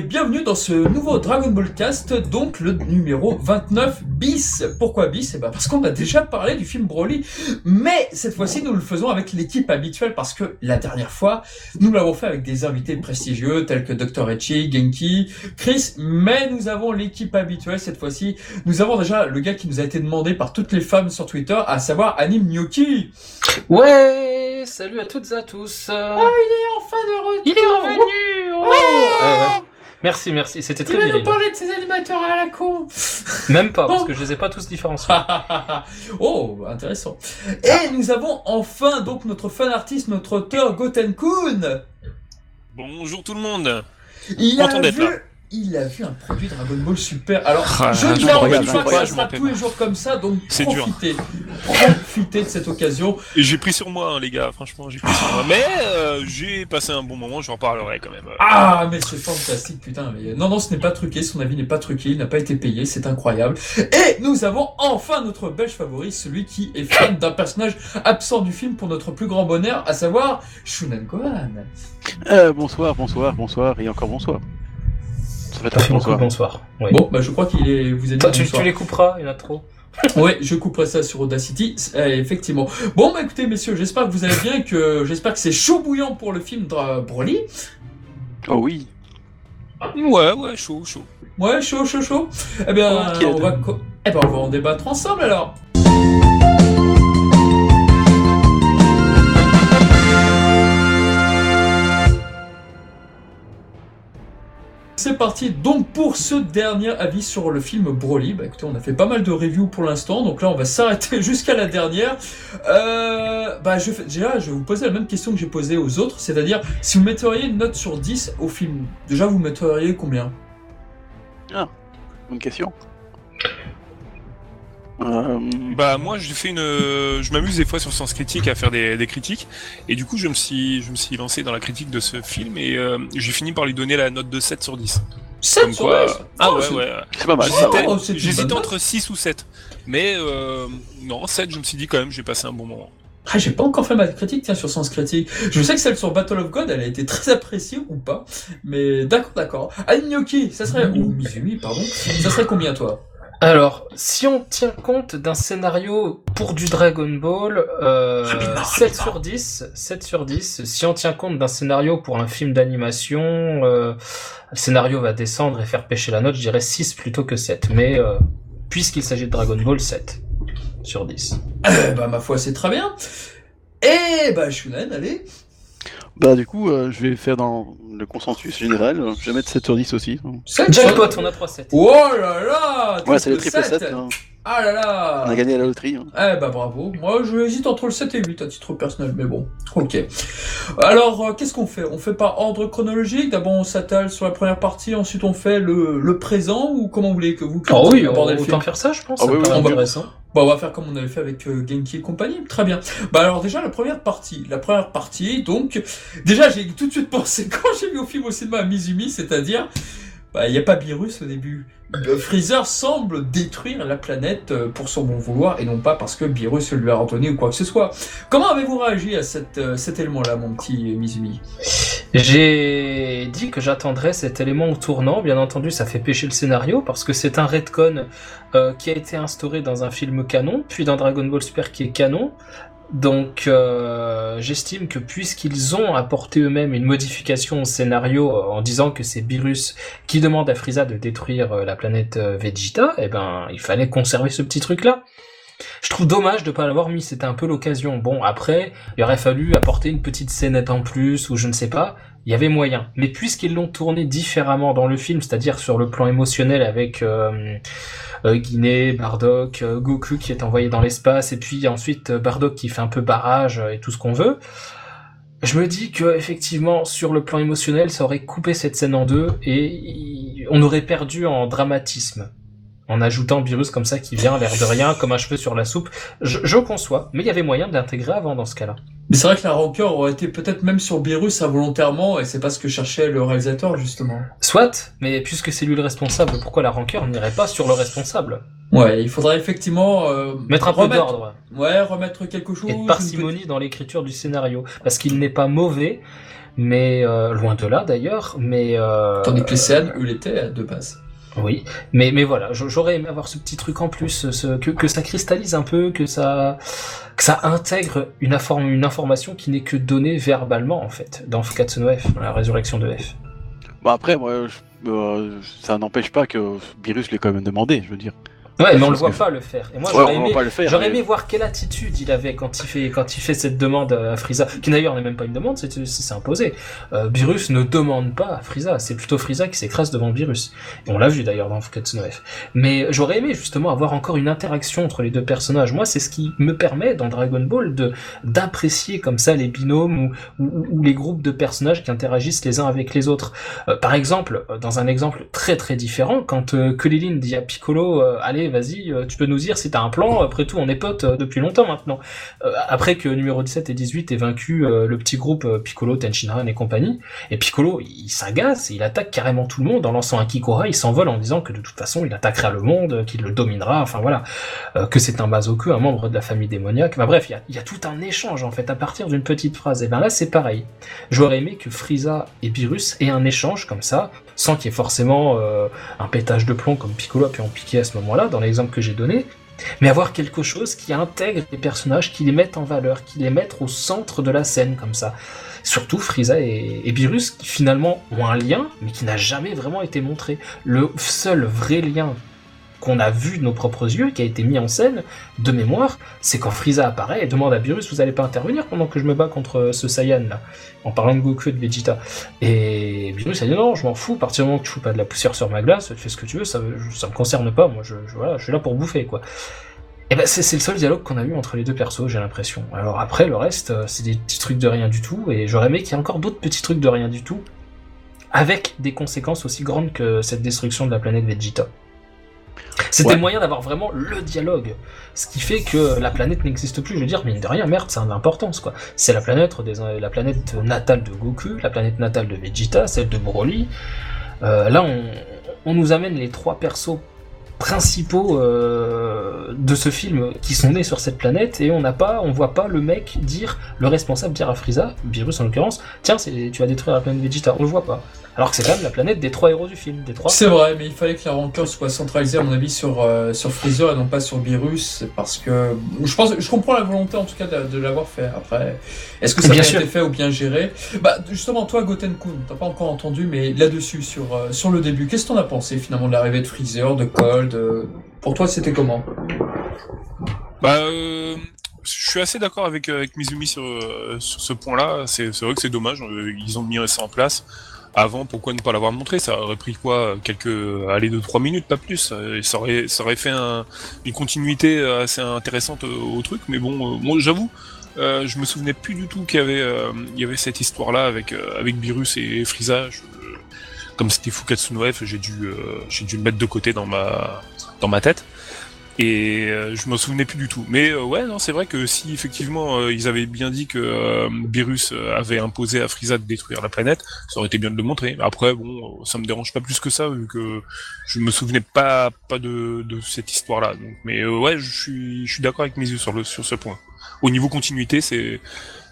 et bienvenue dans ce nouveau Dragon Ball Cast, donc le numéro 29 bis. Pourquoi bis? Eh ben parce qu'on a déjà parlé du film Broly, mais cette fois-ci nous le faisons avec l'équipe habituelle parce que la dernière fois nous l'avons fait avec des invités prestigieux tels que Dr. Echi, Genki, Chris, mais nous avons l'équipe habituelle cette fois-ci. Nous avons déjà le gars qui nous a été demandé par toutes les femmes sur Twitter, à savoir Anime Gnocchi. Ouais, salut à toutes et à tous. Oh, il est enfin de retour Il est revenu. oh. Euh, ouais. Merci, merci. C'était Il très va nous viril. parler de ses animateurs à la con Même pas, parce que je les ai pas tous différenciés. oh, intéressant. Et nous avons enfin donc notre fan artiste, notre auteur Goten Kun. Bonjour tout le monde. Il Content a vu, là. Il a vu un produit Dragon Ball Super. Alors, Ah, je ne garantis pas que ça sera tous les jours comme ça, donc C'est dur. profitez, profitez de cette occasion. Et j'ai pris sur moi, hein, les gars. Franchement, j'ai pris sur moi. Mais euh, j'ai passé un bon moment. J'en reparlerai quand même. Ah, mais c'est fantastique, putain. Mais... Non, non, ce n'est pas truqué, son avis n'est pas truqué, il n'a pas été payé, c'est incroyable. Et nous avons enfin notre belge favori, celui qui est fan d'un personnage absent du film pour notre plus grand bonheur, à savoir Shunan Gohan. Euh, bonsoir, bonsoir, bonsoir et encore bonsoir. Ça fait Merci un beaucoup, bonsoir. Bon, bah je crois qu'il est... vous êtes Toi, tu, tu les couperas, il y en a trop. Ouais, je couperai ça sur Audacity, euh, effectivement. Bon, bah écoutez, messieurs, j'espère que vous allez bien, que j'espère que c'est chaud bouillant pour le film Dra- Broly. Oh oui. Ouais, ouais, chaud, chaud. Ouais, chaud, chaud, chaud. Eh bien, Ok. on va, eh ben, on va en débattre ensemble alors. C'est parti donc pour ce dernier avis sur le film Broly. Bah écoutez, on a fait pas mal de reviews pour l'instant, donc là on va s'arrêter jusqu'à la dernière. Euh, bah je déjà, je vais vous poser la même question que j'ai posée aux autres, c'est-à-dire si vous metteriez une note sur 10 au film, déjà vous metteriez combien? Bonne question. Euh, Bah moi, j'ai fait une. euh, Je m'amuse des fois sur Sens Critique à faire des, des critiques. Et du coup, je me suis, je me suis lancé dans la critique de ce film et euh, j'ai fini par lui donner la note de 7 sur 10. 7 Comme sur quoi- 10 Ah Oh, ouais, c'est- ouais. c'est pas mal. J'hésitais. Oh, entre 6 ou 7. Mais euh, non, 7, je me suis dit quand même, j'ai passé un bon moment. Ah, j'ai pas encore fait ma critique, tiens, sur Sens Critique. Je sais que celle sur Battle of God, elle a été très appréciée ou pas. Mais d'accord, d'accord. Gnocchi, ça serait, ou Mizumi, pardon. Ça serait combien, toi? Alors, si on tient compte d'un scénario pour du Dragon Ball, euh, Rapidement, 7 rapidement. sur 10, 7 sur 10. Si on tient compte d'un scénario pour un film d'animation, euh, le scénario va descendre et faire pêcher la note, je dirais 6 plutôt que 7. Mais euh, puisqu'il s'agit de Dragon Ball, 7 sur 10. Eh bah, ma foi, c'est très bien. Et bah, Shunan, allez. Bah du coup, euh, je vais faire dans le consensus général. Je vais mettre 7 sur 10 aussi. 7 Jackpot, on a 3-7. Oh là là! Ouais, c'est les triple triple 7. hein. Ah là là! On a gagné à la loterie. hein. Eh bah bravo. Moi, je hésite entre le 7 et 8 à titre personnel, mais bon. Ok. Alors, euh, qu'est-ce qu'on fait? On fait par ordre chronologique? D'abord, on s'attale sur la première partie, ensuite on fait le, le présent, ou comment vous voulez que vous Oh oui, on le film? faire ça, je pense. Ah oui, va- intéressant. Bah, on va faire comme on avait fait avec euh, Genki et compagnie. Très bien. Bah alors déjà, la première partie. La première partie, donc... Déjà, j'ai tout de suite pensé, quand j'ai vu au film au cinéma à Mizumi, c'est-à-dire... Bah, il n'y a pas Virus au début. Euh, Freezer semble détruire la planète euh, pour son bon vouloir et non pas parce que Virus lui a ordonné ou quoi que ce soit. Comment avez-vous réagi à cette, euh, cet élément-là, mon petit Mizumi? J'ai dit que j'attendrais cet élément au tournant. Bien entendu, ça fait pêcher le scénario parce que c'est un retcon euh, qui a été instauré dans un film canon, puis dans Dragon Ball Super qui est canon. Donc, euh, j'estime que puisqu'ils ont apporté eux-mêmes une modification au scénario euh, en disant que c'est Beerus qui demande à Frieza de détruire euh, la planète euh, Vegeta, eh ben, il fallait conserver ce petit truc-là. Je trouve dommage de pas l'avoir mis. C'était un peu l'occasion. Bon, après, il aurait fallu apporter une petite scénette en plus ou je ne sais pas. Il y avait moyen. Mais puisqu'ils l'ont tourné différemment dans le film, c'est-à-dire sur le plan émotionnel avec euh, euh, Guinée, Bardock, euh, Goku qui est envoyé dans l'espace, et puis ensuite euh, Bardock qui fait un peu barrage et tout ce qu'on veut, je me dis que effectivement sur le plan émotionnel, ça aurait coupé cette scène en deux et on aurait perdu en dramatisme. En ajoutant Beerus comme ça qui vient l'air de rien, comme un cheveu sur la soupe. Je, je conçois, mais il y avait moyen de l'intégrer avant dans ce cas-là. Mais c'est vrai que la rancœur aurait été peut-être même sur Virus involontairement, et c'est pas ce que cherchait le réalisateur, justement. Soit, mais puisque c'est lui le responsable, pourquoi la rancœur n'irait pas sur le responsable? Ouais, il faudrait effectivement... euh, Mettre un peu remettre- d'ordre Ouais, remettre quelque chose... et de parcimonie dans l'écriture du scénario. Parce qu'il n'est pas mauvais, mais euh, loin de là d'ailleurs. Mais euh, Tandis que les scènes, eux, l'étaient de base. Oui, mais mais voilà, j'aurais aimé avoir ce petit truc en plus, que que ça cristallise un peu, que ça que ça intègre une, inform- une information qui n'est que donnée verbalement en fait dans Fukatsu no F, la résurrection de F. Bon après, moi, euh, ça n'empêche pas que Virus l'ait quand même demandé, je veux dire. Ouais, mais on le voit que- pas le faire. Et moi, Ouais, j'aurais aimé, va pas le faire. J'aurais mais- aimé voir quelle attitude il avait quand il fait quand il fait cette demande à Frieza, qui d'ailleurs n'est même pas une demande, c'est c'est imposé. Euh, Beerus ne demande pas à Frieza, c'est plutôt Frieza qui s'écrase devant Beerus. Et on l'a vu d'ailleurs dans Fukatsu no F. Mais j'aurais aimé justement avoir encore une interaction entre les deux personnages. Moi, c'est ce qui me permet dans Dragon Ball de d'apprécier comme ça les binômes ou, ou, ou les groupes de personnages qui interagissent les uns avec les autres. Euh, par exemple, euh, dans un exemple très très différent, quand euh, Kulilin dit à Piccolo, euh, allez, vas-y, euh, tu peux nous dire si t'as un plan. Après tout, on est potes euh, depuis longtemps maintenant. Euh, après que numéro 17 et 18 aient vaincu le petit groupe Piccolo, Tenshinhan et compagnie, et Piccolo, il s'agace, il attaque carrément tout le monde en lançant un Kikora, il s'envole en disant que de toute façon, il attaquera le monde, qu'il le dominera, enfin voilà, que c'est un Bazoku, un membre de la famille démoniaque. Enfin bref, il y a, il y a tout un échange en fait à partir d'une petite phrase. Et ben là, c'est pareil. J'aurais aimé que Frieza et Beerus aient un échange comme ça, sans qu'il y ait forcément euh, un pétage de plomb comme Piccolo a pu en piquer à ce moment-là, dans l'exemple que j'ai donné, mais avoir quelque chose qui intègre les personnages, qui les mette en valeur, qui les mette au centre de la scène comme ça. Surtout Frieza et, et qui finalement ont un lien, mais qui n'a jamais vraiment été montré. Le seul vrai lien qu'on a vu de nos propres yeux, qui a été mis en scène, de mémoire, c'est quand Frieza apparaît et demande à Beerus, vous allez pas intervenir pendant que je me bats contre euh, ce Saiyan là, en parlant de Goku et de Vegeta. Et Beerus a dit non, je m'en fous, à partir du moment que tu fous pas de la poussière sur ma glace, tu fais ce que tu veux, ça, ça me concerne pas, moi je, je- suis là pour bouffer quoi. Et ben c'est c'est le seul dialogue qu'on a eu entre les deux persos, j'ai l'impression. Alors après le reste, euh, c'est des petits trucs de rien du tout, et j'aurais aimé qu'il y ait encore d'autres petits trucs de rien du tout, avec des conséquences aussi grandes que cette destruction de la planète Vegeta. C'était Ouais. le moyen d'avoir vraiment le dialogue. Ce qui fait que la planète n'existe plus. Je veux dire, mine de rien, merde, ça a de l'importance, quoi. C'est la planète, des, la planète natale de Goku, la planète natale de Vegeta, celle de Broly. Euh, là, on, on nous amène les trois persos principaux euh, de ce film qui sont nés sur cette planète et on n'a pas, on voit pas le mec dire, le responsable dire à Frieza, Beerus en l'occurrence, tiens, tu vas détruire la planète Vegeta. On le voit pas. Alors que c'est quand même la planète des trois héros du film, des trois. C'est vrai, mais il fallait que la rancœur soit centralisée, à mon avis, sur, euh, sur Freezer et non pas sur Beerus, parce que je pense, je comprends la volonté en tout cas de, de l'avoir fait. Après, est-ce que ça a Bien sûr. été fait ou bien géré? Bah, justement, toi, Goten-kun, t'as pas encore entendu, mais là-dessus, sur, euh, sur le début, qu'est-ce que t'en as pensé finalement de l'arrivée de Freezer, de Cold Pour toi, c'était comment Bah, euh, je suis assez d'accord avec, euh, Mizumi sur, euh, sur ce point-là. C'est vrai que c'est dommage. euh, Ils ont mis ça en place. Avant, pourquoi ne pas l'avoir montré? Ça aurait pris quoi? Quelques, allez, 2-3 minutes, pas plus. Et Ça aurait, fait un- une continuité assez intéressante au, truc. Mais bon, moi, j'avoue, je me souvenais plus du tout qu'il y avait, cette histoire-là avec, avec Beerus et Frieza. Je- comme c'était Fukatsu no F, j'ai dû, euh, j'ai dû le mettre de côté dans ma, dans ma tête. Et euh, je m'en souvenais plus du tout. Mais euh, ouais, non, c'est vrai que si effectivement euh, ils avaient bien dit que Beerus avait imposé à Frieza de détruire la planète, ça aurait été bien de le montrer. Après, bon, ça me dérange pas plus que ça vu que je me souvenais pas pas de, de cette histoire-là. Donc, mais ouais, je suis je suis d'accord avec mes yeux sur le sur ce point. Au niveau continuité, c'est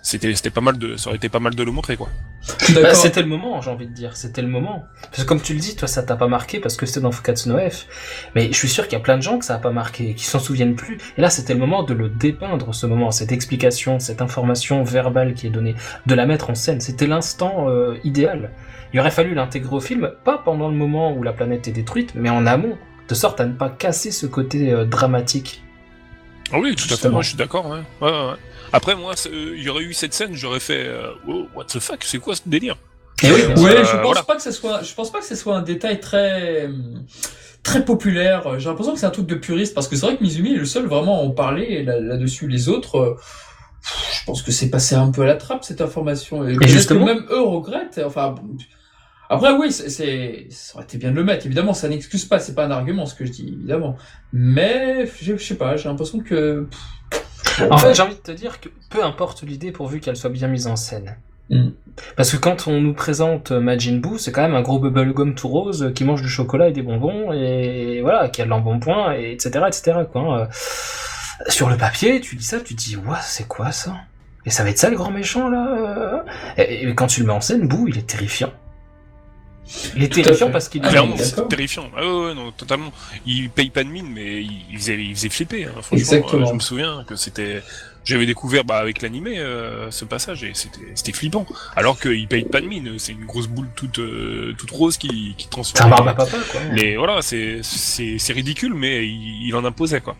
c'était c'était pas mal de ça aurait été pas mal de le montrer quoi. Bah, c'était le moment, j'ai envie de dire. C'était le moment. Parce que comme tu le dis, toi, ça t'a pas marqué parce que c'était dans Fukatsu no F. Mais je suis sûr qu'il y a plein de gens que ça a pas marqué, qui s'en souviennent plus. Et là, c'était le moment de le dépeindre, ce moment, cette explication, cette information verbale qui est donnée, de la mettre en scène. C'était l'instant euh, idéal. Il aurait fallu l'intégrer au film, pas pendant le moment où la planète est détruite, mais en amont, de sorte à ne pas casser ce côté euh, dramatique. Ah oui, tout à fait. Moi, je suis d'accord. Ouais. Ouais, ouais, ouais. Après, moi, euh, il y aurait eu cette scène, j'aurais fait euh, oh, what the fuck, c'est quoi ce délire? Et oui, sûr. Ouais, Euh, je pense voilà. pas que ce soit, je pense pas que ce soit un détail très, très populaire. J'ai l'impression que c'est un truc de puriste parce que c'est vrai que Mizumi est le seul vraiment à en parler là- là-dessus. Les autres, euh, je pense que c'est passé un peu à la trappe cette information. Et, justement- que même eux regrettent. Enfin, après oui, c'est, ça aurait été bien de le mettre. Évidemment, ça n'excuse pas. C'est pas un argument ce que je dis, évidemment. Mais je je sais pas. J'ai l'impression que. En fait, j'ai envie de te dire que peu importe l'idée pourvu qu'elle soit bien mise en scène. Mm. Parce que quand on nous présente Majin Buu, c'est quand même un gros bubblegum tout rose euh, qui mange du chocolat et des bonbons et voilà, qui a de l'embonpoint et etc etc quoi. hein. Euh, Sur le papier, tu dis ça, tu te dis ouais c'est quoi ça? Et ça va être ça le grand méchant là? Euh et, et quand tu le mets en scène, Boo, il est terrifiant. Il est terrifiant parce qu'il Ah, est Clairement, c'est terrifiant. Ah ouais, ouais, non, totalement. Il paye pas de mine, mais il, faisait, il faisait flipper. Hein. Franchement, Exactement. euh, je me souviens que c'était. J'avais découvert bah, avec l'animé euh, ce passage et c'était c'était flippant. Alors qu'il paye pas de mine, c'est une grosse boule toute euh, toute rose qui qui C'est un transforme. barbe à papa quoi. les voilà, c'est c'est c'est ridicule, mais il, il en imposait quoi.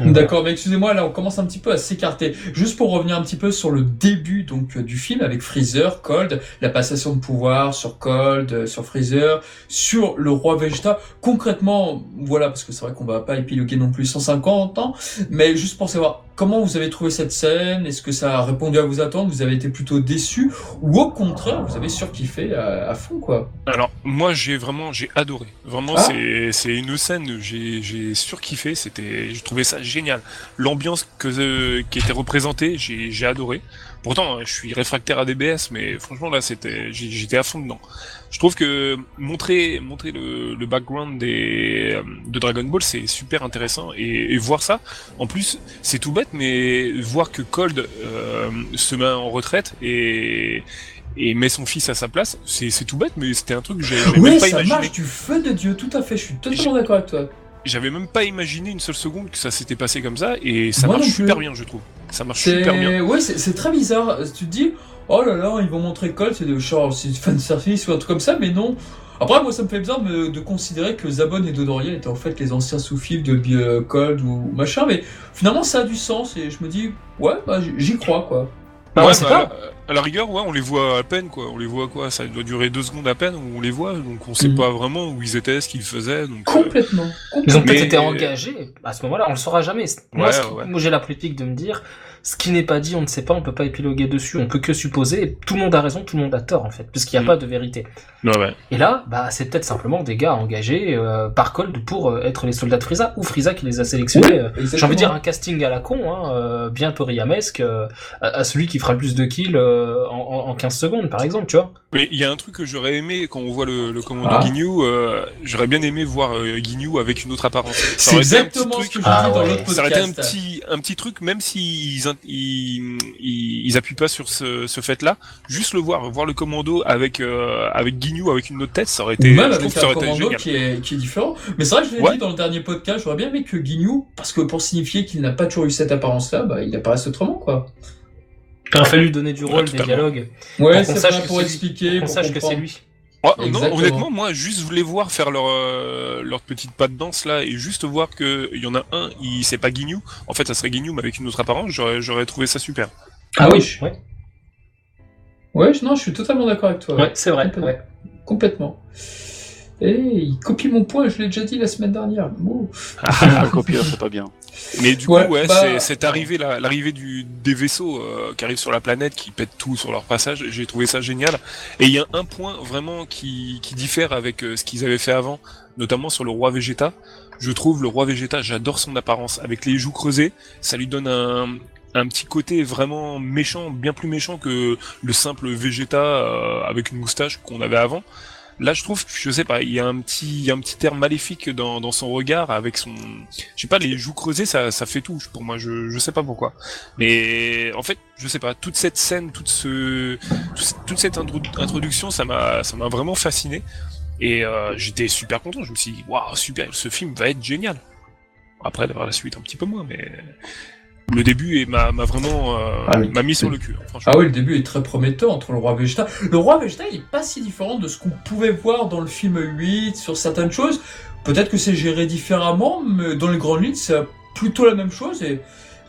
D'accord, mais excusez-moi, là on commence un petit peu à s'écarter. Juste pour revenir un petit peu sur le début donc euh, du film avec Freezer, Cold, la passation de pouvoir sur Cold, euh, sur Freezer, sur le roi Vegeta. Concrètement, voilà, parce que c'est vrai qu'on va pas épiloguer non plus 150 ans, mais juste pour savoir comment vous avez trouvé cette scène, est-ce que ça a répondu à vos attentes, vous avez été plutôt déçu, ou au contraire, vous avez surkiffé à, à fond quoi? Alors moi j'ai vraiment j'ai adoré. Vraiment Ah. c'est c'est une scène j'ai j'ai surkiffé. C'était je trouvais ça génial. L'ambiance que euh, qui était représentée j'ai adoré. Pourtant je suis réfractaire à DBS mais franchement là c'était j'étais à fond dedans. Je trouve que montrer montrer le, le background des euh, de Dragon Ball c'est super intéressant et, et voir ça en plus c'est tout bête mais voir que Cold euh, se met en retraite et et met son fils à sa place, c'est tout bête, mais c'était un truc que j'avais j'avais Oui, même pas ça imaginé. marche du feu de Dieu, tout à fait, je suis totalement d'accord avec toi. J'avais même pas imaginé une seule seconde que ça s'était passé comme ça, et ça Moi marche super bien, je trouve. Ça marche super bien. Ouais, c'est très bizarre. Tu te dis, oh là là, ils vont montrer Colt, c'est de genre c'est fan service ou un truc comme ça, mais non. Après, moi, ça me fait bizarre de, de considérer que Zabon et Dodoriel étaient en fait les anciens sous-fifs de Bi- Cold ou machin, mais finalement, ça a du sens et je me dis, ouais, bah, j'y crois quoi. Bah, ouais, ouais, c'est bah, pas. à la rigueur, ouais, on les voit à peine, quoi. On les voit quoi Ça doit durer deux secondes à peine où on les voit, donc on sait Mhm. pas vraiment où ils étaient, ce qu'ils faisaient. Donc, euh, Complètement. Ils ont peut-être Mais- été engagés. À ce moment-là, on le saura jamais. Moi, Ouais, ouais. moi, j'ai la politique de me dire, ce qui n'est pas dit, on ne sait pas, on peut pas épiloguer dessus, on peut que supposer. Et tout le monde a raison, tout le monde a tort en fait, puisqu'il n'y a Mm. pas de vérité. ouais, ouais. Et là, bah, c'est peut-être simplement des gars engagés euh, par Cold pour euh, être les soldats de Frieza, ou Frieza qui les a sélectionnés. euh, J'ai envie de dire un casting à la con, hein, euh, bien Toriyamesque, euh, à, à celui qui fera le plus de kills euh, en, en- en 15 secondes, par exemple, tu vois. Mais il y a un truc que j'aurais aimé quand on voit le, le commando Ah. Ginyu, euh, j'aurais bien aimé voir euh, Ginyu avec une autre apparence. C'est exactement ce que je dis Ah dans ouais. l'autre Ça aurait été un podcast. petit, un petit truc, même s'ils ils, ils, ils appuient pas sur ce, ce fait-là, juste le voir, voir le commando avec avec avec Ginyu avec une autre tête, ça aurait Ou été, même je trouve avec que ça un commando qui est, qui est différent. Mais c'est vrai que je l'ai Ouais. dit dans le dernier podcast, j'aurais bien aimé que Guignou, parce que pour signifier qu'il n'a pas toujours eu cette apparence-là, bah, il apparaisse autrement, quoi. Il a fallu donner du Ouais, rôle, des totalement. dialogues, Ouais, qu'on c'est sache vrai, que pour c'est- expliquer, pour qu'on pour sache que c'est lui. Ah, non, honnêtement, moi, juste voulais voir faire leur euh, leur petite pas de danse là et juste voir que il y en a un, il c'est pas Ginyu. En fait, ça serait Ginyu mais avec une autre apparence. J'aurais j'aurais trouvé ça super. Ah oui. Ouais, Ouais, je- non, je suis totalement d'accord avec toi. ouais c'est vrai. Complètement. ouais. Complètement. Et il copie mon point, je l'ai déjà dit la semaine dernière. Un copieur, c'est pas bien. Mais du Ouais, coup, ouais, bah- c'est la- l'arrivée du des vaisseaux euh, qui arrivent sur la planète, qui pètent tout sur leur passage. J'ai trouvé ça génial. Et il y a un point vraiment qui qui diffère avec euh, ce qu'ils avaient fait avant, notamment sur le roi Vegeta. Je trouve le roi Vegeta, j'adore son apparence avec les joues creusées. Ça lui donne un un petit côté vraiment méchant, bien plus méchant que le simple Vegeta euh, avec une moustache qu'on avait avant. Là, je trouve, je sais pas, il y a un petit, un petit air maléfique dans, dans son regard avec son, je sais pas, les joues creusées, ça, ça fait tout pour moi. Je, je sais pas pourquoi. Mais en fait, je sais pas, toute cette scène, toute ce, tout- toute cette intro- introduction, ça m'a, ça m'a vraiment fasciné. Et euh, j'étais super content. Je me suis dit, waouh, super, ce film va être génial. Après, d'avoir la suite un petit peu moins, mais le début est- m'a, m'a vraiment, euh, Ah oui. m'a mis sur le cul. hein, franchement. Ah oui, le début est très prometteur entre le roi Vegeta. Le roi Vegeta, il est pas si différent de ce qu'on pouvait voir dans le film 8 sur certaines choses. Peut-être que c'est géré différemment, mais dans les grandes lignes, c'est plutôt la même chose. Et...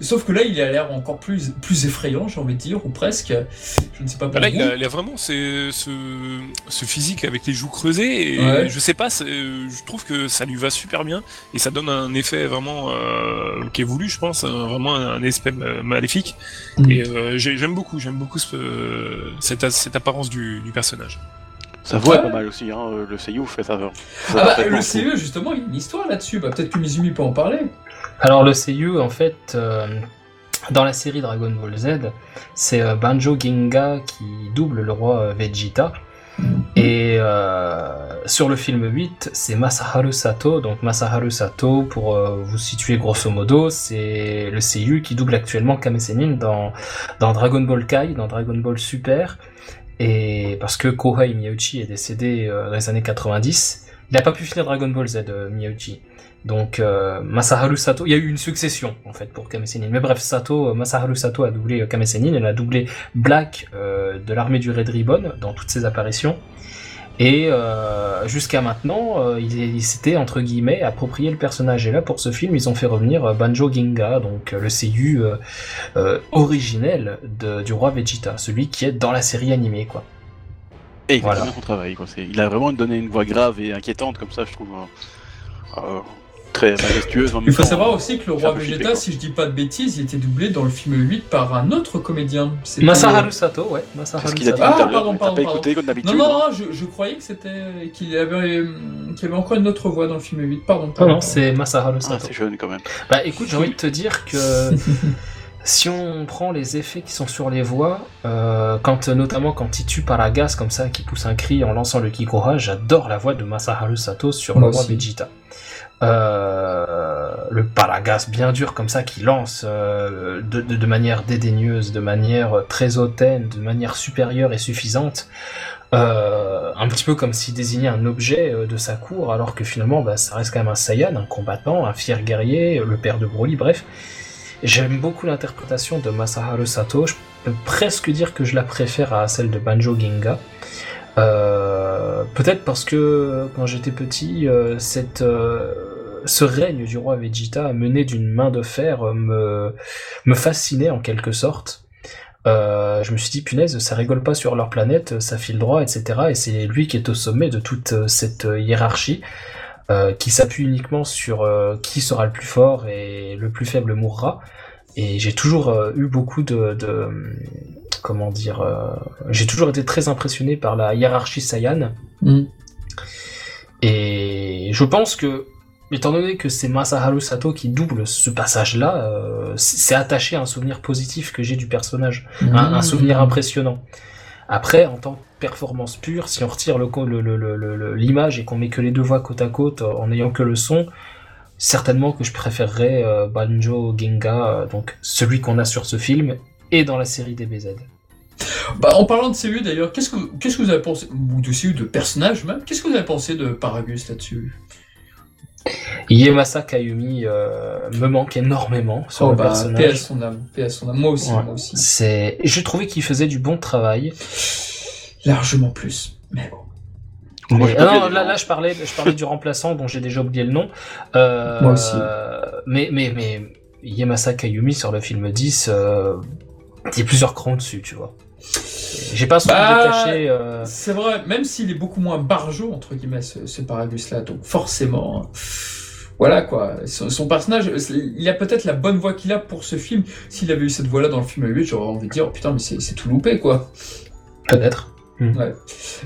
Sauf que là, il a l'air encore plus, plus effrayant, j'ai envie de dire, ou presque. Je ne sais pas Bah là, il a, il a vraiment ce, ce, ce physique avec les joues creusées. Et Ouais. je sais pas, c'est- je trouve que ça lui va super bien. Et ça donne un effet vraiment euh, qui est voulu, je pense. vraiment un, un aspect ma- maléfique. Mm. Et euh, j'ai- j'aime beaucoup, j'aime beaucoup ce, cette, cette apparence du, du personnage. Sa voix Ouais. est pas mal aussi, hein. euh, le seiyuu fait ça. ça Ah bah, le. CE, justement, il y a une histoire là-dessus. Bah, peut-être que Mizumi peut en parler. Alors le seiyuu, en fait, euh, dans la série Dragon Ball Z, c'est euh, Banjo Ginga qui double le roi euh, Vegeta. Et sur le film 8, c'est Masaharu Sato. Donc Masaharu Sato, pour vous situer grosso modo, c'est le seiyuu qui double actuellement Kame Sennin dans, Dragon Ball Kai, dans Dragon Ball Super. Et parce que Kohei Miyauchi est décédé dans les années 90, il n'a pas pu finir Dragon Ball Z, Miyauchi. Donc euh, Masaharu Sato, il y a eu une succession en fait pour Kame Sennin. Mais bref, Sato, euh, Masaharu Sato a doublé euh, Kame Sennin, elle a doublé Black euh, de l'armée du Red Ribbon dans toutes ses apparitions. Et euh, jusqu'à maintenant, il, il s'était entre guillemets approprié le personnage. Et là, pour ce film, ils ont fait revenir Banjo Ginga, donc le seiyuu originel de- du roi Vegeta, celui qui est dans la série animée, quoi. Et il fait Voilà. très bien son travail. Quoi. C'est- Il a vraiment donné une voix grave et inquiétante comme ça, je trouve. Euh, euh, très majestueuse. en Il faut savoir aussi que le roi Vegeta, si je dis pas de bêtises, il était doublé dans le film 8 par un autre comédien. Masaharu Sato, ouais, Masaharu Sato. Ah, pardon, pardon, pas pardon. écouté comme d'habitude. Non, non, non, je, je croyais que c'était qu'il avait, hum, qu'il y avait encore une autre voix dans le film 8. Pardon. Non, pardon. non, c'est Masaharu Ah, Sato. c'est jeune quand même. Bah écoute, j'ai envie de te dire que si on prend les effets qui sont sur les voix, euh, quand notamment quand il tue Paragas comme ça, qui pousse un cri en lançant le Kikoha, j'adore la voix de Masaharu Sato sur Moi le roi aussi. Vegeta. Euh, le Paragas bien dur comme ça qui lance euh, de, manière dédaigneuse, de manière très hautaine, de manière supérieure et suffisante. Euh, un petit peu comme s'il désignait un objet de sa cour, alors que finalement, bah, ça reste quand même un Saiyan, un combattant, un fier guerrier, le père de Broly, bref. J'aime beaucoup l'interprétation de Masaharu Sato. Je peux presque dire que je la préfère à celle de Banjo Ginga. Peut-être parce que quand j'étais petit, cette, ce règne du roi Vegeta mené d'une main de fer euh, me, me fascinait en quelque sorte. Euh, je me suis dit, punaise, ça rigole pas sur leur planète, ça file droit, etc. Et c'est lui qui est au sommet de toute euh, cette hiérarchie, euh, qui s'appuie uniquement sur euh, qui sera le plus fort et le plus faible mourra. Et j'ai toujours euh, eu beaucoup de, de comment dire, j'ai toujours été très impressionné par la hiérarchie Saiyan. Hum. Et je pense que, étant donné que c'est Masaharu Sato qui double ce passage-là, euh, c'est attaché à un souvenir positif que j'ai du personnage un, un souvenir impressionnant. Après, en tant que performance pure, si on retire le co- le- le- le- le- l'image et qu'on met que les deux voix côte à côte euh, en n'ayant que le son, certainement que je préférerais euh, Banjo Genga, euh, donc celui qu'on a sur ce film et dans la série DBZ. Bah, en parlant de CU d'ailleurs, qu'est-ce que, qu'est-ce que vous avez pensé, ou de CU, de personnage même, qu'est-ce que vous avez pensé de Paragus là-dessus? Yemasa Kayumi euh, me manque énormément sur Oh le bah, paix à personnage. son âme, paix à son âme. Moi aussi, Ouais. moi aussi. C'est, j'ai trouvé qu'il faisait du bon travail. Largement plus. Mais bon. Moi, Mais- je ah peux non, là, je parlais, je parlais du remplaçant dont j'ai déjà oublié le nom. Euh, Moi aussi. Mais, mais, mais Yamasa Kayumi sur le film 10, euh, il est plusieurs crans dessus, tu vois. J'ai pas su Bah, détacher. euh, C'est vrai, même s'il est beaucoup moins barjot, entre guillemets, ce, ce Paragus-là, donc forcément, voilà quoi, son, son personnage, il a peut-être la bonne voix qu'il a pour ce film. S'il avait eu cette voix-là dans le film 8, j'aurais envie de dire, oh, putain, mais c'est tout loupé quoi. Peut-être. Ouais.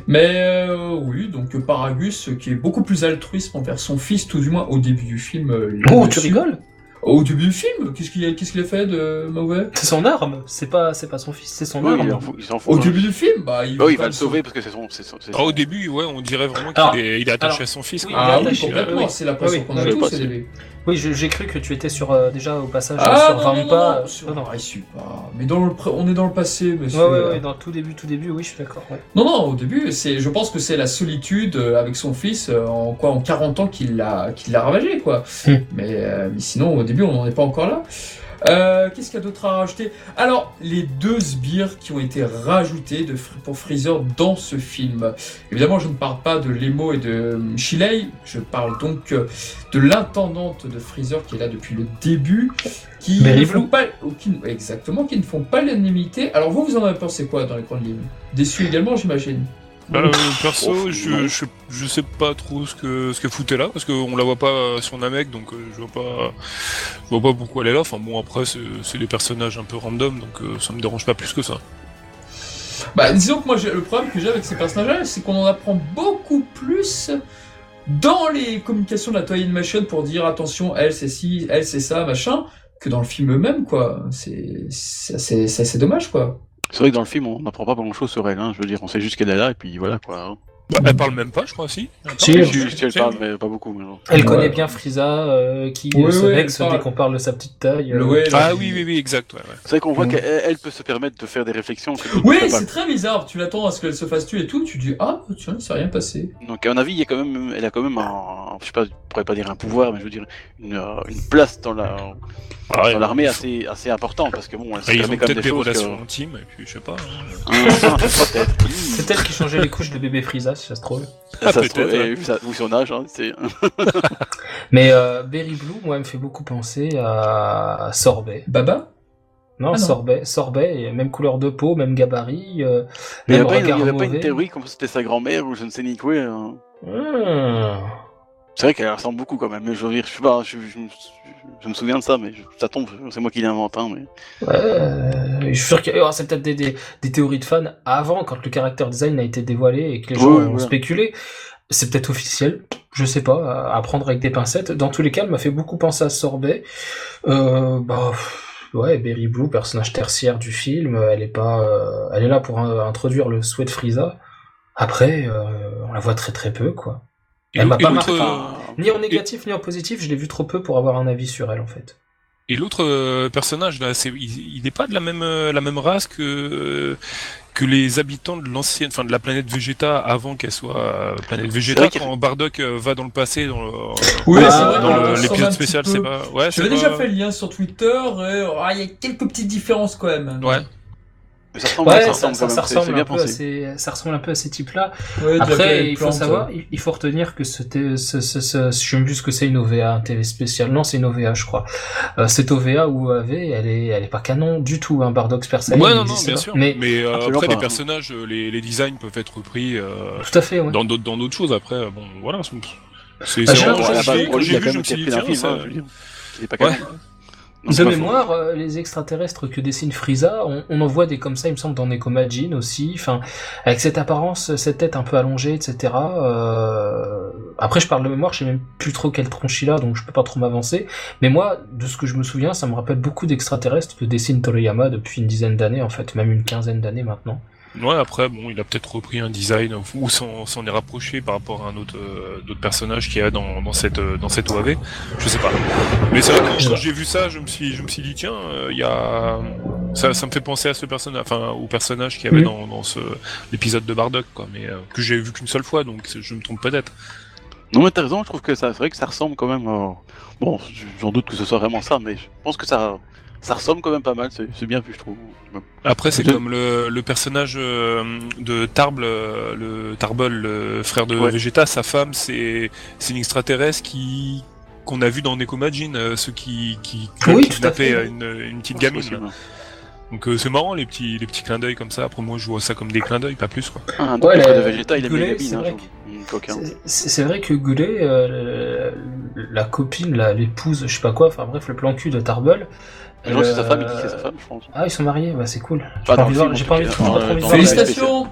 Mais euh, oui, donc Paragus, qui est beaucoup plus altruiste envers son fils, tout du moins au début du film. euh, Oh, tu rigoles? Au début du film? Qu'est-ce qu'il a, qu'est-ce qu'il a fait de mauvais? C'est son arme. C'est pas, c'est pas son fils, c'est son Oui, il arme. Il s'en fout, Au hein. début du film? Bah, il, Bah oui, il quand va le sauver parce que c'est son. c'est son- c'est Alors, au son- début, ouais, on dirait vraiment Alors, qu'il est, il est attaché alors, à son fils. oui, quoi. Ah oui, attaché, complètement, oui. c'est l'impression Oui, qu'on a oui. tous. Oui, j'ai cru que tu étais sur euh, déjà au passage Ah, sur non, non, non, Vampa. non, sur... non, non. Ah, suit pas. Mais dans le pré- on est dans le passé, monsieur. Ouais, ouais, ouais, dans le tout début, tout début, oui, je suis d'accord. ouais. Non, non, au début, c'est, je pense que c'est la solitude euh, avec son fils euh, en quoi, en 40 ans qu'il l'a, qu'il l'a ravagé, quoi. Hmm. Mais, euh, mais sinon, au début, on n'en est pas encore là. Euh, qu'est-ce qu'il y a d'autre à rajouter? Alors, les deux sbires qui ont été rajoutés de, pour Freezer dans ce film. Évidemment, je ne parle pas de Lemo et de euh, Shilei, je parle donc euh, de l'intendante de Freezer qui est là depuis le début, qui ne font pas, qui- exactement, qui ne font pas l'unanimité. Alors vous, vous en avez pensé quoi dans les grandes lignes? Déçu également, j'imagine. Euh, perso, Oh, je, je, je sais pas trop ce que ce que foutait là parce qu'on la voit pas sur Namek donc euh, je vois pas je vois pas pourquoi elle est là. Enfin bon après c'est c'est des personnages un peu random donc euh, ça me dérange pas plus que ça. Bah, disons que moi, j'ai- le problème que j'ai avec ces personnages-là, c'est qu'on en apprend beaucoup plus dans les communications de la Toy Animation pour dire attention, elle c'est ci, elle c'est ça, machin, que dans le film eux-mêmes, quoi. C'est c'est assez dommage, quoi. C'est vrai que dans le film, on n'apprend pas grand chose sur elle. Hein. Je veux dire, on sait juste qu'elle est là et puis voilà quoi. hein. Bah, elle parle même pas, je crois, si. Elle Si, je- elle parle, mais pas beaucoup. mais. Elle Ouais. connaît bien Frieza, euh, qui Oui, se vexe dès qu'on parle de sa petite taille. euh. Ouais, Ah oui, oui, oui, exact, ouais, ouais. C'est vrai qu'on voit Mm. qu'elle elle peut se permettre de faire des réflexions. que Oui, c'est très bizarre. Tu l'attends à ce qu'elle se fasse tuer et tout. Tu dis ah tiens, il s'est rien passé. Donc à mon avis, il y a quand même, elle a quand même un, je sais pas, je pourrais pas dire un pouvoir, mais je veux dire une, euh, une place dans la Ah l'armée assez assez importante parce que bon, elle se Après, ils ont peut-être des relations que... intimes, et puis je sais pas. hein. Ah, peut-être. C'est elle qui changeait les couches de bébé Frieza, si ça se trouve. Ah, ça se trouve, et vu son âge, hein, c'est. Mais euh, Berry Blue, moi, elle me fait beaucoup penser à Sorbet. Baba? Non, Ah non. Sorbet, Sorbet, et même couleur de peau, même gabarit, euh, Mais il n'y même avait, pas une- il y regard avait pas une mauvais. théorie comme c'était sa grand-mère ou je ne sais ni quoi. hein. C'est vrai qu'elle ressemble beaucoup quand même. Mais je veux dire, je sais pas, je, je, me- je me souviens de ça, mais je- ça tombe, c'est moi qui l'invente. Hein, mais... Ouais, je suis sûr que oh, c'est peut-être des, des, des théories de fans avant, quand le character design a été dévoilé et que les gens ont spéculé. C'est peut-être officiel, je sais pas, à prendre avec des pincettes. Dans tous les cas, elle m'a fait beaucoup penser à Sorbet. Euh, bah, ouais, Berry Blue, personnage tertiaire du film, elle est pas, euh, elle est là pour euh, introduire le souhait de Frieza. Après, euh, on la voit très très peu, quoi. Et Elle m'a l'autre- pas et l'autre, marqué. Enfin, Ni en négatif ni en positif, je l'ai vu trop peu pour avoir un avis sur elle, en fait. Et l'autre euh, personnage là, c'est, il, n'est pas de la même euh, la même race que que les habitants de l'ancienne, enfin de la planète Vegeta avant qu'elle soit euh, planète Vegeta. Quand Bardock euh, va dans le passé, dans, le, Oui, Ah, dans l'épisode spécial, c'est pas. Ouais, J'avais pas- déjà fait le lien sur Twitter et ah, il y a quelques petites différences quand même. Ouais. Mais ça ressemble, Ouais, ça ça, ressemble ça- ça ressemble bien un peu à pensé. ces, ça ressemble un peu à ces types-là. Ouais, Après, il faut savoir, il, il faut retenir que c'était, ce, ce, ce, je sais plus ce que c'est une OVA, un TV spécial. Non, c'est une OVA, je crois. Euh, cette OVA ou OAV, elle est, elle est pas canon du tout, hein, Bardock Super Saiyan. Ouais, non, non, bien pas. sûr. Mais, Mais euh, après, pas. les personnages, euh, les, les designs peuvent être repris euh, tout à fait, ouais. dans d'autres dans d'autres choses. Après, euh, bon, voilà. C'est c'est Bah, c'est j'ai base, j'ai- vu, je me suis dit tiens, hein, ça. dire. Il est pas Ouais. canon. De mémoire, euh, les extraterrestres que dessine Frieza, on, on en voit des comme ça, il me semble, dans Nekomajin aussi. Enfin, avec cette apparence, cette tête un peu allongée, etc. Euh... Après, je parle de mémoire, je sais même plus trop quelle tronche il a, donc je peux pas trop m'avancer. Mais moi, de ce que je me souviens, ça me rappelle beaucoup d'extraterrestres que dessine Toriyama depuis une dizaine d'années, en fait, même une quinzaine d'années maintenant. Ouais, après, bon, il a peut-être repris un design ou s'en est rapproché par rapport à un autre euh, d'autres personnages qu'il y a dans, dans cette euh, dans cette OAV. Je sais pas. Mais c'est vrai que Je quand j'ai vu ça, je me suis je me suis dit tiens, euh, il y a ça ça me fait penser à ce personnage, enfin au personnage qu'il y avait Mhm. dans dans ce l'épisode de Bardock quoi, mais euh, que j'ai vu qu'une seule fois, donc je me trompe peut-être. Non, mais t'as raison, je trouve que ça, c'est vrai que ça ressemble quand même. Bon, j'en doute que ce soit vraiment ça, mais je pense que ça, ça ressemble quand même pas mal. C'est bien vu, je trouve. Après, c'est comme le, le personnage euh, de Tarble, euh, le Tarbol, le frère de Ouais. Vegeta, sa femme, c'est une extraterrestre qui qu'on a vu dans Nekomajin, euh, ceux qui qui, qui Oui, kidnappaient fait. une, une petite gamine. Donc euh, c'est marrant les petits les petits clins d'œil comme ça. Après moi, je vois ça comme des clins d'œil, pas plus quoi. Ah, donc Ouais, le frère la- de Vegeta, il les hein. C'est- vrai que Goulet, euh, la copine, l'épouse, je sais pas quoi, enfin bref, le plan cul de Tarbell. Les gens, c'est sa euh, femme, il dit que c'est sa femme, je pense. Ah, ils sont mariés, bah c'est cool. J'ai Pas envie de voir- j'ai pas envie de voir Félicitations.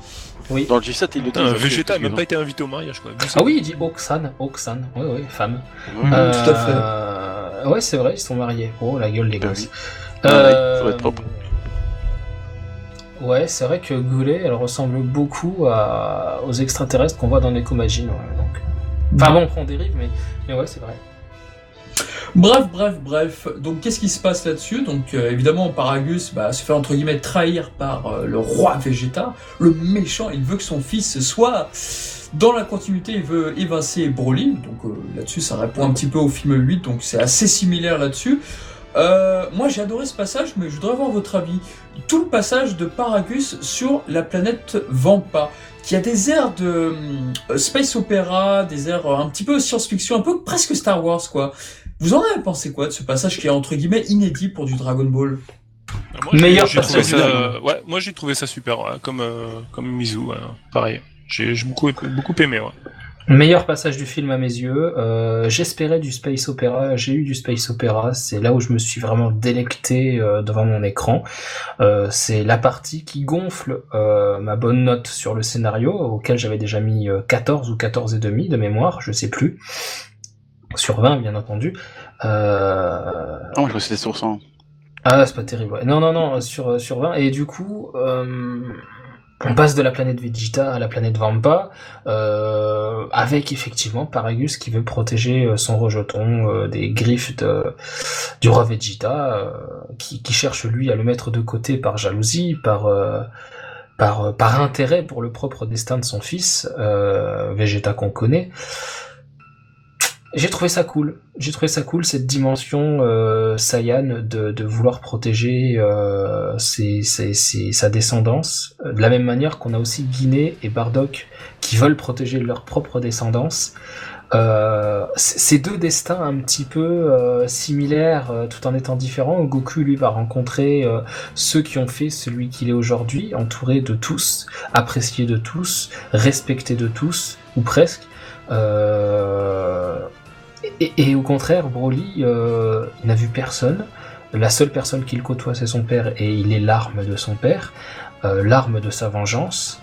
Oui. Dans le G7, il le dit. Vegeta a c'est même pas été invité au mariage quoi. Ah oui, il dit Oxan, Oxan, oui, oui, femme. Ouais. Euh, tout à fait. fait. Ouais, c'est vrai, ils sont mariés. Oh, la gueule des Bah gosses. Ah oui, faut être propre. Ouais, c'est vrai que Goulet, elle ressemble beaucoup à... aux extraterrestres qu'on voit dans Nekomajin. Ouais, donc... Enfin bon, on prend des dérive, mais, mais ouais, c'est vrai. Bref, bref, bref. Donc, qu'est-ce qui se passe là-dessus? Donc, euh, évidemment, Paragus bah, se fait entre guillemets trahir par euh, le roi Vegeta, le méchant. Il veut que son fils soit dans la continuité. Il veut évincer Broly. Donc, euh, là-dessus, ça répond un petit peu au film 8. Donc, c'est assez similaire là-dessus. Euh, moi, j'ai adoré ce passage, mais je voudrais avoir votre avis. Tout le passage de Paragus sur la planète Vampa, qui a des airs de euh, space opéra, des airs euh, un petit peu science-fiction, un peu presque Star Wars, quoi. Vous en avez pensé quoi de ce passage qui est entre guillemets inédit pour du Dragon Ball? Ah, moi, j'ai- Meilleur j'ai trouvé ça, du ouais, moi j'ai trouvé ça super, ouais, comme euh, comme Mizu, ouais, pareil. J'ai j'ai beaucoup beaucoup aimé, ouais. Meilleur passage du film à mes yeux. Euh, J'espérais du space opéra, j'ai eu du space opéra. C'est là où je me suis vraiment délecté euh, devant mon écran. Euh, c'est la partie qui gonfle euh, ma bonne note sur le scénario, auquel j'avais déjà mis euh, 14 ou 14 et demi de mémoire, je sais plus. Sur 20, bien entendu. Euh, Ah, moi, je crois que c'était sur 100. ah, c'est pas terrible. ouais. Non, non, non, sur, sur 20. Et du coup, euh, on passe de la planète Vegeta à la planète Vampa, euh, avec effectivement Paragus qui veut protéger son rejeton euh, des griffes de, du roi Vegeta, qui, qui, cherche lui à le mettre de côté par jalousie, par par, par intérêt pour le propre destin de son fils, Vegeta qu'on connaît. J'ai trouvé ça cool. J'ai trouvé ça cool cette dimension euh, Saiyan de, vouloir protéger euh, sa descendance, de la même manière qu'on a aussi Guinée et Bardock qui veulent protéger leur propre descendance. Euh, ces deux destins un petit peu euh, similaires euh, tout en étant différents. Goku lui va rencontrer euh, ceux qui ont fait celui qu'il est aujourd'hui, entouré de tous, apprécié de tous, respecté de tous ou presque. Euh, et, au contraire, Broly, euh, n'a vu personne. La seule personne qu'il côtoie, c'est son père, et il est l'arme de son père, euh, l'arme de sa vengeance.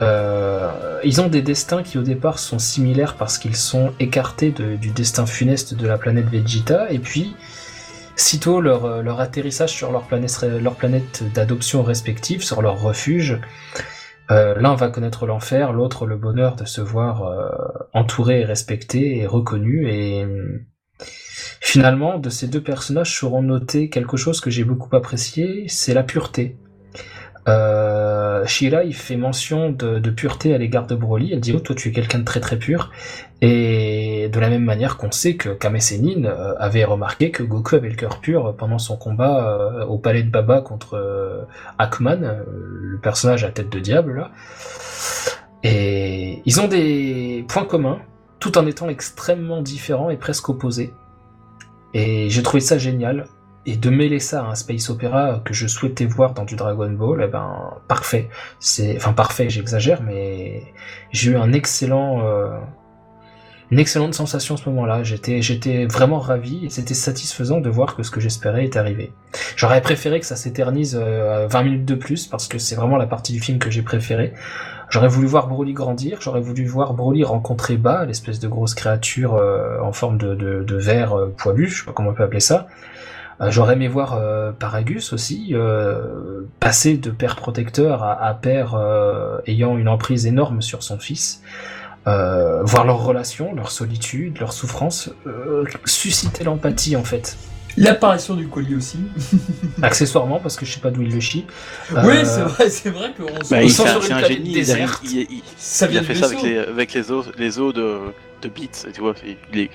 Euh, ils ont des destins qui au départ sont similaires parce qu'ils sont écartés du destin funeste de la planète Vegeta, et puis sitôt leur, leur atterrissage sur leur planète, leur planète d'adoption respective, sur leur refuge, euh, l'un va connaître l'enfer, l'autre le bonheur de se voir euh, entouré, respecté et reconnu. Et finalement, de ces deux personnages seront notés quelque chose que j'ai beaucoup apprécié, c'est la pureté. Euh, Shira, il fait mention de, pureté à l'égard de Broly. Elle dit Oh, toi, tu es quelqu'un de très très pur. Et de la même manière qu'on sait que Kame euh, avait remarqué que Goku avait le cœur pur pendant son combat euh, au palais de Baba contre euh, Akman, le personnage à tête de diable. Et ils ont des points communs, tout en étant extrêmement différents et presque opposés. Et j'ai trouvé ça génial et de mêler ça à un space opéra que je souhaitais voir dans du Dragon Ball, eh ben parfait. C'est enfin parfait, j'exagère, mais j'ai eu un excellent, euh, une excellente sensation à ce moment-là. J'étais, vraiment ravi et c'était satisfaisant de voir que ce que j'espérais est arrivé. J'aurais préféré que ça s'éternise 20 euh, minutes de plus parce que c'est vraiment la partie du film que j'ai préférée. J'aurais voulu voir Broly grandir, j'aurais voulu voir Broly rencontrer Ba, l'espèce de grosse créature euh, en forme de, de, verre poilu, je sais pas comment on peut appeler ça. Euh, j'aurais aimé voir euh, Paragus aussi euh, passer de père protecteur à, père ayant une emprise énorme sur son fils. Voir leur relation, leur solitude, leur souffrance, susciter l'empathie en fait. L'apparition du colis aussi. Accessoirement, parce que je sais pas d'où il le chie. Oui, c'est vrai, c'est vrai qu'on bah, se sent sur une un génie, déserte. Il, il, ça vient fait ça avec les, avec les os, les os de, de Beats, tu vois. Il est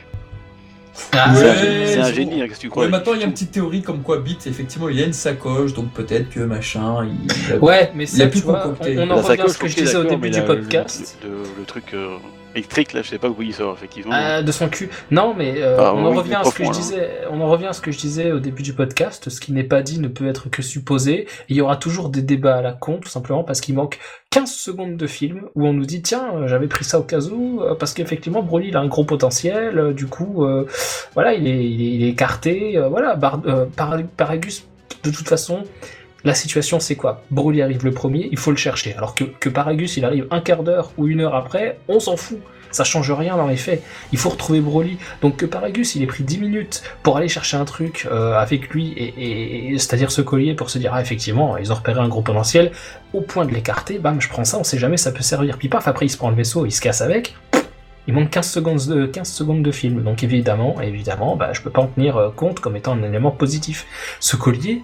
ah, c'est un, génie, hein, qu'est-ce que tu crois Maintenant, il y a une petite théorie comme quoi Beat, effectivement, il y a une sacoche, donc peut-être que machin. Il Ouais, mais c'est on, on en revient à ce que je disais au début du podcast. Le, truc. Euh, électrique là, je sais pas où il sort effectivement. Euh, de son cul. Non, mais euh, ah, on en revient à ce que je disais. On en revient à ce que je disais au début du podcast. Ce qui n'est pas dit ne peut être que supposé. il y aura toujours des débats à la con, tout simplement parce qu'il manque 15 secondes de film où on nous dit tiens, euh, j'avais pris ça au cas où parce qu'effectivement Broly il a un gros potentiel. du coup, voilà, il est, il est, écarté. voilà, Bar Paragus de toute façon. La situation, c'est quoi? Broly arrive le premier, il faut le chercher. Alors que, Paragus, il arrive un quart d'heure ou une heure après, on s'en fout. Ça change rien dans les faits. Il faut retrouver Broly. Donc que Paragus, il ait pris 10 minutes pour aller chercher un truc euh, avec lui, et, c'est-à-dire ce collier pour se dire, ah effectivement, ils ont repéré un gros potentiel, au point de l'écarter, bam, je prends ça, on sait jamais, ça peut servir. Puis paf, après il se prend le vaisseau, il se casse avec. Il manque 15 secondes de, 15 secondes de film, donc évidemment, évidemment, bah, je peux pas en tenir euh, compte comme étant un élément positif. Ce collier,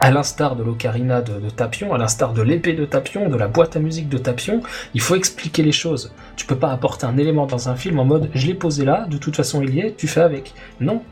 à l'instar de l'ocarina de, Tapion, à l'instar de l'épée de Tapion, de la boîte à musique de Tapion, il faut expliquer les choses. Tu peux pas apporter un élément dans un film en mode je l'ai posé là, de toute façon il y est, tu fais avec. Non,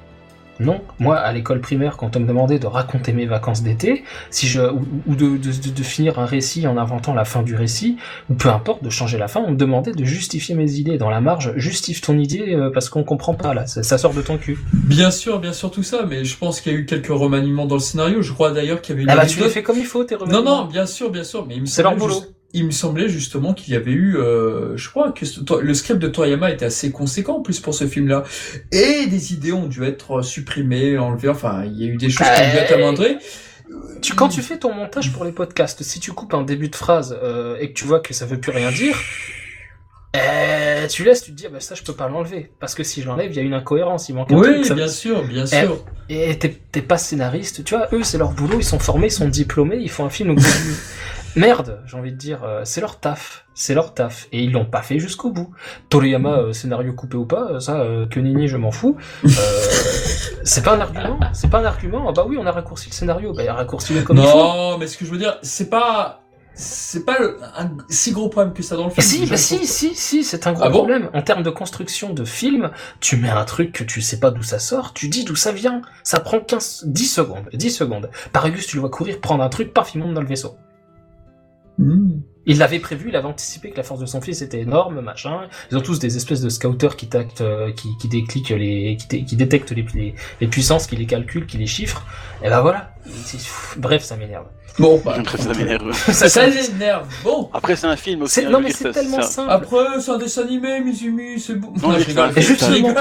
non, moi à l'école primaire, quand on me demandait de raconter mes vacances d'été, si je ou, de, de, finir un récit en inventant la fin du récit, ou peu importe de changer la fin, on me demandait de justifier mes idées dans la marge. Justifie ton idée euh, parce qu'on comprend pas là, ça, sort de ton cul. Bien sûr, bien sûr tout ça, mais je pense qu'il y a eu quelques remaniements dans le scénario. Je crois d'ailleurs qu'il y avait une. Ah bah tu l'as fait comme il faut tes remaniements. Non non, bien sûr, bien sûr, mais c'est leur boulot il me semblait justement qu'il y avait eu, euh, je crois que le script de Toriyama était assez conséquent en plus pour ce film-là, et des idées ont dû être supprimées, enlevées, enfin il y a eu des choses qui ont dû être amendées. Tu, quand tu fais ton montage pour les podcasts, si tu coupes un début de phrase euh, et que tu vois que ça veut plus rien dire, euh, tu laisses, tu te dis, ah bah ça je peux pas l'enlever. Parce que si je l'enlève, il y a une incohérence, il manque un oui, bien sûr, bien eh, sûr. Et t'es pas scénariste, tu vois, eux c'est leur boulot, ils sont formés, ils sont diplômés, ils font un film merde, j'ai envie de dire, euh, c'est leur taf, c'est leur taf, et ils l'ont pas fait jusqu'au bout. Toriyama, euh, scénario coupé ou pas, euh, ça, euh, que Nini, je m'en fous. Euh, c'est pas un argument, c'est pas un argument. Ah bah oui, on a raccourci le scénario, bah raccourci-le comme il faut. Non, mais ce que je veux dire, c'est pas, c'est pas le- un si gros problème que ça dans le film. si, bah si, si, si, c'est un gros Ah bon problème. En termes de construction de film, tu mets un truc que tu sais pas d'où ça sort, tu dis d'où ça vient. Ça prend 15, 10 secondes, 10 secondes. Paragus, tu le vois courir, prendre un truc, paf, il monte dans le vaisseau. Hmm. Il l'avait prévu, il avait anticipé que la force de son fils était énorme, machin. Ils ont tous des espèces de scouters qui tactent, euh, qui, qui décliquent les, qui, dé- qui détectent les, les, les puissances, qui les calculent, qui les chiffrent. Et ben voilà. Bref, ça m'énerve. Bon, bah, Après, ça m'énerve. ça, ça m'énerve. Bon. Après, c'est un film aussi. Hein, non mais c'est tellement ça- simple. Après, c'est un dessin animé, Mizumi, c'est bon. Non, mais je rigole.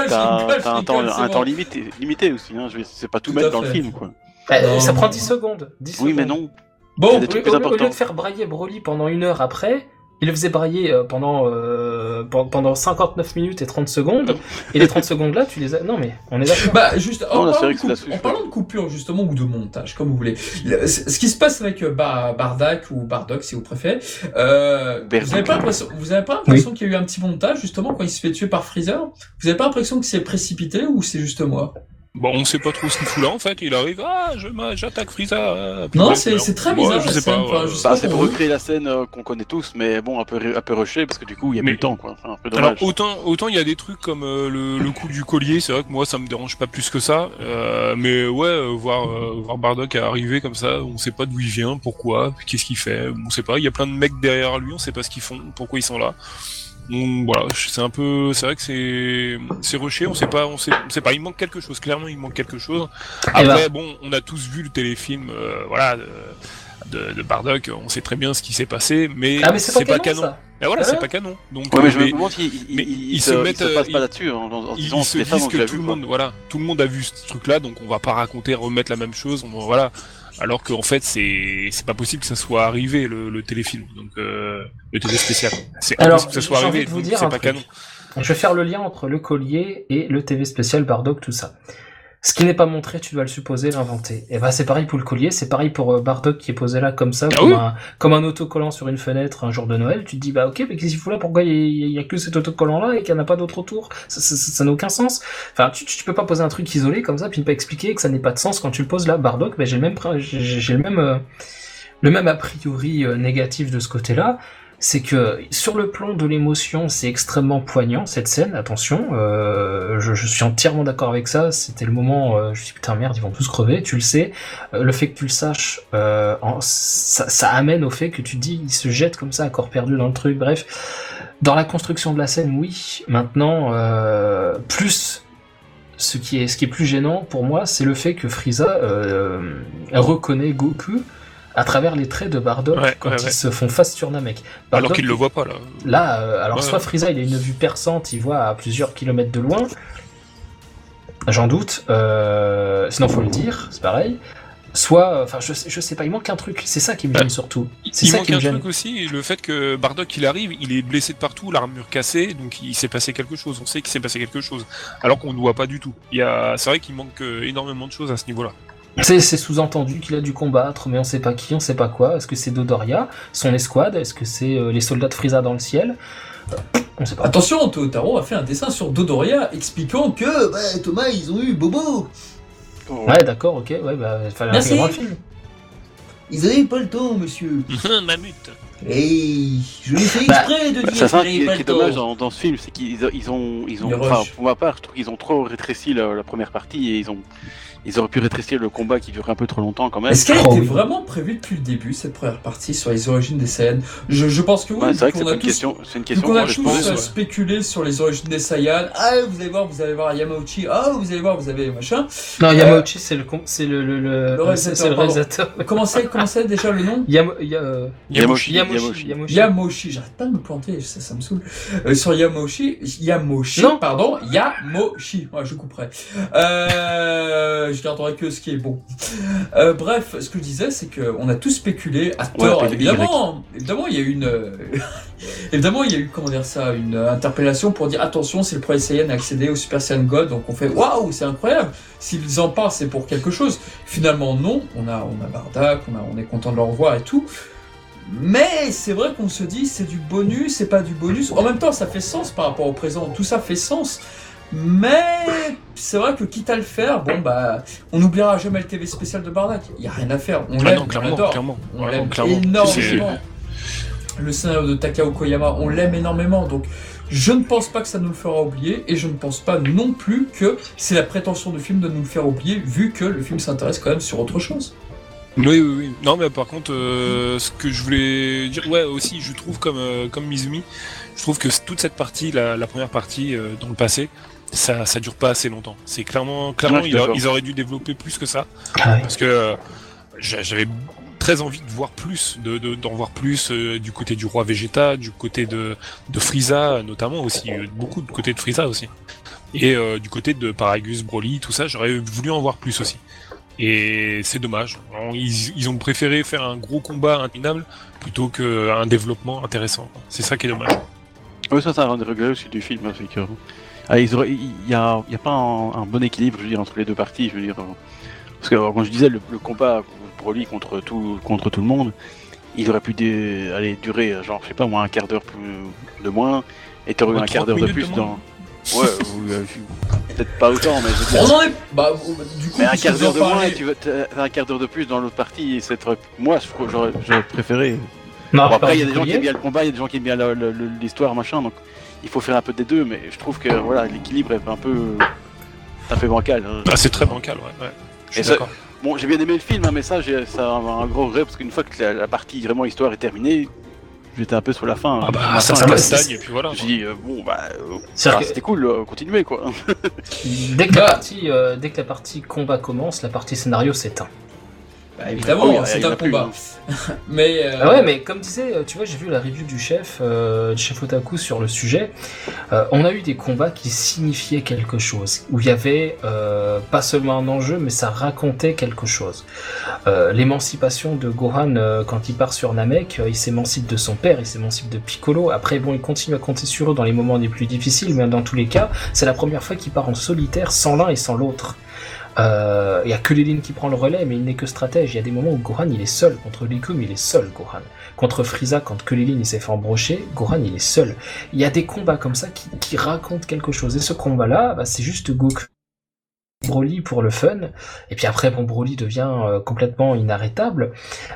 t'as- un temps, un temps limité, limité aussi, hein. c'est pas tout, Tout mettre dans le film, quoi. Non. ça prend 10 secondes. 10 Oui, mais non. Bon, Au lieu, plus au lieu- au lieu importants. de faire brailler Broly pendant une heure après, il le faisait brailler euh, pendant, euh, pen- pendant 59 minutes et 30 secondes. Et les 30 secondes là, tu les as... Non mais, on est d'accord. Bah, juste, en, Non, parlant de coup- parlant coupure, justement, ou de montage, comme vous voulez. Le- Ce qui se passe avec Bar- Bardak ou Bardock, si vous préférez, euh, vous avez pas l'impression, vous avez pas l'impression qu'il y a eu un petit montage, justement, quand il se fait tuer par Freezer? Vous avez pas l'impression que c'est précipité ou c'est juste moi? Bon, on sait pas trop ce qu'il fout là en fait. Il arrive, ah, j'attaque Frieza. Non, c'est- très Ouais, bizarre, je sais pas. ouais. Bah, pas c'est pour recréer la scène euh, qu'on connaît tous, mais bon, un peu, un peu rushé, parce que du coup, il y a Mais- plus le temps, quoi. C'est un peu Alors dommage. autant autant il y a des trucs comme euh, le, le coup du collier, c'est vrai que moi ça me dérange pas plus que ça, euh, mais ouais euh, voir euh, voir Bardock arriver comme ça, on sait pas d'où il vient, pourquoi, qu'est-ce qu'il fait, on sait pas. Il y a plein de mecs derrière lui, on sait pas ce qu'ils font, pourquoi ils sont là. Donc voilà, c'est un peu, c'est vrai que c'est c'est rushé, on sait pas, on sait, on sait pas. Il manque quelque chose, clairement il manque quelque chose. Eh ben. Après bon, on a tous vu le téléfilm, euh, voilà. De, de, de Bardock, on sait très bien ce qui s'est passé, mais, ah mais c'est pas, canon, ça. Et voilà, Ah c'est pas canon. Donc, Ouais, euh, mais je me mais- demande s'ils ils, mais ils, ils se, mettent, se euh, passent ils- pas là-dessus, en, en- en ils, disant ils se les disent que tout vu, le monde, voilà, tout le monde a vu ce truc-là, donc on va pas raconter, remettre la même chose, on, voilà. Alors qu'en fait, c'est c'est pas possible que ça soit arrivé le, le téléfilm, donc euh, le télé spécial. C'est impossible que ça soit arrivé, c'est pas truc. canon. Je vais faire le lien entre le collier et le TV spécial Bardock, tout ça. Ce qui n'est pas montré, tu dois le supposer, l'inventer. Et bah c'est pareil pour le collier, c'est pareil pour euh, Bardock qui est posé là comme ça, Ah comme, oui. un, comme un autocollant sur une fenêtre un jour de Noël. Tu te dis bah ok, mais qu'est-ce qu'il fout là? Pourquoi il y, a- que cet autocollant là et qu'il n'y en a pas d'autre autour? Ça n'a aucun sens. Enfin, tu, tu peux pas poser un truc isolé comme ça puis ne pas expliquer que ça n'ait pas de sens quand tu le poses là. Bardock, bah, j'ai le même, j'ai le même, euh, le même a priori euh, négatif de ce côté-là c'est que sur le plan de l'émotion, c'est extrêmement poignant cette scène. Attention, euh, je, suis entièrement d'accord avec ça. C'était le moment, euh, je me suis dit, putain merde, ils vont tous crever. Tu le sais. Euh, le fait que tu le saches, euh, ça, amène au fait que tu dis, ils se jettent comme ça à corps perdu dans le truc. Bref, dans la construction de la scène, oui. Maintenant, plus ce qui est ce qui est plus gênant pour moi, c'est le fait que Frieza reconnaît Goku à travers les traits de Bardock Ouais, quand ouais, ils ouais. se font face sur Namek. Alors qu'il le voit pas là. Là, euh, alors soit Frieza il a une vue perçante, il voit à plusieurs kilomètres de loin. J'en doute. Euh, sinon faut le dire, c'est pareil. Soit, enfin je, sais- je sais pas, il manque un truc. C'est ça qui me gêne surtout. C'est Il ça manque qui me un gêne. truc aussi, le fait que Bardock il arrive, il est blessé de partout, l'armure cassée, donc il s'est passé quelque chose. On sait qu'il s'est passé quelque chose, alors qu'on ne voit pas du tout. Il y a, c'est vrai qu'il manque euh, énormément de choses à ce niveau-là. C'est c'est sous-entendu qu'il a dû combattre, mais on sait pas qui, on sait pas quoi. Est-ce que c'est Dodoria, son escouade? Est-ce que c'est euh, les soldats de Frieza dans le ciel? Euh, On sait pas. Attention, Totaro a fait un dessin sur Dodoria expliquant que bah, Thomas, ils ont eu Bobo. Oh. Ouais, d'accord, ok, ouais, bah, fallait Merci. le film. Ils avaient pas le temps, monsieur. Mamut. Et je l'ai fait Bah, exprès de dire ça qu'ils qui, n'avaient pas qui est le dommage temps. dans, dans ce film, c'est qu'ils ils ont, ils ont, Le enfin, pour ma part, je trouve qu'ils ont trop rétréci la, la première partie et ils ont, ils auraient pu rétrécir le combat qui durait un peu trop longtemps quand même. Est-ce qu'elle Oh, était oui. vraiment prévue depuis le début, cette première partie, sur les origines des Saiyans? Je, je pense que oui. Ouais, c'est vrai que c'est une question, c'est une question qu'on a tous euh, ouais. spéculé sur les origines des Saiyans. Ah, vous allez voir, vous allez voir Yamauchi. Ah, vous allez voir, vous avez machin. Non, Euh, Yamauchi, c'est le, com- c'est le, le, le, Le réalisateur, le réalisateur. Comment c'est, comment c'est déjà le nom? Yam, ya- euh, Yamoshi, Yamoshi, Yamoshi. Yamoshi. Yamoshi, j'arrête pas de me planter, ça, ça me saoule. Euh, sur Yamoshi, Yamoshi, Non. pardon, Yamoshi, ouais, je couperai. Euh, je garderai que ce qui est bon. Euh, bref, ce que je disais, c'est que on a tous spéculé à tort, évidemment. Évidemment, il y a eu une, euh, évidemment, il y a eu comment dire ça, une euh, interpellation pour dire attention, c'est le premier Saiyan à accéder au Super Saiyan God, donc on fait waouh, c'est incroyable. S'ils en parlent, c'est pour quelque chose. Finalement, non. On a, on a Bardak, on a, on est content de leur voir et tout. Mais c'est vrai qu'on se dit c'est du bonus, c'est pas du bonus. En même temps, ça fait sens par rapport au présent. Tout ça fait sens. Mais c'est vrai que quitte à le faire, bon bah, on n'oubliera jamais le TV spécial de Bardak. Il y a rien à faire. On Ah l'aime, on l'adore. clairement. On l'aime énormément. Le scénario de Takao Koyama, on l'aime énormément. Donc, je ne pense pas que ça nous le fera oublier. Et je ne pense pas non plus que c'est la prétention du film de nous le faire oublier, vu que le film s'intéresse quand même sur autre chose. Oui, oui, oui. Non, mais par contre, euh, ce que je voulais dire, ouais, aussi, je trouve comme euh, comme Mizumi, je trouve que toute cette partie, la, la première partie euh, dans le passé, ça ça dure pas assez longtemps. C'est clairement clairement Ouais, ils, a- d'accord. ils auraient dû développer plus que ça, Ah ouais. parce que euh, j'a- j'avais très envie de voir plus, de de- d'en voir plus euh, du côté du roi Vegeta, du côté de de Frieza notamment aussi, euh, beaucoup de côté de Frieza aussi, et euh, du côté de Paragus, Broly, tout ça, j'aurais voulu en voir plus aussi. Et c'est dommage. Ils, ils ont préféré faire un gros combat interminable plutôt qu'un développement intéressant. C'est ça qui est dommage. Oui, ça, c'est un des regrets aussi du film. hein, c'est que... Ah, Il n'y a, il y a pas un, un bon équilibre, je veux dire, entre les deux parties. Je veux dire, euh, parce que euh, quand je disais le, le combat Broly contre tout, contre tout le monde, il aurait pu dé- aller durer, euh, genre, je sais pas, moi, un quart d'heure plus de moins, et t'aurais eu un quart 30 d'heure de plus de dans. Ouais, ou, euh, peut-être pas autant, mais je veux dire. On en est. Bah, du coup, Mais un quart d'heure de moins, et tu veux un quart d'heure de plus dans l'autre partie, et c'est moi je trouve- j'aurais j'aurais préféré. Non, Bon, après, il y a des gens qui aiment bien le combat, il y a des gens qui aiment bien l'histoire, machin, donc il faut faire un peu des deux, mais je trouve que voilà, l'équilibre est un peu, un peu bancal. hein. Ah, c'est très bancal, ouais. ouais. Je suis Et ça- d'accord. Bon, j'ai bien aimé le film, hein, mais ça, j'ai ça a un gros regret parce qu'une fois que la, la partie vraiment histoire est terminée, j'étais un peu sur la fin. Ah hein. bah, La ça fin, se là, castagne et puis voilà. J'ai dit, euh, bon, bah, euh, ah, que- c'était cool, euh, continuez quoi. Dès que, la Bah. partie, euh, dès que la partie combat commence, la partie scénario s'éteint. Bah, évidemment, Oh, c'est un plus, combat. hein. Mais. euh, Ah ouais, mais comme disait, euh, tu vois, j'ai vu la review du chef, euh, du chef Otaku sur le sujet. Euh, on a eu des combats qui signifiaient quelque chose, où il y avait euh, pas seulement un enjeu, mais ça racontait quelque chose. Euh, L'émancipation de Gohan euh, quand il part sur Namek, euh, il s'émancipe de son père, il s'émancipe de Piccolo. Après, bon, il continue à compter sur eux dans les moments les plus difficiles, mais dans tous les cas, c'est la première fois qu'il part en solitaire sans l'un et sans l'autre. Euh, Il y a que Lilin qui prend le relais, mais il n'est que stratège. Il y a des moments où Gohan il est seul contre Likum, il est seul Gohan. Contre Frieza, quand Kulilin il s'est fait embrocher, Gohan il est seul. Il y a des combats comme ça qui, qui racontent quelque chose. Et ce combat-là, bah, c'est juste Goku. Broly pour le fun, et puis après bon Broly devient euh, complètement inarrêtable.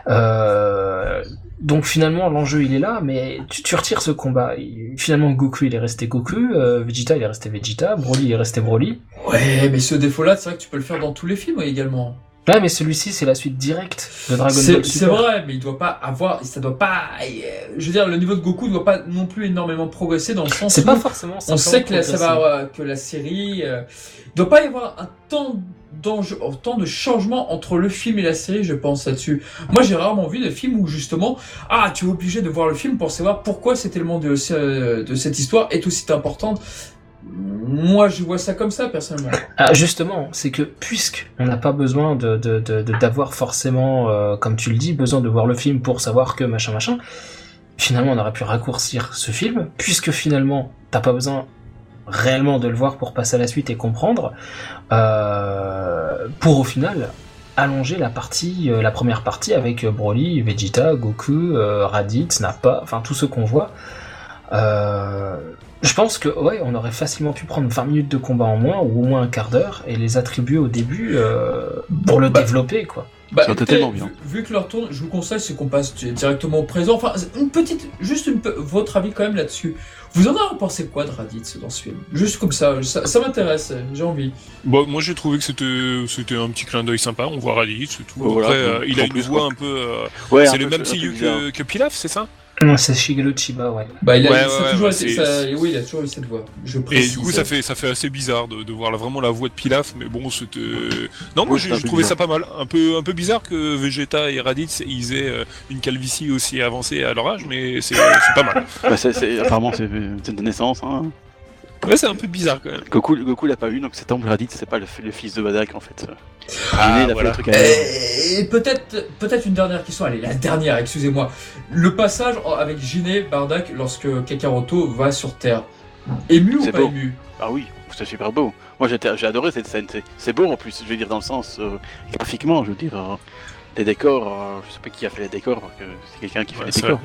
Euh, donc finalement l'enjeu il est là, mais tu, retires ce combat. Finalement Goku il est resté Goku, euh, Vegeta il est resté Vegeta, Broly il est resté Broly. Ouais, mais ce défaut-là, c'est vrai que tu peux le faire dans tous les films également. Ouais, mais celui-ci, c'est la suite directe de Dragon C'est Ball c'est Super. vrai, mais il doit pas avoir, ça doit pas, euh, je veux dire, le niveau de Goku doit pas non plus énormément progresser dans le sens C'est pas forcément on sait que la, ça va, euh, que la série, euh, il doit pas y avoir un temps d'enjeu, un temps de changement entre le film et la série, je pense là-dessus. Moi, j'ai rarement vu des films où justement, ah, tu es obligé de voir le film pour savoir pourquoi cet élément de, ce- de cette histoire est aussi importante. Moi, je vois ça comme ça personnellement. Ah, justement, c'est que puisque on n'a pas besoin de d'avoir forcément, euh, comme tu le dis, besoin de voir le film pour savoir que machin machin, finalement on aurait pu raccourcir ce film, puisque finalement t'as pas besoin réellement de le voir pour passer à la suite et comprendre, euh, pour au final allonger la partie, euh, la première partie avec Broly, Vegeta, Goku, Raditz, Nappa, enfin tout ce qu'on voit. Je pense que ouais, on aurait facilement pu prendre 20 minutes de combat en moins ou au moins un quart d'heure et les attribuer au début euh, pour le Bah, développer quoi. Bah, Ça tellement bien. Vu, vu que leur tourne, je vous conseille, c'est qu'on passe directement au présent. Enfin, une petite, juste une, votre avis quand même là-dessus. Vous en avez pensé quoi de Raditz dans ce film? Juste comme ça, ça, ça m'intéresse, j'ai envie. Bon, moi j'ai trouvé que c'était c'était un petit clin d'œil sympa. On voit Raditz, c'est tout. Voilà, Après, euh, il a une voix quoi. un peu. euh, Ouais, c'est le peu- même CEO que, que Pilaf, c'est ça? Non, c'est Shigeru Chiba, ouais. Bah, il a, Ouais, ça a ouais, toujours ça- oui, il a toujours eu cette voix. Je Et du coup, ça fait ça fait assez bizarre de, de voir là, vraiment la voix de Pilaf, mais bon, c'était. Non, moi Ouais, j'ai trouvé bizarre. ça pas mal. Un peu un peu bizarre que Vegeta et Raditz ils aient euh, une calvitie aussi avancée à leur âge, mais c'est pas mal. Bah, apparemment, c'est c'est de naissance. Hein. Ouais, c'est un peu bizarre quand même. Goku, Goku l'a pas eu, donc cet homme Raditz, c'est pas le, le fils de Badak en fait. Ah, a voilà. fait le truc à Et peut-être, peut-être une dernière question. Allez, la dernière, excusez-moi. Le passage avec Jiné Bardak lorsque Kakaroto va sur Terre. Ému ou pas beau. ému? Ah oui, c'est super beau. Moi j'ai adoré cette scène. c'est- C'est beau en plus, je veux dire dans le sens euh, graphiquement, je veux dire. euh, des décors. euh, je sais pas qui a fait les décors, parce que c'est quelqu'un qui fait Ouais, les décors.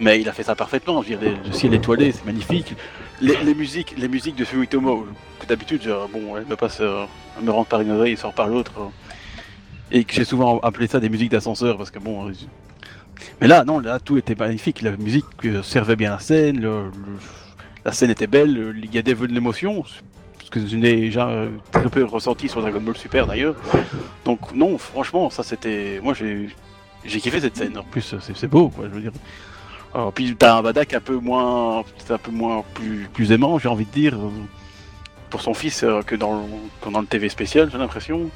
Mais il a fait ça parfaitement. Je veux dire, le ciel étoilé, c'est magnifique. Les, les musiques, les musiques de que d'habitude, bon, elle me passe, euh, elle me rentre par une oreille et sort par l'autre. euh, et que j'ai souvent appelé ça des musiques d'ascenseur parce que bon. euh, mais là, non, là, tout était magnifique. La musique servait bien la scène, le- le- la scène était belle, le- il y a des vœux de l'émotion, ce que je n'ai déjà très peu ressenti sur Dragon Ball Super d'ailleurs. Donc non, franchement, ça c'était, moi j'ai, j'ai kiffé cette scène. En plus, c'est, beau, quoi. Je veux dire. Alors, puis t'as un Badak un peu moins, un peu moins plus, plus aimant, j'ai envie de dire, pour son fils euh, que dans le, que dans le TV spécial, j'ai l'impression.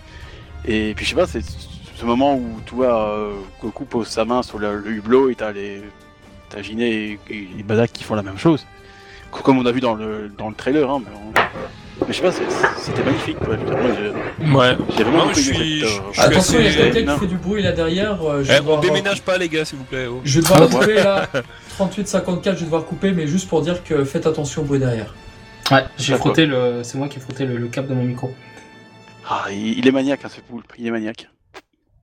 Et puis je sais pas, c'est ce moment où tu vois euh, Goku pose sa main sur le, le hublot et t'as les, t'as Giné et, et Badak qui font la même chose, comme on a vu dans le, dans le trailer. Hein, mais, on- mais je sais pas, c'était magnifique. Quoi. Ouais. j'ai vraiment Non, je suis- cette, je suis Attention, il y a quelqu'un non. qui fait du bruit là derrière. euh, je Eh, on déménage pas, les gars, s'il vous plaît. oh. Je vais devoir Ah, couper là. 38-54, je vais devoir couper, mais juste pour dire que faites attention au bruit derrière. Ouais, j'ai frotté le. C'est moi qui ai frotté le, le câble de mon micro. Ah, il, est maniaque, hein, ce poulpe. Il est maniaque.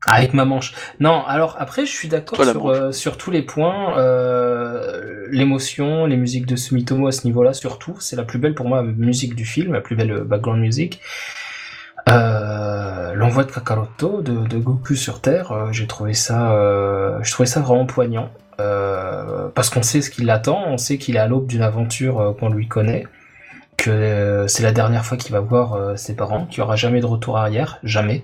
Avec ma manche. Non, alors après, je suis d'accord sur, euh, sur tous les points. Euh, L'émotion, les musiques de Sumitomo à ce niveau-là, surtout, c'est la plus belle pour moi musique du film, la plus belle euh, background music. Euh, L'envoi de Kakaroto de, Goku sur Terre, euh, j'ai trouvé ça, euh, je trouvais ça vraiment poignant. Euh, parce qu'on sait ce qui l'attend, on sait qu'il est à l'aube d'une aventure euh, qu'on lui connaît, que euh, c'est la dernière fois qu'il va voir euh, ses parents, qu'il n'y aura jamais de retour arrière, jamais.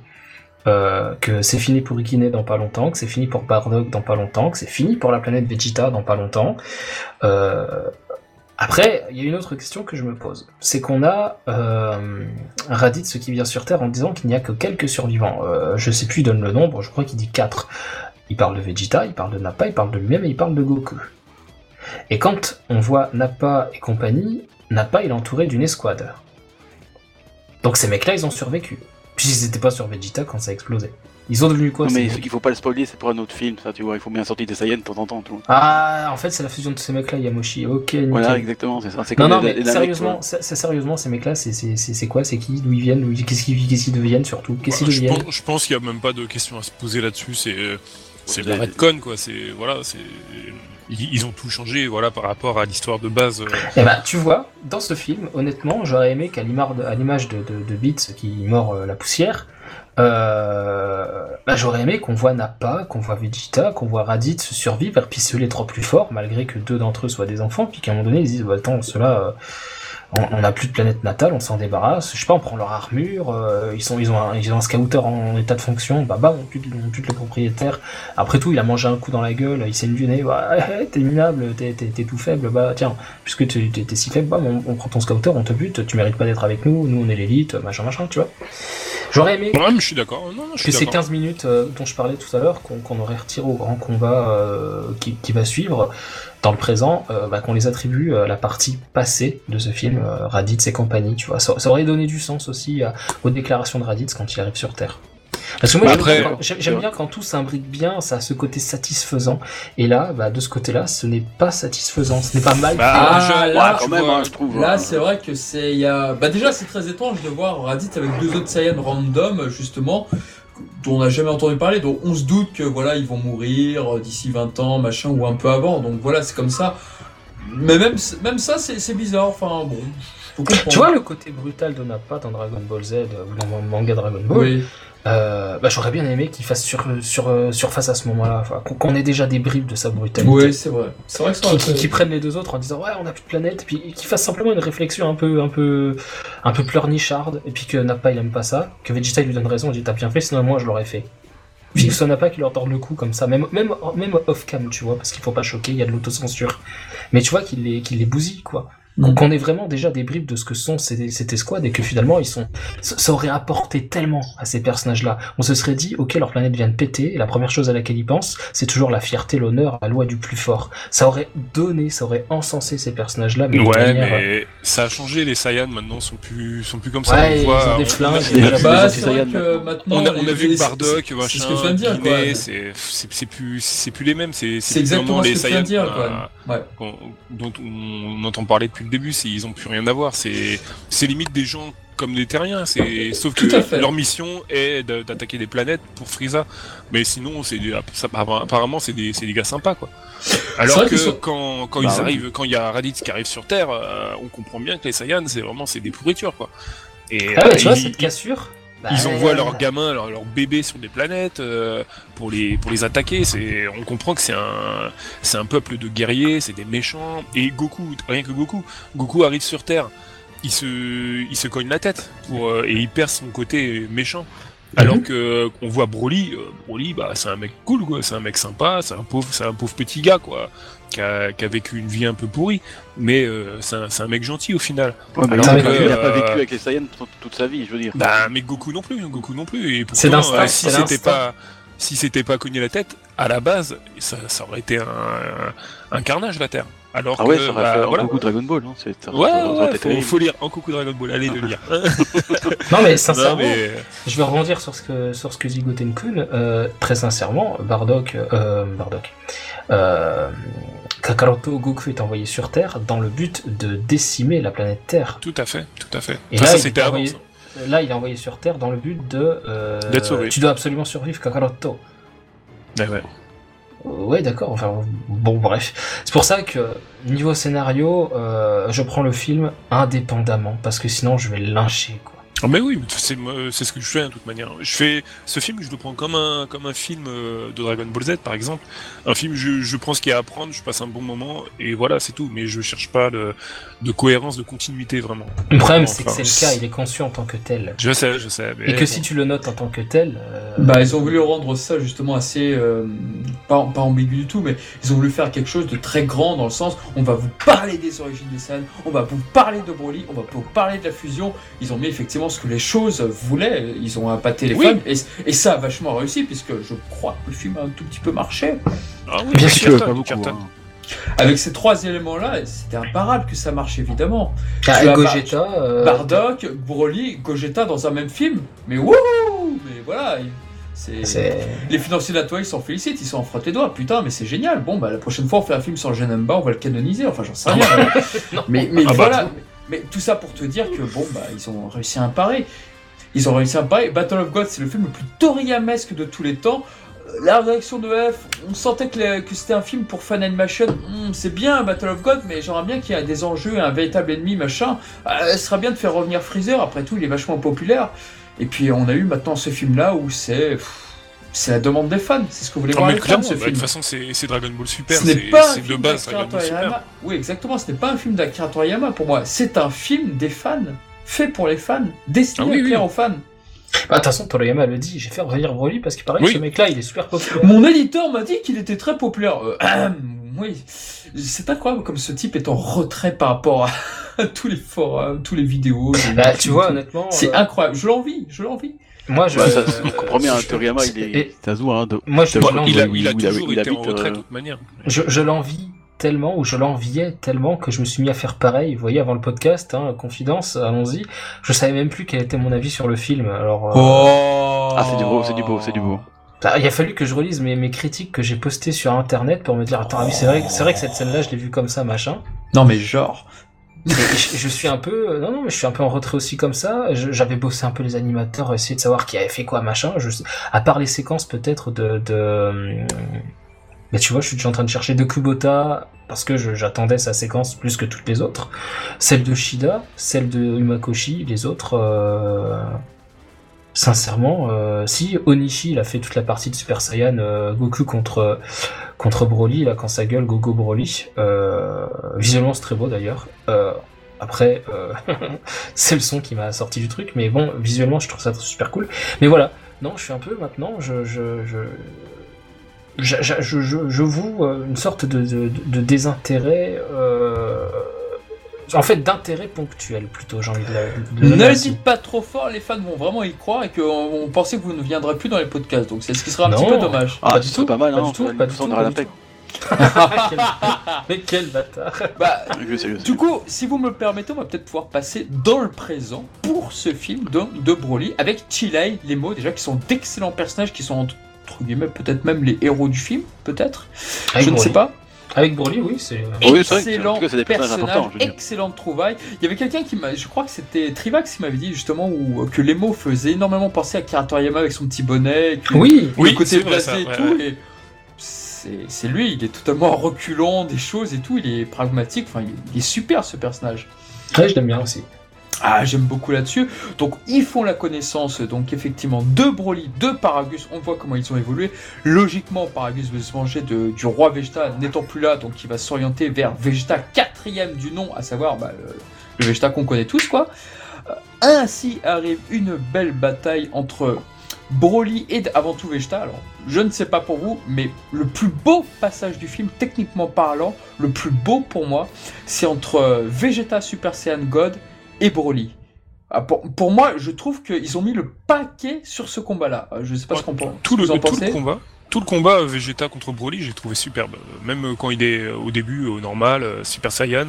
Euh, que c'est fini pour Ikine dans pas longtemps, que c'est fini pour Bardock dans pas longtemps, que c'est fini pour la planète Vegeta dans pas longtemps. Euh, après, il y a une autre question que je me pose. C'est qu'on a euh, Raditz qui vient sur Terre en disant qu'il n'y a que quelques survivants. Euh, je sais plus, il donne le nombre, je crois qu'il dit 4. Il parle de Vegeta, il parle de Nappa, il parle de lui-même et il parle de Goku. Et quand on voit Nappa et compagnie, Nappa il est entouré d'une escouade. Donc ces mecs-là, ils ont survécu. Puisqu'ils n'étaient pas sur Vegeta quand ça a explosé. Ils ont devenu quoi Non, mais mecs il faut pas le spoiler, c'est pour un autre film, ça, tu vois. Il faut bien sortir des Saiyans de temps en temps, tu vois. Ah, en fait, c'est la fusion de ces mecs-là, Yamoshi. Ok, nickel. Voilà, exactement, c'est ça. C'est Non, comme non, les- mais les sérieusement, quoi. c'est c'est sérieusement, ces mecs-là, c'est- c'est c'est- c'est quoi? C'est qui? D'où ils viennent? D'où ils- Qu'est-ce qu'ils qu'est-ce qu'ils deviennent surtout? Qu'est-ce qu'ils je, deviennent? pense, je pense qu'il n'y a même pas de question à se poser là-dessus. C'est euh, c'est la redcon, quoi. C'est voilà, c'est ils, ont tout changé, voilà, par rapport à l'histoire de base. euh. Eh ben, tu vois, dans ce film, honnêtement, j'aurais aimé qu'à l'image de, de, qui mord euh, la poussière, euh, bah, j'aurais aimé qu'on voit Nappa, qu'on voit Vegeta, qu'on voit Raditz survivre, et puis ceux les trois plus forts, malgré que deux d'entre eux soient des enfants, puis qu'à un moment donné, ils disent, bah, attends, ceux-là, on n'a plus de planète natale, on s'en débarrasse, je sais pas, on prend leur armure, euh, ils, sont, ils, ont un, ils ont un scouter en état de fonction, bah bam, on tue, on tue le propriétaire. Après tout, il a mangé un coup dans la gueule, il s'est nez, ouais, t'es minable, t'es, t'es, tout faible, bah tiens, puisque t'es, t'es, si faible, bam, on, on prend ton scouter, on te bute, tu mérites pas d'être avec nous, nous on est l'élite, machin, machin, tu vois. J'aurais aimé Ouais, mais je suis d'accord. Non, non, je suis que ces d'accord. 15 minutes euh, dont je parlais tout à l'heure, qu'on aurait retiré au grand combat euh, qui, qui va suivre, dans le présent, euh, bah, qu'on les attribue à la partie passée de ce film, Raditz et compagnie, tu vois. Ça, ça aurait donné du sens aussi à- aux déclarations de Raditz quand il arrive sur Terre. Parce que moi, Bah j'aime après- bien quand- tout s'imbrique bien, ça a ce côté satisfaisant. Et là, bah, de ce côté-là, ce n'est pas satisfaisant, ce n'est pas mal. Bah, Ah, je- là, Ouais, quand tu même, vois, hein, je trouve. Là, hein. c'est vrai que c'est. il Y a... Bah, déjà, c'est très étrange de voir Raditz avec deux autres Saiyans random, justement, dont on n'a jamais entendu parler, dont on se doute que voilà, ils vont mourir euh, d'ici 20 ans, machin, ou un peu avant. Donc voilà, c'est comme ça. Mais même, même ça, c'est c'est bizarre. Enfin, bon. Tu vois le côté brutal de Nappa dans Dragon Ball Z euh, ou dans le manga Dragon Ball Oui. Euh, bah, j'aurais bien aimé qu'il fasse sur, sur, euh, surface à ce moment-là, enfin, qu'on- ait déjà des bribes de sa brutalité. Oui, c'est vrai. C'est vrai que ça Qui, aurait qui, été- qui prennent les deux autres en disant ouais on a plus de planète puis qu'il fasse simplement une réflexion un peu un peu un peu pleurnicharde et puis que Nappa il aime pas ça que Vegeta il lui donne raison il dit t'as bien fait sinon moi je l'aurais fait puis que ce soit Nappa qui leur tord le cou comme ça même même même off cam tu vois parce qu'il faut pas choquer il y a de l'autocensure mais tu vois qu'il les qu'il les bousille quoi Mm. qu'on ait vraiment déjà des bribes de ce que sont ces, cette escouade et que finalement ils sont ça aurait apporté tellement à ces personnages là on se serait dit ok leur planète vient de péter et la première chose à laquelle ils pensent c'est toujours la fierté l'honneur la loi du plus fort ça aurait donné ça aurait encensé ces personnages là mais Ouais, manière- mais ça a changé. Les Saiyans maintenant sont plus sont plus comme ça. Ouais, on ils voit, ont des on- flingues, on a- on a- on on vu les- Bardock, machin, C'est ce que je viens de dire, quoi. Guinée, c'est c'est c'est plus c'est plus les mêmes. C'est C'est exactement ce que tu viens de dire, quoi. Ouais. dont on entend parler depuis le début. C'est ils ont plus rien à voir. C'est c'est limite des gens comme des terriens. C'est sauf que Tout à fait. leur mission est d'attaquer des planètes pour Frieza. Mais sinon, c'est des- apparemment c'est des, des gars sympas quoi. Alors que sont- quand, quand Bah ils arrivent, quand il y a Raditz qui arrive sur Terre, euh, on comprend bien que les Saiyans c'est vraiment c'est des pourritures quoi. Et Ah euh, tu vois, cette cassure. Bah, ils envoient leurs gamins, leurs bébés sur des planètes euh, pour les pour les attaquer. C'est on comprend que c'est un c'est un peuple de guerriers, c'est des méchants. Et Goku, rien que Goku, Goku arrive sur Terre, il se il se cogne la tête pour euh, et il perd son côté méchant. Alors que on voit Broly, euh, Broly, bah c'est un mec cool quoi, c'est un mec sympa, c'est un pauvre c'est un pauvre petit gars quoi, qui a, qui a vécu une vie un peu pourrie, mais euh, c'est un, c'est un mec gentil au final. Ouais, mais Alors il, a que, pas- il a pas euh, vécu avec les Saiyans toute, sa vie, je veux dire. Bah, mais Goku non plus, Goku non plus. Et C'est pourtant, euh, si c'est c'était pas, si c'était pas cogné la tête, à la base, ça, ça aurait été un, un carnage la Terre. Alors ah ouais, que, ça aurait bah, fait voilà. beaucoup Dragon Ball. Hein. c'est- ça- Ouais, ouais, été faut, lire en coucou Dragon Ball, allez le lire. Non mais non, sincèrement, mais, je vais rebondir sur ce que sur ce que dit Gotenkun. Euh, très sincèrement, Bardock, euh, Bardock, euh, Kakaroto Goku est envoyé sur Terre dans le but de décimer la planète Terre. tout à fait, tout à fait. Et Enfin, là, ça il c'était avant. envoyé-. Là, il est envoyé sur Terre dans le but de euh, D'être sauvé. Tu dois absolument survivre, Kakaroto. Ouais, ouais. Ouais, d'accord. Enfin, bon, bref. C'est pour ça que niveau scénario, euh, je prends le film indépendamment parce que sinon, je vais lyncher. Quoi. Ah, mais oui, mais c'est ce que je fais de toute manière. Je fais ce film, je le prends comme un comme un film euh, de Dragon Ball Z par exemple. Un film, je, je prends ce qu'il y a à apprendre, je passe un bon moment et voilà, c'est tout. Mais je cherche pas de, de cohérence, de continuité vraiment. Le problème, Enfin, c'est que c'est le cas. Il est conscient en tant que tel. Je sais, je sais. Mais Et que bon. si tu le notes en tant que tel, euh, Bah, ils ont voulu rendre ça justement assez euh, pas, pas ambigu du tout, mais ils ont voulu faire quelque chose de très grand dans le sens on va vous parler des origines des Saiyans, on va vous parler de Broly, on va vous parler de la fusion. Ils ont mis effectivement ce que les choses voulaient, ils ont appâté les Oui. fans et, et ça a vachement réussi puisque je crois que le film a un tout petit peu marché. Ah oui, Bien sûr, pas beaucoup. hein. Avec ces trois éléments-là, c'était imparable que ça marche évidemment. tu as Gogeta, euh, Bardock, Broly, Gogeta dans un même film, mais wouhou Mais voilà, Les financiers de la toile, ils s'en félicitent, ils s'en frottent les doigts. Putain, mais c'est génial. Bon, bah la prochaine fois, on fait un film sur Genemba, on va le canoniser. Enfin, j'en sais rien. Mais mais Ah bah, voilà. tout. Mais, tout ça pour te dire que bon, bah ils ont réussi à un. Ils ont réussi à un. Battle of God, c'est le film le plus Toriyamesque de tous les temps. Euh, La réaction de F, on sentait que, c'était un film pour fan animation. Hmm, c'est bien Battle of God, mais j'aimerais bien qu'il y ait des enjeux, un véritable ennemi, machin. Euh, ce serait bien de faire revenir Freezer. Après tout, il est vachement populaire. Et puis on a eu maintenant ce film-là où c'est c'est la demande des fans. C'est ce que vous voulez Ah, voir mais clairement, ce bah, de film. toute façon, c'est Dragon Ball Super. Ce n'est c'est- pas un C'est de film base Dragon Ball Super. Oui, exactement. Ce n'est pas un film d'Akira Toriyama pour moi. C'est un film des fans, fait pour les fans, destiné Ah oui, à plaire oui. aux fans. Bah, de toute façon, Toriyama le dit, j'ai fait revenir Broly parce qu'il paraît Oui. que ce mec-là, il est super populaire. Mon éditeur m'a dit qu'il était très populaire. Euh, oui, c'est incroyable comme ce type est en retrait par rapport à, tous les forums, tous les vidéos. Bah, tu vois, tout. honnêtement, c'est euh, incroyable. Je l'envie, je l'envie. Moi, je, Bah, ça, euh, comprend bien, Toriyama, il est. et- C'est Azu, hein. de- Moi, je, Bon, je l'envie- Il a, il a il toujours il été en habite, retrait euh, de toute manière. je, je l'envie tellement, ou je l'enviais tellement que je me suis mis à faire pareil. Vous voyez, avant le podcast, hein, confidence, allons-y. Je savais même plus quel était mon avis sur le film. Alors, euh, Oh Ah, c'est du beau, c'est du beau, c'est du beau. bah, il a fallu que je relise mes, mes critiques que j'ai postées sur internet pour me dire, attends, ah oui, c'est vrai, c'est vrai que cette scène-là, je l'ai vue comme ça, machin. Non mais genre. Je, suis un peu, euh, non, non, mais je suis un peu en retrait aussi comme ça. J'avais bossé un peu les animateurs, essayer de savoir qui avait fait quoi, machin. À part les séquences peut-être de, de, mais tu vois, je suis déjà en train de chercher de Kubota parce que j'attendais sa séquence plus que toutes les autres. Celle de Shida, celle de Umakoshi, les autres. euh, Sincèrement, euh, si Onishi il a fait toute la partie de Super Saiyan euh, Goku contre contre Broly là quand ça gueule Gogo Broly, euh, visuellement c'est très beau d'ailleurs. Après, c'est le son qui m'a sorti du truc, mais bon, visuellement je trouve ça super cool. Mais voilà, non, je suis un peu maintenant, je je je euh, une sorte de, désintérêt, en fait d'intérêt ponctuel plutôt, j'ai envie de, Ne le dites pas trop fort, les fans vont vraiment y croire et qu'on on pensait que vous ne viendrez plus dans les podcasts. Donc c'est ce qui serait un Non. petit peu dommage. Ah, Pas du tout, pas mal, pas hein. du tout, on pas du tout, pas du tête. Quel- Mais quel bâtard Bah, Je sais, je sais. Du coup, si vous me le permettez, on va peut-être pouvoir passer dans le présent pour ce film de, de Broly avec Chilai, les mots déjà qui sont d'excellents personnages qui sont entre guillemets peut-être même les héros du film, peut-être. Je ne sais pas. Avec Broly, oui, c'est. Oui, c'est vrai que- excellent cas, personnage, excellente trouvaille. Il y avait quelqu'un qui m'a, je crois que c'était Trivax qui m'avait dit justement où, que les mots faisaient énormément penser à Kira Toriyama avec son petit bonnet, que- Oui, le Oui, côté ça, et ouais, tout. Et c'est c'est lui, il est totalement reculant des choses et tout. Il est pragmatique. Enfin, il, il est super ce personnage. ouais, je l'aime bien aussi. Ah, j'aime beaucoup là-dessus. Donc, ils font la connaissance, donc effectivement, de Broly, de Paragus. On voit comment ils ont évolué. Logiquement, Paragus veut se venger de- du roi Vegeta n'étant plus là, donc il va s'orienter vers Vegeta quatrième du nom, à savoir bah, le, le Vegeta qu'on connaît tous, quoi. Euh, ainsi arrive une belle bataille entre Broly et avant tout Vegeta. Alors, je ne sais pas pour vous, mais le plus beau passage du film, techniquement parlant, le plus beau pour moi, c'est entre euh, Vegeta Super Saiyan God et Broly. Ah, pour, pour moi, je trouve qu'ils ont mis le paquet sur ce combat-là. Euh, Je sais pas ce qu'on pense. tout le, vous en tout le pensez. combat. Tout le combat euh, Vegeta contre Broly, j'ai trouvé superbe. Euh, Même quand il est au début, au normal, Super Saiyan,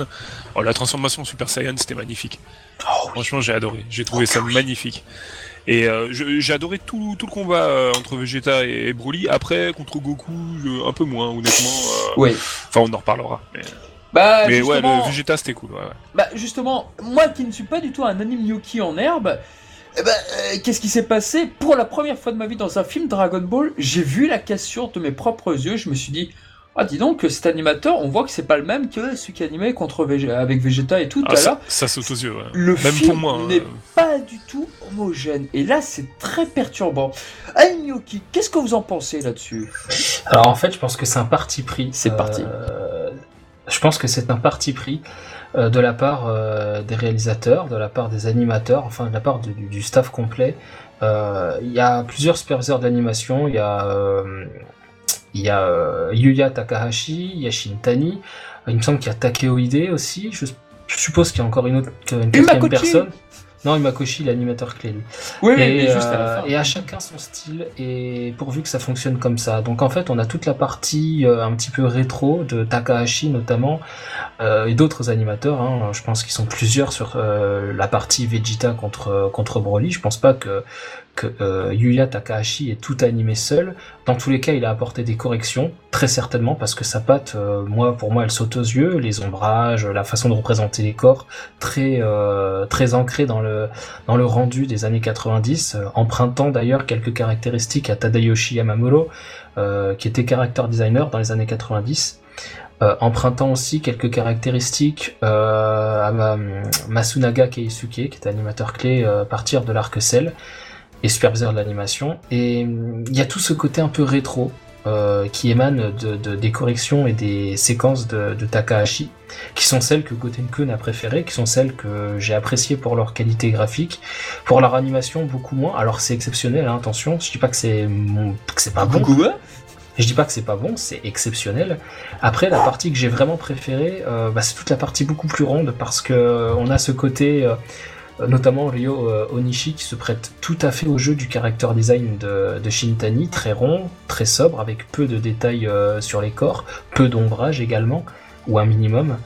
oh, la transformation Super Saiyan, c'était magnifique. Oh, Franchement, j'ai adoré. J'ai trouvé ça magnifique. Et euh, j'ai adoré tout, tout le combat euh, entre Vegeta et, et Broly. Après, contre Goku, un peu moins, honnêtement. Oui. Enfin, on en reparlera. Mais, Bah, mais ouais, justement, le Vegeta, c'était cool. Ouais, ouais. bah, justement, moi qui ne suis pas du tout un anime gnocchi en herbe, eh ben, euh, qu'est-ce qui s'est passé? Pour la première fois de ma vie dans un film Dragon Ball, j'ai vu la cassure de mes propres yeux. Je me suis dit, ah, dis donc, cet animateur, on voit que c'est pas le même que celui qui animait contre Vég- avec Vegeta et tout Ah, à ça, l'heure. ça saute aux yeux. ouais. Le Même film pour moi. n'est hein. pas du tout homogène. Et là, c'est très perturbant. Anime gnocchi, qu'est-ce que vous en pensez là-dessus? Alors en fait, je pense que c'est un parti pris. C'est parti. Je pense que c'est un parti pris euh, de la part euh, des réalisateurs, de la part des animateurs, enfin de la part du, du staff complet. Euh, Il y a plusieurs superviseurs d'animation. Il y a, il y a Yuya Takahashi, il y a Shintani. Il me semble qu'il y a Takeo Ide aussi. Je, suppose qu'il y a encore une autre, une personne. Non, Imakoshi, l'animateur clé, lui. Oui, Et, mais juste à la euh, fin. et à chacun son style, et pourvu que ça fonctionne comme ça. Donc en fait, on a toute la partie euh, un petit peu rétro de Takahashi notamment, euh, et d'autres animateurs. Hein, je pense qu'ils sont plusieurs sur euh, la partie Vegeta contre contre Broly. Je pense pas que euh, Yuya Takahashi ait tout animé seul. Dans tous les cas, il a apporté des corrections, très certainement, parce que sa patte, euh, moi, pour moi, elle saute aux yeux, les ombrages, la façon de représenter les corps, très euh, très ancré dans le dans le rendu des années 90, euh, empruntant d'ailleurs quelques caractéristiques à Tadayoshi Yamamuro, qui était character designer dans les années 90. Euh, empruntant aussi quelques caractéristiques à ma- Masunaga Keisuke, qui est animateur clé à partir de l'arc Cell et superviseur de l'animation. Et hum, il y a tout ce côté un peu rétro euh, qui émane de, de- des corrections et des séquences de, de Takahashi, qui sont celles que Gotenkun a préférées, qui sont celles que j'ai appréciées pour leur qualité graphique, pour leur animation beaucoup moins. Alors c'est exceptionnel, hein, attention, je dis pas que c'est que c'est pas bon, je dis pas que c'est pas bon, c'est exceptionnel. Après, la partie que j'ai vraiment préférée, euh, bah, c'est toute la partie beaucoup plus ronde parce que euh, on a ce côté, euh, notamment Ryo euh, Onishi, qui se prête tout à fait au jeu du character design de, Shintani, très rond, très sobre, avec peu de détails euh, sur les corps, peu d'ombrage également, ou un minimum.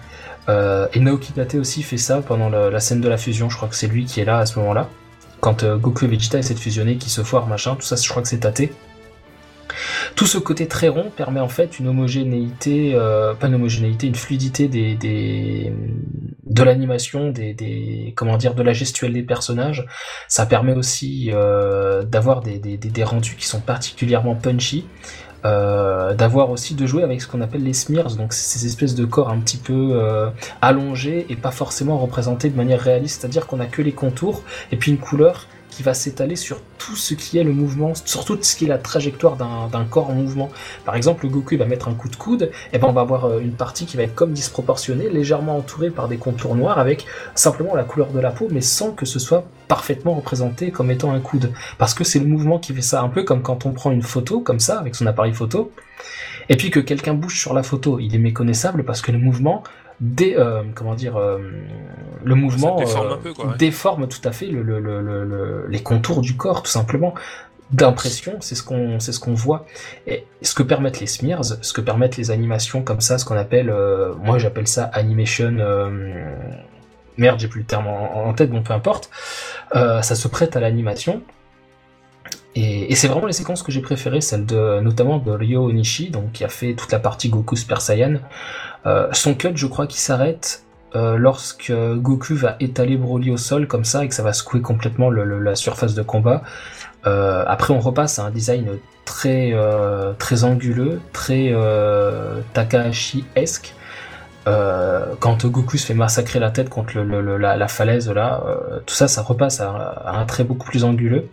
Euh, et Naoki Tate aussi fait ça pendant la, scène de la fusion, je crois que c'est lui qui est là à ce moment-là. Quand Goku et Vegeta essaient de fusionner, qui se foirent, machin, tout ça, je crois que c'est Tate. Tout ce côté très rond permet en fait une homogénéité, euh, pas une homogénéité, une fluidité de l'animation, des, de la gestuelle des personnages. Ça permet aussi euh, d'avoir des, rendus qui sont particulièrement punchy. Euh, d'avoir aussi de jouer avec ce qu'on appelle les smears, donc ces espèces de corps un petit peu allongés et pas forcément représentés de manière réaliste, c'est-à-dire qu'on a que les contours et puis une couleur qui va s'étaler sur tout ce qui est le mouvement, sur tout ce qui est la trajectoire d'un corps en mouvement. Par exemple, le Goku va mettre un coup de coude, et ben on va avoir euh, une partie qui va être comme disproportionnée, légèrement entourée par des contours noirs, avec simplement la couleur de la peau, mais sans que ce soit parfaitement représenté comme étant un coude. Parce que c'est le mouvement qui fait ça, un peu comme quand on prend une photo, comme ça, avec son appareil photo, et puis que quelqu'un bouge sur la photo, il est méconnaissable parce que le mouvement dé, euh, comment dire, euh, le mouvement déforme euh, un peu, quoi, ouais. déforme tout à fait le, le, le, le- le- les contours du corps, tout simplement. D'impression, c'est ce qu'on, c'est ce qu'on voit. Et ce que permettent les smears, ce que permettent les animations comme ça, ce qu'on appelle, moi j'appelle ça animation. merde, j'ai plus le terme en, en tête, bon peu importe. Ça se prête à l'animation. Et, et c'est vraiment les séquences que j'ai préférées, celle de notamment de Ryo Onishi, donc qui a fait toute la partie Goku Super Saiyan. Euh, son cut, je crois, qui s'arrête euh, lorsque Goku va étaler Broly au sol comme ça et que ça va secouer complètement le, le- la surface de combat. Euh, après, on repasse à un design très euh, très anguleux, très euh, Takahashi-esque. Euh, quand Goku se fait massacrer la tête contre le, le- le- la, la falaise là, euh, tout ça, ça repasse à, à un trait beaucoup plus anguleux.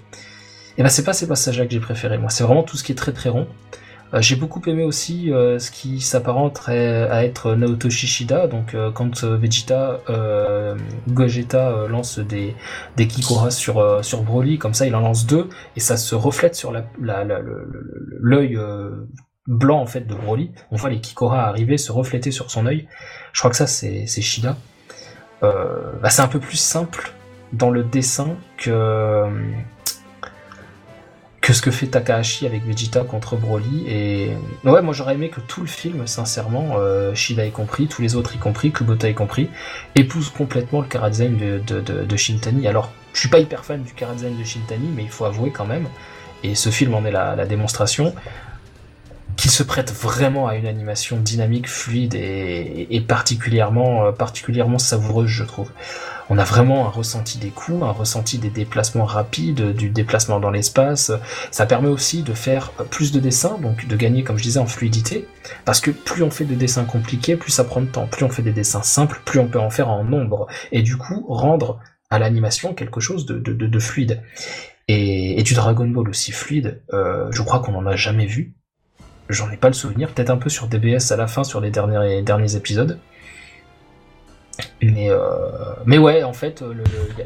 Et ben c'est pas ces passages-là que j'ai préféré. Moi, c'est vraiment tout ce qui est très très rond. Euh, j'ai beaucoup aimé aussi euh, ce qui s'apparente à être Naoto Shishida, donc euh, quand Vegeta, Gogeta lance des, des Kikoras sur, sur Broly, comme ça il en lance deux, et ça se reflète sur l'œil blanc en fait de Broly. On voit les Kikoras arriver, se refléter sur son œil. Je crois que ça c'est Shida. Bah, c'est un peu plus simple dans le dessin que que ce que fait Takahashi avec Vegeta contre Broly. Et ouais moi j'aurais aimé que tout le film sincèrement euh, Shida y compris tous les autres y compris Kubota y compris épouse complètement le chara design de, Shintani. Alors je suis pas hyper fan du chara design de Shintani mais il faut avouer quand même et ce film en est la démonstration qu'il se prête vraiment à une animation dynamique, fluide et, particulièrement, euh, particulièrement savoureuse, je trouve. On a vraiment un ressenti des coups, un ressenti des déplacements rapides, du déplacement dans l'espace. Ça permet aussi de faire plus de dessins, donc de gagner, comme je disais, en fluidité. Parce que plus on fait de dessins compliqués, plus ça prend de temps. Plus on fait des dessins simples, plus on peut en faire en nombre. Et du coup, rendre à l'animation quelque chose de, de, de, de fluide. Et, et du Dragon Ball aussi fluide, euh, je crois qu'on n'en a jamais vu. J'en ai pas le souvenir, peut-être un peu sur DBS à la fin, sur les derniers, derniers épisodes. Mais, euh, mais ouais, en fait,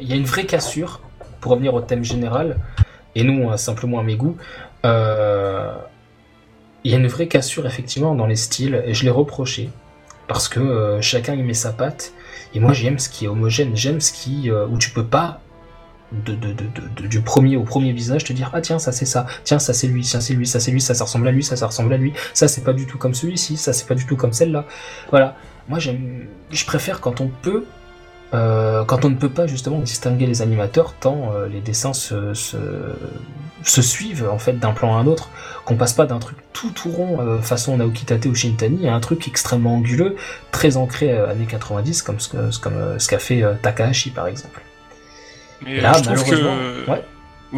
il y a une vraie cassure, pour revenir au thème général, et nous, euh, simplement à mes goûts. euh, Il y a une vraie cassure, effectivement, dans les styles, et je l'ai reproché, parce que euh, chacun y met sa patte, et moi j'aime ce qui est homogène, j'aime ce qui, euh, où tu peux pas de, de- du premier au premier visage te dire ah tiens ça c'est ça. Tiens ça c'est lui tiens c'est lui ça c'est lui ça ça ressemble à lui ça ça ressemble à lui. Ça c'est pas du tout comme celui-ci ça c'est pas du tout comme celle-là. Voilà. Moi j'aime je préfère quand on peut euh, quand on ne peut pas justement distinguer les animateurs tant euh, les dessins se, suivent en fait d'un plan à un autre. Qu'on passe pas d'un truc tout tout rond euh, façon Naoki Tate ou Shintani à un truc extrêmement anguleux très ancré années 90 comme ce comme ce qu'a fait Takahashi par exemple Mais et là je trouve que. ouais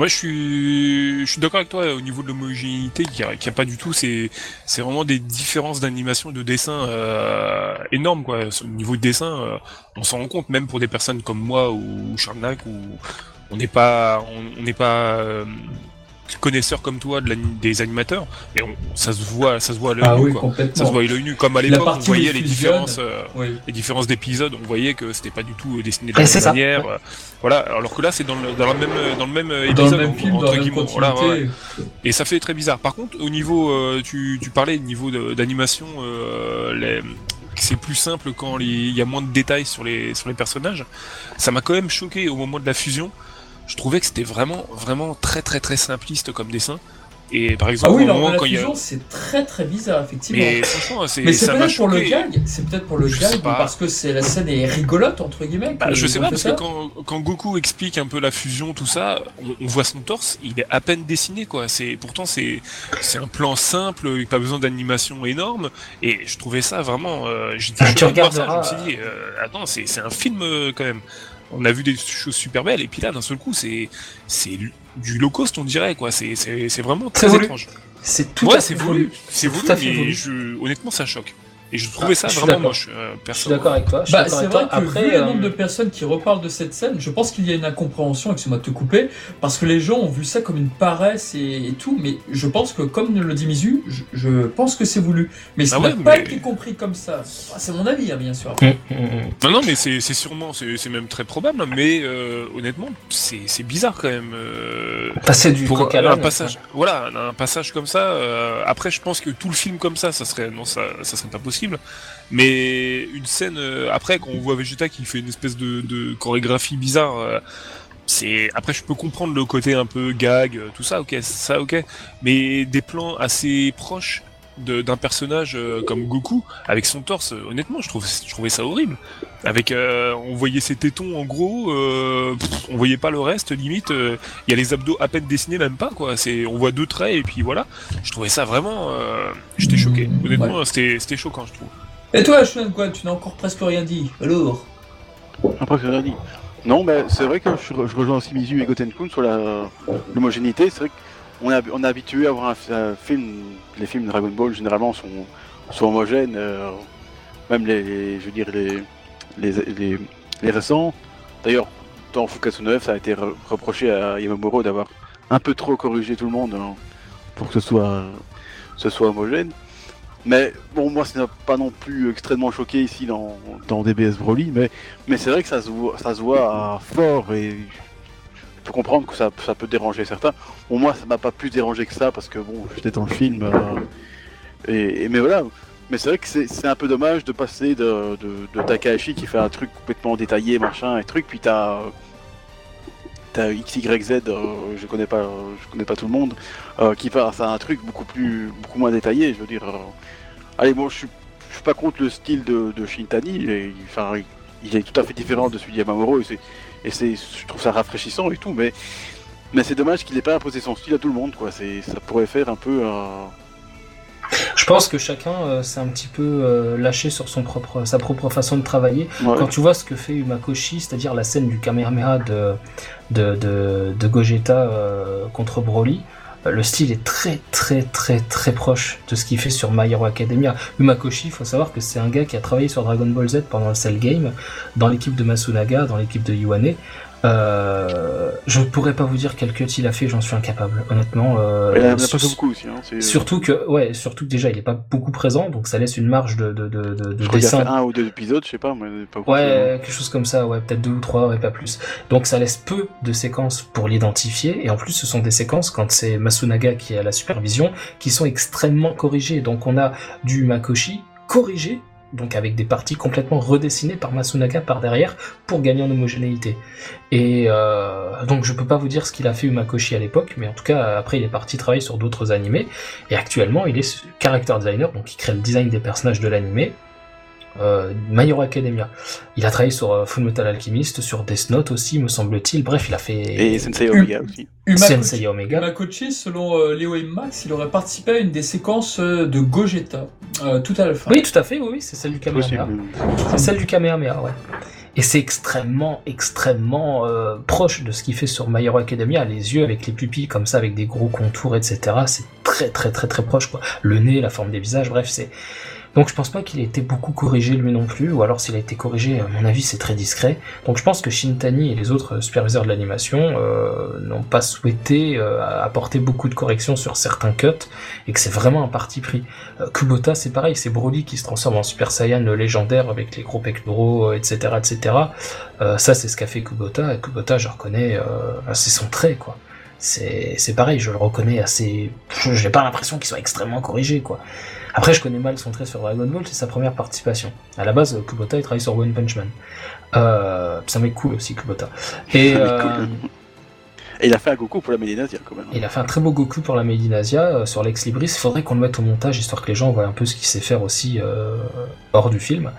je suis, je suis d'accord avec toi au niveau de l'homogénéité, qu'il n'y a, pas du tout. C'est, c'est vraiment des différences d'animation, de dessin euh, énormes, quoi. Au niveau de dessin, euh, on s'en rend compte, même pour des personnes comme moi ou Charnac, où on n'est pas, on on n'est pas euh, connaisseur comme toi de des animateurs, mais on, ça se voit, ça se voit à l'œil Ah nu, oui, quoi. complètement. Ça se voit à l'œil nu, comme à l'époque, on voyait les différences. euh, Oui. les différences d'épisodes, on voyait que c'était pas du tout dessiné de la même manière. ouais. euh, Voilà, alors que là c'est dans le, dans, le même, dans le même euh, Dans épisode, le même film, entre guillemets. Voilà, continuité. ouais. Et ça fait très bizarre. Par contre, au niveau, euh, tu, tu parlais au niveau d'animation, euh, c'est plus simple quand il y a moins de détails sur les, sur les personnages. Ça m'a quand même choqué au moment de la fusion. Je trouvais que c'était vraiment, vraiment très, très, très simpliste comme dessin. Et par Ah exemple, oui, au moment quand il y a... c'est très très bizarre, effectivement. Mais franchement, c'est, Mais c'est peut-être pour le gag, c'est peut-être pour le Je gag, parce que c'est la scène est rigolote entre guillemets. Bah, je sais pas, parce que quand, quand Goku explique un peu la fusion, tout ça, on, on voit son torse, il est à peine dessiné, quoi. C'est, pourtant, c'est, c'est un plan simple, il pas besoin d'animation énorme, et je trouvais ça vraiment, euh, j'étais Ah, tu de voir ça, je me suis dit, euh, attends, c'est, c'est un film, euh, quand même. On a vu des choses super belles, et puis là, d'un seul coup, c'est, c'est du low cost, on dirait, quoi. C'est, c'est, c'est vraiment très étrange. C'est tout ouais, à c'est fait voulu, c'est voulu, mais je, honnêtement, ça choque. Et je trouvais Ah, ça je vraiment moche, euh, Je suis d'accord avec toi. Bah, c'est vrai toi. que Après, vu le euh, nombre de personnes qui reparlent de cette scène, je pense qu'il y a une incompréhension, excuse-moi de te couper, parce que les gens ont vu ça comme une paresse et, et tout, mais je pense que, comme le dit Mizu, je, je pense que c'est voulu. Mais ça Ah n'a ouais, pas mais- été compris comme ça. Ah, c'est mon avis, hein, bien sûr. hum, hum, hum. Non, non, mais c'est c'est sûrement, c'est c'est même très probable, mais euh, honnêtement, c'est c'est bizarre quand même. euh, Passer du pour un l'âne, passage, voilà, un passage comme ça. euh, après, je pense que tout le film comme ça, ça serait non, ça, ça serait pas possible. Mais une scène euh, après, quand on voit Vegeta qui fait une espèce de, chorégraphie bizarre. euh, c'est après je peux comprendre le côté un peu gag euh, tout ça ok ça ok mais des plans assez proches d'un personnage euh, comme Goku avec son torse. euh, Honnêtement, je, trouve, je trouvais ça horrible. Avec, euh, on voyait ses tétons en gros, euh, pff, on voyait pas le reste. Limite, euh, il y a les abdos à peine dessinés, même pas quoi. C'est, on voit deux traits et puis voilà. Je trouvais ça vraiment, euh, j'étais choqué. Honnêtement, c'était, c'était choquant, je trouve. Et toi, Sean, quoi, tu n'as encore presque rien dit. Alors? Après, rien dit. Non, mais c'est vrai que je, je rejoins aussi Mizu et Gotenkun sur la- l'homogénéité. C'est vrai qu'on est, on est habitué à voir un, un film, les films Dragon Ball généralement sont, homogènes, euh, même les, je veux dire les, les, les, récents. D'ailleurs, dans Fukatsu 9, ça a été re- reproché à Yamamuro d'avoir un peu trop corrigé tout le monde hein, pour que ce soit, ce soit homogène. Mais bon, moi, ça n'a pas non plus extrêmement choqué ici dans, dans DBS Broly, mais, mais c'est vrai que ça se voit, ça se voit fort et peux comprendre que ça, ça peut déranger certains. Bon, moi, ça m'a pas plus dérangé que ça parce que bon, j'étais dans le film. euh, et, mais voilà. Mais c'est vrai que c'est un peu dommage de passer de, de, Takahashi qui fait un truc complètement détaillé, machin et truc, puis t'as t'as XYZ, euh, je connais pas, je connais pas tout le monde, euh, qui passe à un truc beaucoup plus, beaucoup moins détaillé. Je veux dire, euh, allez, bon, je suis, je suis pas contre le style de, de Shintani, enfin, il- est tout à fait différent de celui de Yamamuro, et c'est, je trouve ça rafraîchissant et tout, mais, mais c'est dommage qu'il ait pas imposé son style à tout le monde, quoi. C'est, ça pourrait faire un peu. Je pense que chacun euh, s'est un petit peu euh, lâché sur son propre, sa propre façon de travailler. ouais. Quand tu vois ce que fait Umakoshi, c'est-à-dire la scène du Kamehameha de, de, de, de Gogeta euh, contre Broly, le style est très très très très proche de ce qu'il fait sur My Hero Academia. Umakoshi, il faut savoir que c'est un gars qui a travaillé sur Dragon Ball Z pendant le Cell Game, dans l'équipe de Masunaga, dans l'équipe de Iwane. Euh, je pourrais pas vous dire quel cut il a fait, j'en suis incapable, honnêtement. euh, Il en a pas sur- fait beaucoup aussi, hein. c'est- Surtout que, ouais, surtout que déjà il est pas beaucoup présent, donc ça laisse une marge de, de, de, de, de je crois qu'il a fait dessin. un ou deux épisodes, je sais pas, mais pas beaucoup. Ouais, quelque chose comme ça, ouais, peut-être deux ou trois, ouais, pas plus. Donc ça laisse peu de séquences pour l'identifier, et en plus ce sont des séquences, quand c'est Masunaga qui est à la supervision, qui sont extrêmement corrigées. Donc on a du Makoshi corrigé, donc avec des parties complètement redessinées par Masunaga par derrière, pour gagner en homogénéité. Et euh, donc je peux pas vous dire ce qu'il a fait Umakoshi à l'époque, mais en tout cas après il est parti travailler sur d'autres animés, et actuellement il est character designer, donc il crée le design des personnages de l'animé, euh, My Hero Academia. Il a travaillé sur euh, Fullmetal Alchemist, sur Death Note aussi, me semble-t-il. Bref, il a fait Et Sensei Omega aussi. Sensei Omega. Umakochi, selon euh, Léo et Max, il aurait participé à une des séquences euh, de Gogeta, euh, tout à la fin. Oui, tout à fait, oui, oui, c'est celle du. Kamehameha. C'est celle du Kamehameha, ouais. Et c'est extrêmement, extrêmement euh, proche de ce qu'il fait sur My Hero Academia. Les yeux avec les pupilles comme ça, avec des gros contours, etc. C'est très, très, très, très proche, quoi. Le nez, la forme des visages, bref, c'est... Donc je pense pas qu'il ait été beaucoup corrigé lui non plus, ou alors s'il a été corrigé, à mon avis c'est très discret. Donc je pense que Shintani et les autres superviseurs de l'animation euh, n'ont pas souhaité euh, apporter beaucoup de corrections sur certains cuts, et que c'est vraiment un parti pris. Euh, Kubota c'est pareil, c'est Broly qui se transforme en Super Saiyan légendaire avec les gros pectoraux, etc. etc. Ça c'est ce qu'a fait Kubota, et Kubota je reconnais, c'est son trait quoi. C'est pareil, je le reconnais assez... je- J'ai pas l'impression qu'il soit extrêmement corrigé quoi. Après, je connais mal son trait sur Dragon Ball, c'est sa première participation. À la base, Kubota, il travaille sur One Punch Man. Euh, un mec cool aussi, Kubota. Et, euh. Et il a fait un Goku pour la Médinasia quand même. il a fait un très beau Goku pour la Médinasia euh, sur Lex Libris. Il faudrait qu'on le mette au montage, histoire que les gens voient un peu ce qu'il sait faire aussi euh, hors du film.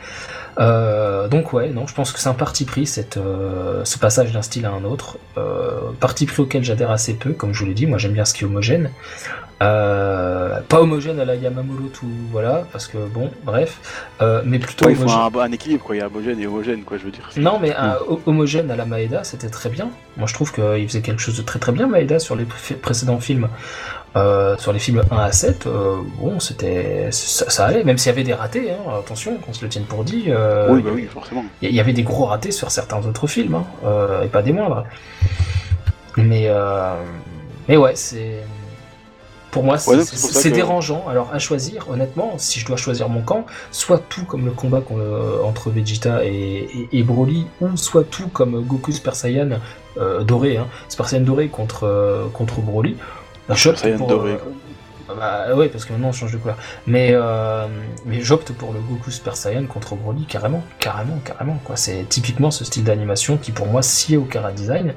Euh, donc ouais, non, je pense que c'est un parti pris, cette, euh, ce passage d'un style à un autre. Euh, parti pris auquel j'adhère assez peu, comme je vous l'ai dit, moi j'aime bien ce qui est homogène. Euh, pas homogène à la Yamamoto, tout, voilà, parce que bon, bref, euh, mais plutôt Ouais, il faut homogène. un, un équilibre, quoi. Il y a homogène et homogène, quoi, je veux dire. Non, mais un ho- homogène à la Maeda, c'était très bien. Moi, je trouve qu'il faisait quelque chose de très très bien, Maeda, sur les pré- précédents films. Euh, sur les films 1 à 7, euh, bon, c'était, ça, ça allait, même s'il y avait des ratés, hein, attention, qu'on se le tienne pour dit. euh, Oui, bah oui, forcément. il y avait des gros ratés sur certains autres films, hein, et pas des moindres. Mais, mais ouais, c'est. Pour moi, c'est Ouais, que- dérangeant. Alors, à choisir, honnêtement, si je dois choisir mon camp, soit tout comme le combat entre Vegeta et, et, et Broly, ou soit tout comme Goku Super Saiyan doré, hein, Super Saiyan doré contre, contre Broly. J'opte pour, doré, euh, quoi. bah ouais, parce que maintenant on change de couleur. Mais, euh, mais j'opte pour le Goku Super Saiyan contre Broly, carrément, carrément, carrément. quoi. C'est typiquement ce style d'animation qui pour moi sied au Kara Design,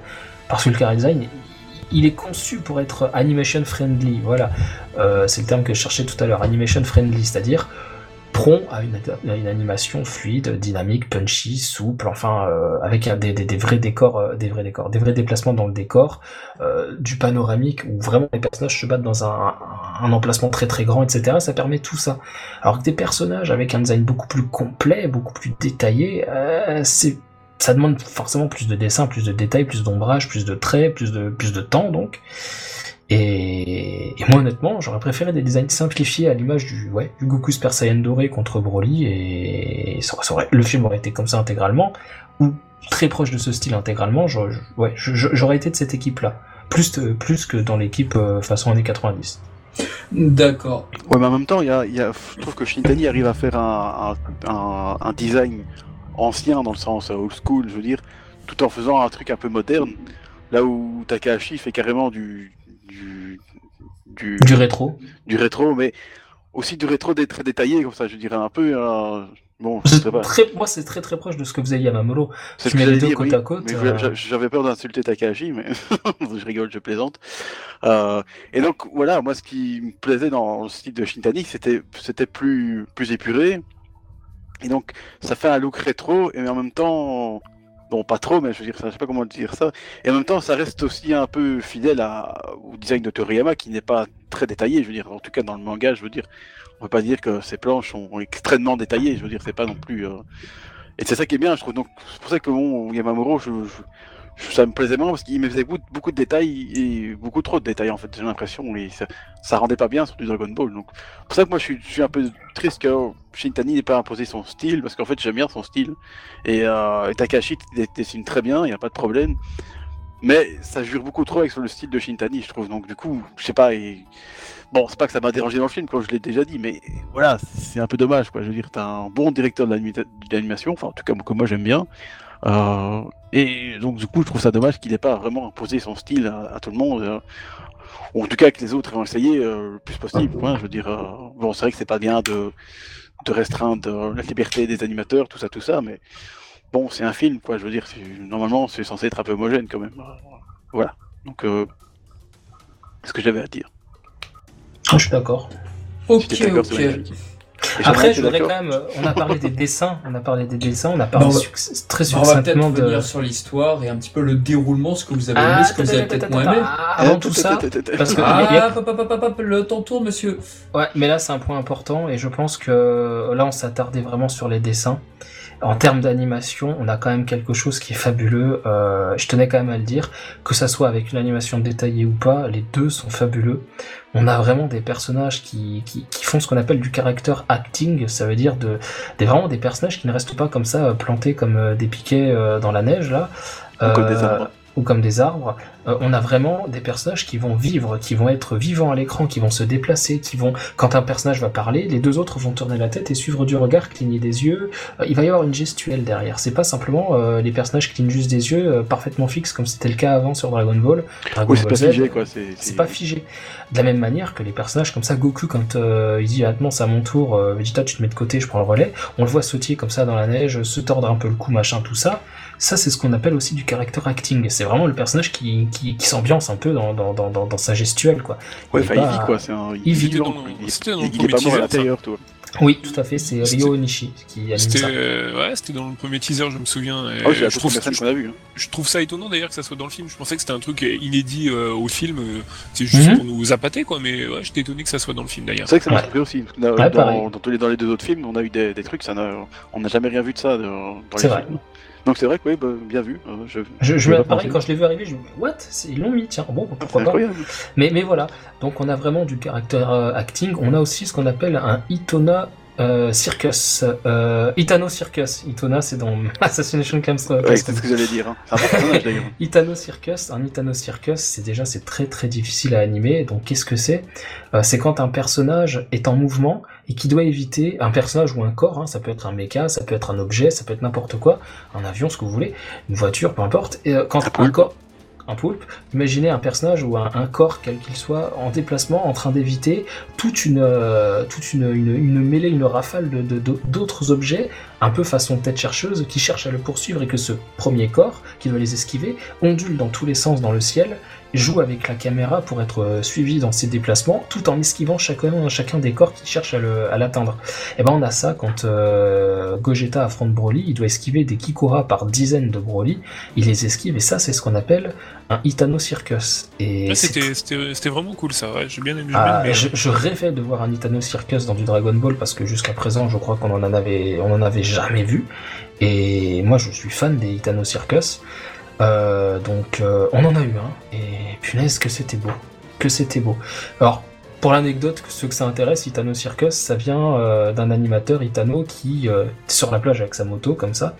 parce que le Kara Design, il est conçu pour être animation friendly. Voilà, Euh, c'est le terme que je cherchais tout à l'heure. Animation friendly, c'est-à-dire prompt à une, animation fluide, dynamique, punchy, souple, enfin euh, avec des vrais décors, euh, des vrais décors, des vrais déplacements dans le décor, euh, du panoramique où vraiment les personnages se battent dans un, un emplacement très très grand, etc. Ça permet tout ça. Alors que des personnages avec un design beaucoup plus complet, beaucoup plus détaillé, euh, c'est ça demande forcément plus de dessin, plus de détails, plus d'ombrage, plus de traits, plus de plus de temps donc. Et, et moi honnêtement, j'aurais préféré des designs simplifiés à l'image du ouais du Goku Super Saiyan doré contre Broly et ça, ça aurait- le film aurait été comme ça intégralement ou très proche de ce style intégralement. j'aurais- je- ouais, j'aurais été de cette équipe là, plus plus que dans l'équipe euh, façon années 90. D'accord. Ouais, mais en même temps, il y a, il y a- je trouve que Shintani arrive à faire un, un, un- design ancien dans le sens old school, je veux dire, tout en faisant un truc un peu moderne. Là où Takahashi fait carrément du du, du, Du rétro. du rétro, mais aussi du rétro très détaillé comme ça, je dirais un peu. euh, bon, je sais pas. très- moi, c'est très très proche de ce que faisait Yamamuro. Tu mets les deux côte oui. à côte, euh, j'avais peur d'insulter Takahashi, mais je rigole, je plaisante. Euh, et donc voilà, moi ce qui me plaisait dans le style de Shintani, c'était c'était plus plus épuré. Et donc ça fait un look rétro, et en même temps, bon pas trop, mais je veux dire, ça, je sais pas comment dire ça. Et en même temps, ça reste aussi un peu fidèle au design de Toriyama, qui n'est pas très détaillé. Je veux dire, en tout cas dans le manga, je veux dire, on peut pas dire que ces planches sont extrêmement détaillées. Je veux dire, c'est pas non plus. euh, et c'est ça qui est bien, je trouve. Donc, c'est pour ça que bon, Yamamuro, je- ça me plaisait moins parce qu'il me faisait beaucoup, de détails et beaucoup trop de détails en fait, j'ai l'impression. Et ça, rendait pas bien sur du Dragon Ball. Donc, c'est pour ça que moi je suis, un peu triste que Shintani n'ait pas imposé son style parce qu'en fait j'aime bien son style. Et, euh, et Takahashi dé- dessine très bien, il n'y a pas de problème. Mais ça jure beaucoup trop avec le style de Shintani, je trouve. Donc, du coup, je sais pas. Et... Bon, c'est pas que ça m'a dérangé dans le film, comme je l'ai déjà dit, mais voilà, c'est un peu dommage, quoi. Je veux dire, t'as un bon directeur de l'anima- de l'animation, enfin, en tout cas, que moi j'aime bien. Euh, et donc, du coup, je trouve ça dommage qu'il n'ait pas vraiment imposé son style à, à tout le monde. euh, ou en tout cas, que les autres aient essayé euh, le plus possible, quoi. Je veux dire, euh, bon, c'est vrai que c'est pas bien de, de restreindre la liberté des animateurs, tout ça, tout ça, mais bon, c'est un film, quoi. Je veux dire, normalement, c'est censé être un peu homogène quand même. Voilà. Donc, euh, c'est ce que j'avais à dire. Ah, je suis d'accord. Ok, ok. Après, je voudrais quand même. On a parlé des dessins, on a parlé des dessins, on a parlé très On va peut-être succinctement de. revenir sur l'histoire et un petit peu le déroulement, ce que vous avez aimé, Ah, ce que vous avez peut-être moins aimé. ah, Avant tout ça, parce que- Ah, le temps tourne, monsieur. Ouais, mais là c'est un point important et je pense que là on s'attardait vraiment sur les dessins. En termes d'animation, on a quand même quelque chose qui est fabuleux. Euh, je tenais quand même à le dire, que ça soit avec une animation détaillée ou pas, les deux sont fabuleux. On a vraiment des personnages qui, qui, qui font ce qu'on appelle du character acting, ça veut dire de, des vraiment des personnages qui ne restent pas comme ça euh, plantés comme euh, des piquets dans la neige là. Euh. Ou comme des arbres, euh, on a vraiment des personnages qui vont vivre, qui vont être vivants à l'écran, qui vont se déplacer, qui vont, quand un personnage va parler, les deux autres vont tourner la tête et suivre du regard, cligner des yeux. Euh, il va y avoir une gestuelle derrière. C'est pas simplement euh, les personnages clignent juste des yeux euh, parfaitement fixes comme c'était le cas avant sur Dragon Ball. Dragon Oui, c'est pas figé, quoi. C'est c'est pas figé. De la même manière que les personnages comme ça, Goku quand euh, il dit maintenant c'est à mon tour, euh, Vegeta tu te mets de côté, je prends le relais, on le voit sautiller comme ça dans la neige, se tordre un peu le cou, machin, tout ça. Ça c'est ce qu'on appelle aussi du character acting. C'est vraiment le personnage qui, qui, qui s'ambiance un peu dans, dans, dans, dans, dans sa gestuelle quoi. Ouais, Il est enfin, il pas- vit, quoi. C'est un... il vit. dans-. Il est- il pas mort à teaser, l'intérieur, toi. Oui, tout à fait, c'est Ryo Onishi qui anime C'était ça. euh, ouais, c'était dans le premier teaser, je me souviens. Ah oui, je, trouve, qu'on a vue. hein. je trouve ça étonnant d'ailleurs que ça soit dans le film. Je pensais que c'était un truc inédit euh, au film. euh, C'est juste Mhm. pour nous appâter, quoi. Mais ouais, j'étais étonné que ça soit dans le film d'ailleurs. C'est vrai que ça m'a Ouais. surpris aussi. parce que dans, Ouais, dans, dans tous les, dans les deux autres films, on a eu des, des trucs, ça on n'a jamais rien vu de ça dans, les vrai. films. Donc c'est vrai que oui, bah, bien vu. euh, Je, me- pareil, quand je l'ai vu arriver, je me dis, what? Ils l'ont mis, tiens, bon, pourquoi pas. Mais, mais voilà, donc on a vraiment du caractère euh, acting. On a aussi ce qu'on appelle un Itona euh, Circus. Euh, Itano Circus. Itona, c'est dans Assassination Classroom. Ouais, c'est ce que j'allais dire. hein. Un personnage. Itano Circus, un Itano Circus, c'est déjà c'est très très difficile à animer. Donc qu'est-ce que c'est? Euh, C'est quand un personnage est en mouvement et qui doit éviter un personnage ou un corps. hein, ça peut être un mecha, ça peut être un objet, ça peut être n'importe quoi, un avion, ce que vous voulez, une voiture, peu importe. Et euh, quand Un corps, imaginez un personnage ou un, corps quel qu'il soit en déplacement, en train d'éviter toute une euh, mêlée, une rafale de- d'autres objets un peu façon tête chercheuse, qui cherche à le poursuivre et que ce premier corps, qui doit les esquiver, ondule dans tous les sens dans le ciel joue avec la caméra pour être euh, suivi dans ses déplacements, tout en esquivant chacun, chacun des corps qui cherchent à l'atteindre. Et ben on a ça quand euh, Gogeta affronte Broly, il doit esquiver des Kikura par dizaines de Broly, il les esquive et ça c'est ce qu'on appelle un Itano Circus. Et C'était vraiment cool ça, ouais. j'ai bien aimé. ah, bien je, rêvais de voir un Itano Circus dans du Dragon Ball parce que jusqu'à présent, je crois qu'on en avait, on en avait jamais vu. Et moi, je suis fan des Itano Circus. Euh, donc, euh, on en a eu un. Et punaise, que c'était beau. Que c'était beau. Alors, pour l'anecdote, ceux que ça intéresse, Itano Circus, ça vient euh, d'un animateur Itano qui, sur la plage avec sa moto, comme ça.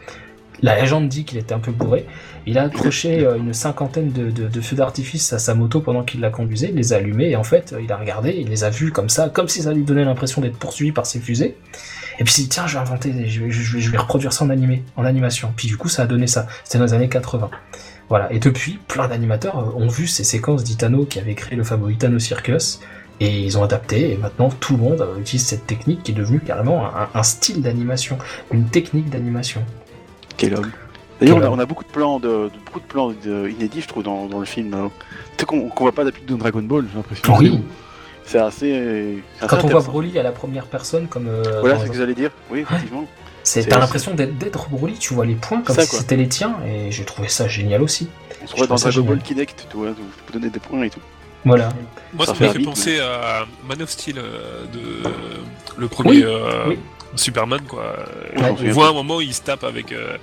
La légende dit qu'il était un peu bourré. Il a accroché une cinquantaine de, de- feux d'artifice à sa moto pendant qu'il la conduisait, il les a allumés et en fait il a regardé, il les a vus comme ça, comme si ça lui donnait l'impression d'être poursuivi par ses fusées. Et puis il s'est dit tiens je vais inventer, je vais, je vais- je vais reproduire ça en animé, en animation. Puis du coup ça a donné ça. C'était dans les années 80. Voilà. Et depuis, plein d'animateurs euh, ont vu ces séquences d'Itano qui avait créé le fameux Itano Circus. Et ils ont adapté, et maintenant tout le monde euh, utilise cette technique qui est devenue carrément un, un style d'animation, une technique d'animation. Quel homme. D'ailleurs, on a, homme. on a beaucoup de plans, de, de- beaucoup de plans de- inédits, je trouve, dans, dans le film. Tu sais qu'on qu'on voit pas d'habitude dans Dragon Ball, j'ai l'impression. Oui. C'est assez. c'est assez Quand on voit. Broly à la première personne, comme euh, Voilà, c'est ce que j'allais dire. Oui, effectivement. c'est c'est- t'as l'impression d'être d'être Broly, tu vois les points comme Ça, si c'était les tiens, et j'ai trouvé ça génial aussi. On se Je voit dans Dragon Ball. Kinect, tu vois, où tu peux donner des points et tout. Voilà. Moi, Ça ça fait m'a fait vite, penser à Man of Steel euh, de le premier Oui, euh, oui. Superman quoi. Ouais, on voit un moment où il se tape avec euh,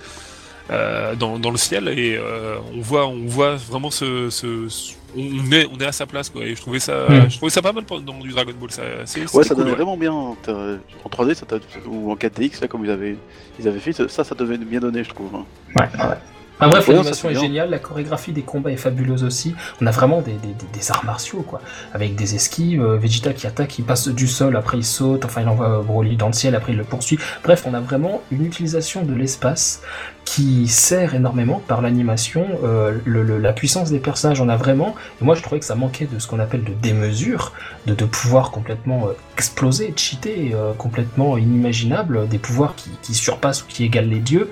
euh, dans, dans le ciel et euh, on voit on voit vraiment ce, ce- ce- on est on est à sa place quoi. Et je trouvais ça Mm. je trouvais ça pas mal dans du Dragon Ball ça. c'est- Ouais, ça cool, donne vraiment bien. En 3D, ça ou en 4DX, là, comme ils avaient, ils avaient fait, ça, ça devait bien donner, je trouve. hein. Ouais, ouais. Enfin, bref, l'animation est géniale, la chorégraphie des combats est fabuleuse aussi. On a vraiment des, des, des- des arts martiaux, quoi. Avec des esquives, euh, Vegeta qui attaque, il passe du sol, après il saute, enfin il envoie Broly dans le ciel, après il le poursuit. Bref, on a vraiment une utilisation de l'espace qui sert énormément par l'animation, euh, le- le- la puissance des personnages. On a vraiment, et moi je trouvais que ça manquait de ce qu'on appelle de démesure, de, de pouvoirs complètement euh, explosés, cheatés, euh, complètement inimaginables, des pouvoirs qui, qui surpassent ou qui égalent les dieux.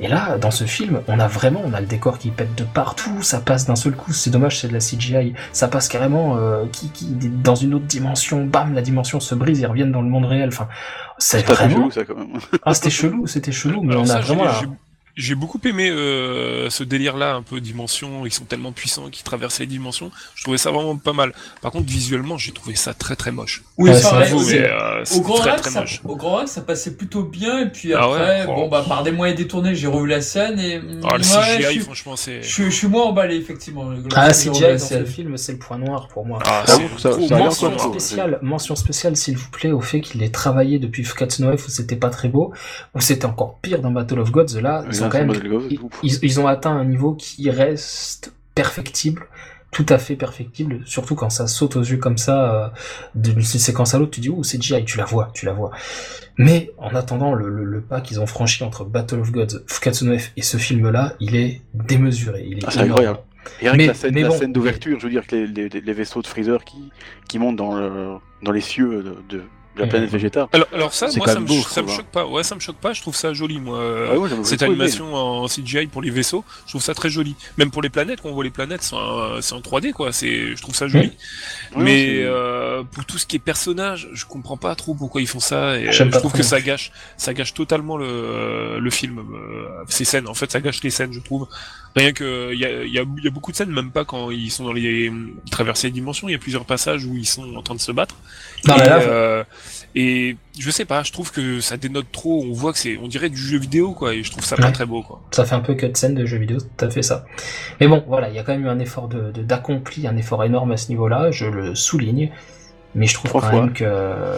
Et là, dans ce film, on a vraiment, on a le décor qui pète de partout, ça passe d'un seul coup. C'est dommage, c'est de la CGI. Ça passe carrément euh, qui, qui, dans une autre dimension. Bam, la dimension se brise, ils reviennent dans le monde réel. Enfin, c'est vraiment. chelou, ça, quand même. Ah, c'était chelou, c'était chelou, mais Alors on ça, a vraiment. J'ai- beaucoup aimé euh, ce délire-là, un peu dimension. Ils sont tellement puissants qu'ils traversent les dimensions. Je trouvais ça vraiment pas mal. Par contre, visuellement, j'ai trouvé ça très très moche. Oui, Ouais, mais, euh, Au grand, très ça, moche. au grand Rex, ça passait plutôt bien, et puis Ah après, ouais, bon, oh. bah, par des moyens détournés, j'ai revu la scène, et, Ah, le ouais, CGI, je, suis- franchement, c'est. je, suis- je suis moins emballé, effectivement. Ah, revu CGI dans ce film, c'est le point noir pour moi. Ah, Ah, ça- ça mention spéciale, mention spéciale s'il vous plaît au fait qu'il ait travaillé depuis Fukatsu no F où c'était pas très beau, où c'était encore pire dans Battle of Gods. Là, Quand même, ils, ont atteint un niveau qui reste perfectible, tout à fait perfectible, surtout quand ça saute aux yeux comme ça euh, d'une séquence à l'autre. Tu dis ouh c'est GI, tu la vois, tu la vois. Mais en attendant le, le, le pas qu'ils ont franchi entre Battle of Gods, Fukatsu no F et ce film-là, il est démesuré. Il est Ah, incroyable. Et rien Mais- que la scène, bon, d'ouverture, je veux dire que les, les- les vaisseaux de Freezer qui, qui montent dans, le, dans les cieux de la Mhm. planète Vegeta. Alors, alors ça, moi, ça me, beau, ça choque pas. Ouais, ça me choque pas. Je trouve ça joli, moi. Ah ouais, Cette animation en CGI pour les vaisseaux, je trouve ça très joli. Même pour les planètes, quand on voit les planètes, c'est en, c'est en 3D, quoi. C'est, je trouve ça joli. Mais euh, pour tout ce qui est personnage, je comprends pas trop pourquoi ils font ça. Et, euh, je trouve que ça gâche, ça gâche totalement le, le film, euh, ces scènes. En fait, ça gâche les scènes, je trouve. Rien que il y a, il y, a, il y a beaucoup de scènes, même pas quand ils sont dans les les dimensions. Il y a plusieurs passages où ils sont en train de se battre. Non, et, là, euh, et je sais pas, je trouve que ça dénote trop. On voit que c'est, on dirait du jeu vidéo, quoi. Et je trouve ça pas très beau, quoi. Ça fait un peu cutscene de jeux vidéo, tout à fait ça. Mais bon, voilà, il y a quand même eu un effort de de- d'accompli, un effort énorme à ce niveau-là, je le souligne. Mais je trouve Trois quand fois. même que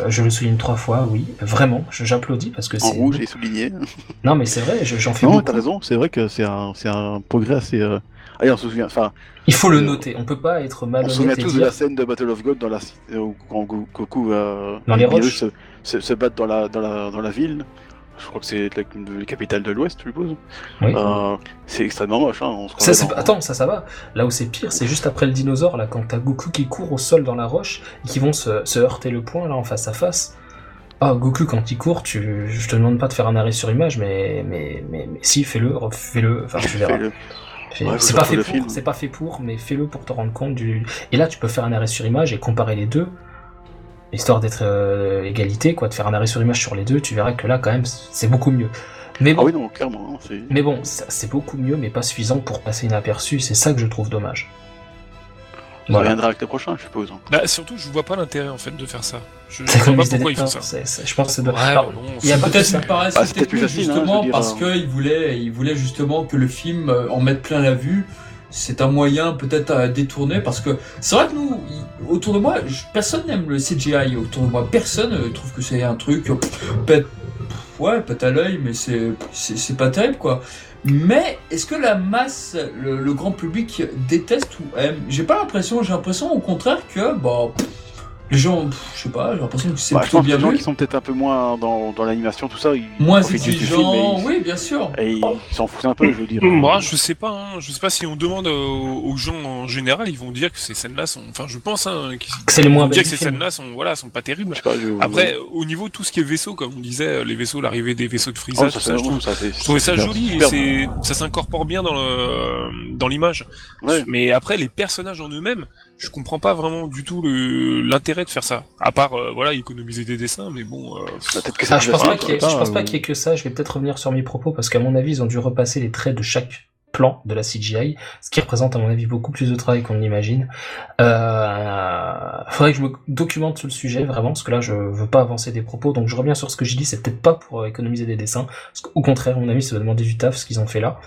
je le souligne trois fois, oui, vraiment, je- j'applaudis parce que En c'est. rouge et souligné. Non, mais c'est vrai, je- j'en fais Non, beaucoup. t'as raison, c'est vrai que c'est un, c'est un progrès assez. Euh... Allez, on se souvient, enfin, Il faut le Euh, noter, on peut pas être on se souvient malhonnête tous de la scène de Battle of God dans la, euh, où- quand Go- Goku euh, Dans les roches. Se, se, se battent dans la, dans, la, dans la ville. Je crois que c'est la, la capitale de l'Ouest, je suppose. Oui. Euh, c'est extrêmement moche, hein. On se Ça, croirait c'est dans- pas- Attends, ça, ça va. Là où c'est pire, c'est juste après le dinosaure, là, quand t'as Goku qui court au sol dans la roche, et qui vont se, se heurter le poing, là, en face à face. Ah, Goku, quand il court, tu, je te demande pas de faire un arrêt sur image, mais, mais, mais, mais si, fais-le, fais-le, enfin, tu verras. Fais- Ouais, c'est pas fait pour, c'est pas fait pour, mais fais-le pour te rendre compte du. Et là, tu peux faire un arrêt sur image et comparer les deux, histoire d'être euh, égalité, quoi, de faire un arrêt sur image sur les deux. Tu verras que là, quand même, c'est beaucoup mieux. Mais Ah bon, oui, non, clairement. hein, c'est- mais bon, c'est beaucoup mieux, mais pas suffisant pour passer inaperçu. C'est ça que je trouve dommage. Ça Voilà. reviendra avec le prochain, je suppose. hein. Bah, surtout, je vois pas l'intérêt en fait de faire ça. Je, je vois pas pourquoi ils font ça. Je pense que c'est. Ouais, bon, il y a Peut-être ça paraît Bah, hein, justement dire, parce euh. qu'il voulait, il voulait justement que le film euh, en mette plein la vue. C'est un moyen peut-être à détourner parce que c'est vrai que nous, autour de moi, personne n'aime le CGI. Autour de moi, personne trouve que c'est un truc, euh, pète, ouais, pète à l'œil, mais c'est, c'est, pas terrible quoi. Mais est-ce que la masse, le, grand public déteste ou aime? J'ai pas l'impression. J'ai l'impression au contraire que bah, les gens, pff, je sais pas, j'ai l'impression que c'est Bah, je plutôt pense que bien les gens qui sont peut-être un peu moins dans, dans l'animation, tout ça, ils Moins exigeants, oui, bien sûr. et ils s'en foutent un peu, je veux dire. Moi, je sais pas. Hein. Je sais pas si on demande aux, aux gens en général, ils vont dire que ces scènes-là sont. Enfin, je pense hein, qu'ils Que c'est les ils moins vont dire que ces scènes-là sont voilà sont pas terribles. Pas, je- Après, au niveau de tout ce qui est vaisseau, comme on disait, les vaisseaux, l'arrivée des vaisseaux de Oh, Frieza, ça, tout c'est ça, je trouve, ça, je trouvais ça joli et superbe. c'est, ça s'incorpore bien dans le, dans l'image. Ouais. Mais après, les personnages en eux-mêmes, je comprends pas vraiment du tout le, l'intérêt de faire ça. À part, euh, voilà, économiser des dessins, mais bon, euh, Peut-être que c'est Ah, plus je pense facile, pas qu'il y ait- quoi. je pense pas euh, qu'il y ait que ça. Je vais peut-être revenir sur mes propos parce qu'à mon avis, ils ont dû repasser les traits de chaque plan de la CGI, ce qui représente à mon avis beaucoup plus de travail qu'on ne l'imagine. Euh, faudrait que je me documente sur le sujet vraiment parce que là je veux pas avancer des propos donc je reviens sur ce que j'ai dit c'est peut-être pas pour euh, économiser des dessins parce qu'au contraire à mon avis ça va demander du taf ce qu'ils ont fait là.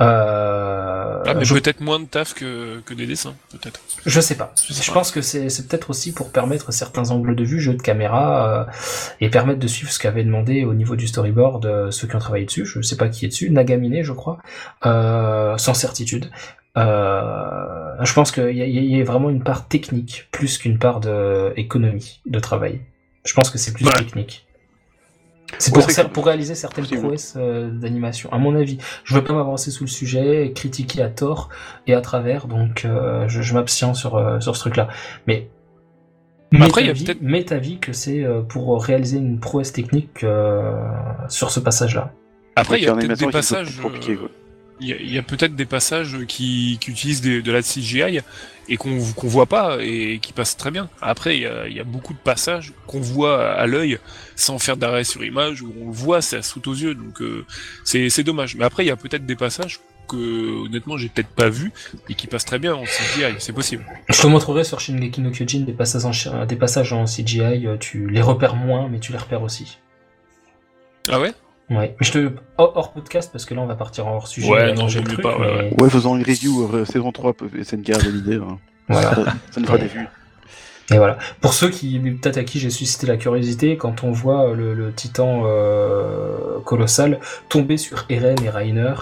Euh, ah, mais je, peut-être moins de taf que, que des dessins, peut-être. je sais pas. Je sais Je pas. pense que c'est peut-être aussi pour permettre certains angles de vue, jeu de caméra, euh, et permettre de suivre ce qu'avait demandé au niveau du storyboard euh, ceux qui ont travaillé dessus. Je sais pas qui est dessus, Nagamine, je crois, euh, sans certitude. Je pense qu'il y, a- il y a vraiment une part technique plus qu'une part de économie de travail. Je pense que c'est plus technique. C'est pour, pour réaliser certaines prouesses euh, d'animation, à mon avis. Je veux pas m'avancer sous le sujet, critiquer à tort et à travers, donc euh, je, je m'abstiens sur, euh, sur ce truc-là. Mais mets Après, il y ta a vie- peut-être- mets ta vie que c'est euh, pour réaliser une prouesse technique euh, sur ce passage-là. Après, il y a en peut-être des passages. quoi. Il y a, il y a peut-être des passages qui, qui utilisent des- de la CGI et qu'on qu'on voit pas et qui passent très bien. Après, il y a, il y a beaucoup de passages qu'on voit à l'œil sans faire d'arrêt sur image où on le voit, ça saute aux yeux. Donc euh, c'est c'est dommage. Mais après, il y a peut-être des passages que honnêtement j'ai peut-être pas vu et qui passent très bien en CGI. C'est possible. Je te montrerai sur Shingeki no Kyojin des passages en, des passages en CGI, tu les repères moins, mais tu les repères aussi. Ah ouais? Ouais. Mais je te hors, hors podcast parce que là on va partir en hors sujet. Ouais, non, mieux ouais, Ouais, faisons une review euh, saison 3 SNK validée. hein. Voilà. Ça, ça nous fera des vues. Et voilà. Pour ceux qui, peut-être à qui j'ai suscité la curiosité, quand on voit le, le titan euh, colossal tomber sur Eren et Rainer,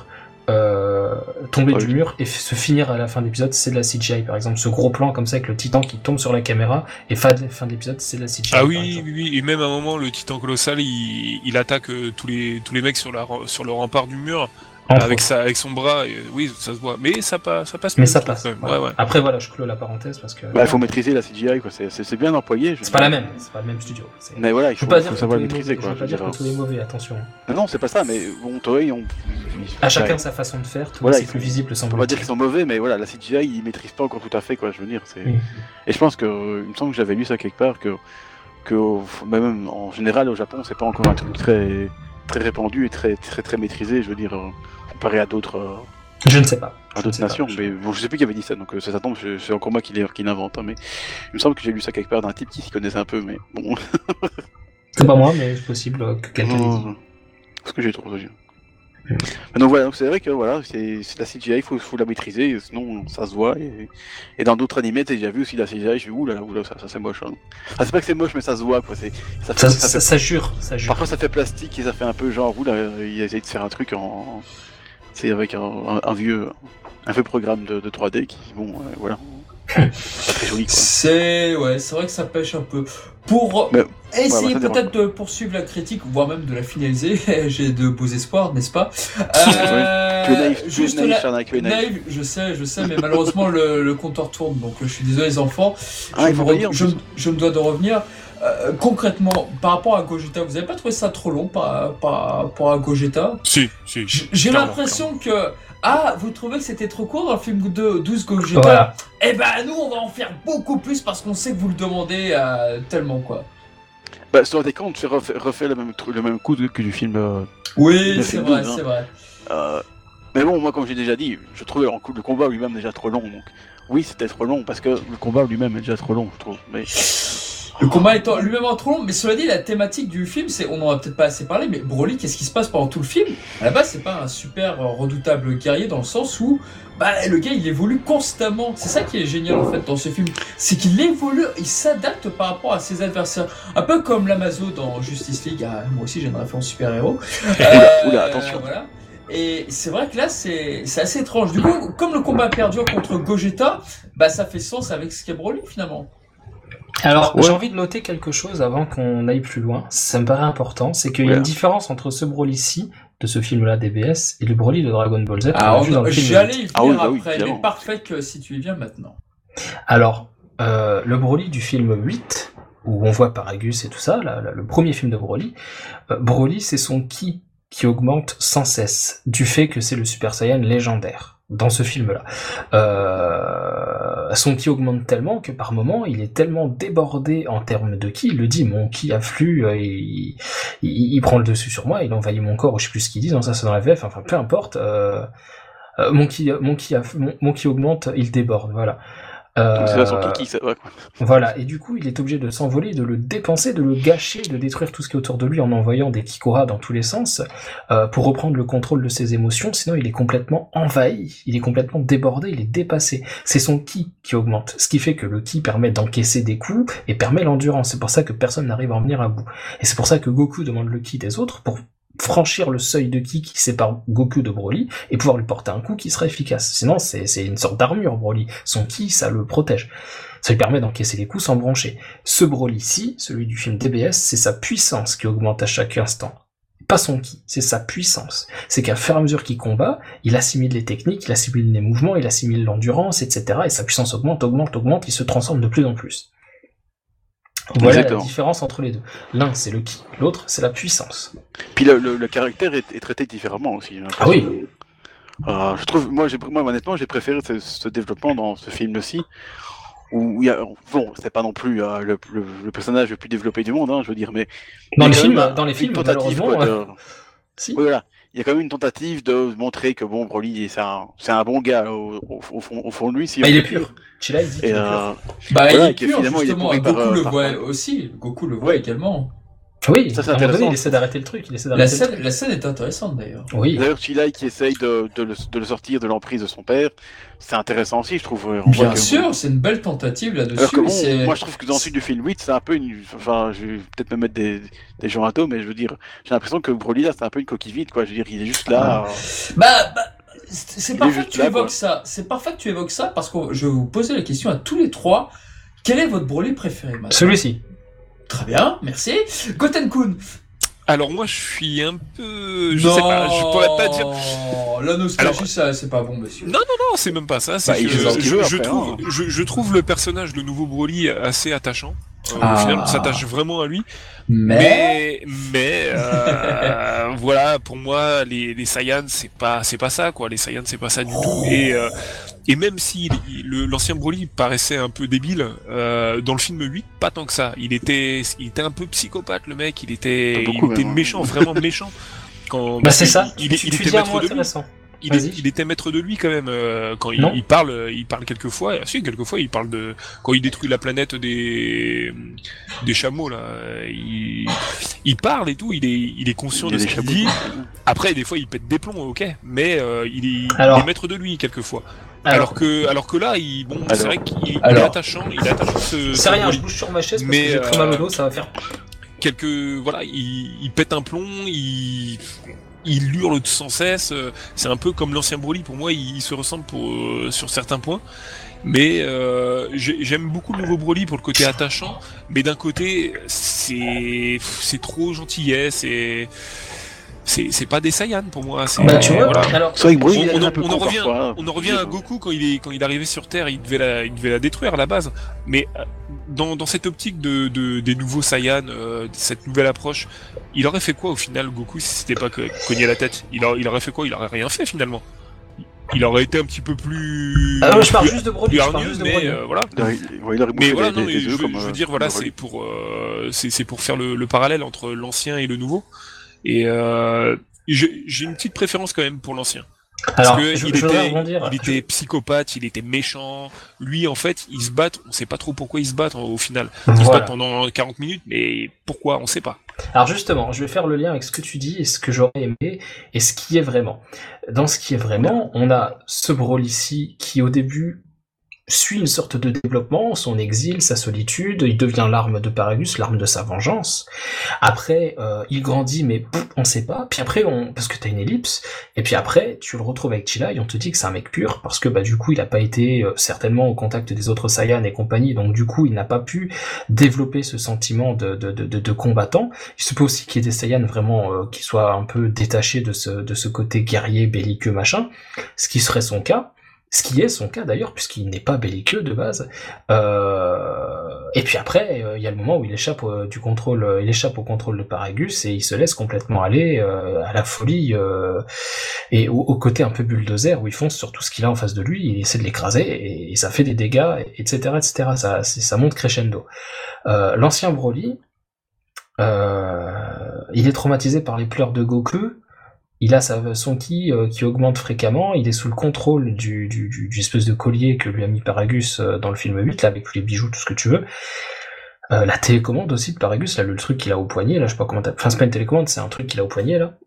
euh, tomber du mur et se finir à la fin de l'épisode, c'est de la CGI par exemple. Ce gros plan comme ça avec le titan qui tombe sur la caméra et fin de, fin de l'épisode, c'est de la CGI. Ah oui, oui, oui, et même à un moment, le titan colossal, il, il attaque euh, tous les tous les mecs sur la sur le rempart du mur Avec autres. sa avec son bras. Oui, ça se voit, mais ça passe, ça passe. Mais ça passe. Ouais, ouais. Après voilà, je clôt la parenthèse parce que Bah, il faut maîtriser la CGI, quoi. C'est- bien employé. c'est pas la même, c'est pas le même studio. Mais voilà, il faut, pas faut dire que savoir le maîtriser, quoi. je veux pas dire dire. que tout est mauvais, attention. Non, non, c'est pas ça, mais bon, Toei, on. À chacun Ouais. sa façon de faire, tout Voilà, c'est plus visible On va semble dire qu'ils sont mauvais, mais voilà, la CGI, ils maîtrisent pas encore tout à fait, quoi, je veux dire. c'est-. Et je pense que, euh, il me semble que j'avais lu ça quelque part, que, même en général, au Japon, c'est pas encore un truc très, très répandu et très, très, très maîtrisé, je veux dire, euh, comparé à d'autres, euh, Je ne sais pas. à Je ne d'autres pas. nations. Mais bon, je sais plus qui avait dit ça, donc euh, ça, ça tombe, c'est encore moi qui l'invente, hein, mais il me semble que j'ai lu ça quelque part d'un type qui s'y connaissait un peu, mais bon. C'est pas moi, mais c'est possible que quelqu'un l'ait dit. Non, Ce que j'ai trop dire. Mm. Mais Donc voilà, donc c'est vrai que voilà, c'est la CGI, il faut, faut la maîtriser, sinon ça se voit. Et, et dans d'autres animés, t'as déjà vu aussi la CGI, je suis oula, oula, ça, ça c'est moche. Hein. Ah, c'est pas que c'est moche, mais ça se voit quoi. c'est- Ça fait, Ça, ça ça, fait- ça jure, ça jure. Parfois ça fait plastique et ça fait un peu genre, oula, il a essayé de faire un truc en. C'est avec un, un- un vieux, un vieux programme de, de 3D qui, bon, euh, voilà. C'est ouais, c'est vrai que ça pêche un peu. Pour Mais- essayer ouais, peut-être de poursuivre la critique, voire même de la finaliser, j'ai de beaux espoirs, n'est-ce pas? Euh, naïf, Juste naïf, la- naïf. Je sais, je sais, mais malheureusement le, le compteur tourne, donc je suis désolé les enfants. Ah, me, re- je me dois de revenir. Euh, concrètement, par rapport à Gogeta, vous avez pas trouvé ça trop long par, par rapport à Gogeta Si, si. J'ai l'impression que. Ah, vous trouvez que c'était trop court dans le film de 12 Gogeta Voilà. Eh ben, nous, on va en faire beaucoup plus parce qu'on sait que vous le demandez euh, tellement, quoi. Bah, sur des comptes, tu refais, refais le, même, truc- le même coup de- que du film. euh, Oui, c'est vrai, 12, hein. c'est vrai. euh, Mais bon, moi, comme j'ai déjà dit, je trouvais le combat lui-même déjà trop long. Donc, oui, c'était trop long parce que le combat lui-même est déjà trop long, je trouve. Mais Le combat étant lui-même en trop long, mais cela dit, la thématique du film, c'est, on en a peut-être pas assez parlé, mais Broly, qu'est-ce qui se passe pendant tout le film? À la base, c'est pas un super euh, redoutable guerrier dans le sens où, bah, le gars, il évolue constamment. C'est ça qui est génial en fait dans ce film, c'est qu'il évolue, il s'adapte par rapport à ses adversaires, un peu comme l'Amazo dans Justice League. Ah, moi aussi, j'ai une référence super héros. oula, attention. Voilà. Et c'est vrai que là, c'est c'est assez étrange. Du coup, comme le combat perdure contre Gogeta, bah, ça fait sens avec ce qu'est Broly finalement. Alors, Ouais. j'ai envie de noter quelque chose avant qu'on aille plus loin. Ça me paraît important. C'est qu'il y a une différence entre ce Broly-ci, de ce film-là, DBS, et le Broly de Dragon Ball Z Ah, a vu dans le film. j'allais y venir Ah oui, bah oui, après, mais évidemment. parfait que si tu y viens maintenant. Alors, euh, le Broly du film 8, où on voit Paragus et tout ça, là, là, le premier film de Broly, euh, Broly, c'est son ki qui augmente sans cesse, du fait que c'est le Super Saiyan légendaire dans ce film-là. Euh, son ki augmente tellement que par moment, il est tellement débordé en termes de ki, il le dit, mon ki afflue, euh, il, prend le dessus sur moi, il envahit mon corps, ou je sais plus ce qu'il dit, ça c'est dans la VF, enfin peu importe, euh, euh, mon, ki, mon, mon, mon augmente, il déborde, voilà. Donc, c'est là son Euh, kiki, ça va quoi. voilà, et du coup, il est obligé de s'envoler, de le dépenser, de le gâcher, de détruire tout ce qui est autour de lui en envoyant des Kikora dans tous les sens euh, pour reprendre le contrôle de ses émotions. Sinon, il est complètement envahi, il est complètement débordé, il est dépassé. C'est son ki qui augmente, ce qui fait que le ki permet d'encaisser des coups et permet l'endurance. C'est pour ça que personne n'arrive à en venir à bout. Et c'est pour ça que Goku demande le ki des autres pour franchir le seuil de ki qui sépare Goku de Broly et pouvoir lui porter un coup qui sera efficace. Sinon, c'est une sorte d'armure, Broly. Son ki, ça le protège. Ça lui permet d'encaisser les coups sans broncher. Ce Broly-ci, celui du film DBS, c'est sa puissance qui augmente à chaque instant. Pas son ki, c'est sa puissance. C'est qu'à fur et à mesure qu'il combat, il assimile les techniques, il assimile les mouvements, il assimile l'endurance, etc. Et sa puissance augmente, augmente, augmente, il se transforme de plus en plus. Voilà Exactement. la différence entre les deux. L'un, c'est le ki, l'autre, c'est la puissance. Puis le, le- le caractère est, est traité différemment aussi. Ah oui. Euh, je trouve, moi, j'ai, moi honnêtement, j'ai préféré ce, ce développement dans ce film-ci. Où il y a, bon, c'est pas non plus euh, le, le- le personnage le plus développé du monde, hein, je veux dire, mais Dans les films, même dans les films, malheureusement, quoi, euh, de- si. Oui, voilà. Il y a quand même une tentative de montrer que bon, Broly, c'est un, c'est un bon gars au, au- au fond, au fond de lui. Si Bah, il est pur. Chila, il dit qu'il Et est pur. euh, Bah, Voilà, il est que pur, finalement, il est justement, et Goku par, le euh, par- voit aussi. Goku le voit également. Oui, Ça, c'est intéressant. il essaie d'arrêter le truc. Il essaie La le scène, la scène est intéressante d'ailleurs. Oui. D'ailleurs, Chilai qui essaye de, de le, de le sortir de l'emprise de son père, c'est intéressant aussi, je trouve. On voit Bien que- sûr, c'est une belle tentative là-dessus. moi je trouve que dans le suite du film 8, c'est un peu une. Enfin, je vais peut-être me mettre des, des gens à dos, mais je veux dire, j'ai l'impression que Broly là, c'est un peu une coquille vide, quoi. Je veux dire, il est juste là. euh, Bah, bah, c'est parfait que tu là, évoques quoi. ça. C'est parfait que tu évoques ça parce que je vais vous poser la question à tous les trois. Quel est votre Broly préféré Celui-ci. Très bien, merci. Goten-kun. Alors moi, je suis un peu, je sais pas, je pourrais pas dire. La nostalgie, Alors- ça, c'est pas bon, monsieur. Non, non, c'est même pas ça. Bah, que je, je après, trouve, hein. je, je trouve le personnage, le nouveau Broly, assez attachant. Euh, Ah. Au final, on s'attache vraiment à lui. Mais. Mais, mais euh, voilà, pour moi, les, les Saiyans, c'est pas, c'est pas ça, quoi. Les Saiyans, c'est pas ça du tout. Et euh, et même si l'ancien Broly paraissait un peu débile, euh, dans le film 8, pas tant que ça. Il était, il était un peu psychopathe, le mec. Il était, beaucoup, il était même, hein. méchant, vraiment méchant. Quand, Bah c'est ça. Il, tu, il tu était maître de lui. intéressant. Il, est- Vas-y. il était maître de lui quand même euh, quand il, Non. il parle il parle quelquefois ah, si quelquefois il parle de quand il détruit la planète des des chameaux là il, il parle et tout il est il est conscient de ce qu'il dit après des fois il pète des plombs ok mais euh, il, est, il est maître de lui quelquefois alors, que alors que là il bon c'est vrai qu'il il est attachant il est attachant ce, C'est ce rien, je bouge sur ma chaise parce Mais, que j'ai trop mal au euh, dos, ça va faire. quelques voilà il, il pète un plomb il il hurle sans cesse euh, c'est un peu comme l'ancien Broly pour moi il, il se ressemble pour euh, sur certains points. Mais euh, j'ai- j'aime beaucoup le nouveau Broly pour le côté attachant mais d'un côté c'est c'est trop gentillesse et c'est c'est pas des Saiyans pour moi. C'est Bah, tu vois, voilà. alors, C'est vrai que Broly, on, en- on revient, parfois, on en revient à hein. Goku quand il est quand il est arrivé sur Terre, il devait la, il devait la détruire à la base. Mais euh, dans, dans cette optique de, de des nouveaux Saiyans, euh, cette nouvelle approche, il aurait fait quoi au final Goku si c'était pas que cogné la tête? Il, a- il aurait fait quoi? Il aurait rien fait finalement. Il aurait été un petit peu plus. Ah, je parle juste de Broly, plus je parle hargneux, juste de mais euh, voilà. Mais voilà, des, non, des- mais des je, veux- comme, je veux euh, dire, voilà, c'est pour, euh, c'est c'est pour faire le, le parallèle entre l'ancien et le nouveau. Et euh, j'ai une petite préférence quand même pour l'ancien. Parce Alors, que je, il je était, il était psychopathe, il était méchant. Lui, en fait, ils se battent. On sait pas trop pourquoi ils se battent au final. Ils se Voilà. battent pendant 40 minutes, mais pourquoi On sait pas. Alors justement, je vais faire le lien avec ce que tu dis et ce que j'aurais aimé et ce qui est vraiment. Dans ce qui est vraiment, on a ce Brawl ici qui au début suit une sorte de développement, son exil, sa solitude, il devient l'arme de Paragus, l'arme de sa vengeance. Après, euh, il grandit, mais pff, on sait pas. Puis après, on, parce que t'as une ellipse. Et puis après, tu le retrouves avec Chila et on te dit que c'est un mec pur parce que bah du coup, il a pas été euh, certainement au contact des autres Saiyans et compagnie, donc du coup, il n'a pas pu développer ce sentiment de, de, de, combattant. Il se peut aussi qu'il y ait des Saiyans vraiment euh, qui soient un peu détachés de ce, de ce côté guerrier, belliqueux, machin, ce qui serait son cas. Ce qui est son cas d'ailleurs, puisqu'il n'est pas belliqueux de base. Euh, Et puis après, euh, il y a le moment où il échappe euh, du contrôle, euh, il échappe au contrôle de Paragus et il se laisse complètement aller euh, à la folie euh, et au, au côté un peu bulldozer où il fonce sur tout ce qu'il a en face de lui, il essaie de l'écraser et, ça fait des dégâts, etc., etc. Ça, ça monte crescendo. Euh, L'ancien Broly, euh, il est traumatisé par les pleurs de Goku. Il a sa, son ki euh, qui augmente fréquemment. Il est sous le contrôle du, du, du, du espèce de collier que lui a mis Paragus euh, dans le film 8, là, avec tous les bijoux, tout ce que tu veux. Euh, la télécommande aussi de Paragus, là, le truc qu'il a au poignet, là, je sais pas comment. Enfin, c'est pas une télécommande, c'est un truc qu'il a au poignet, là.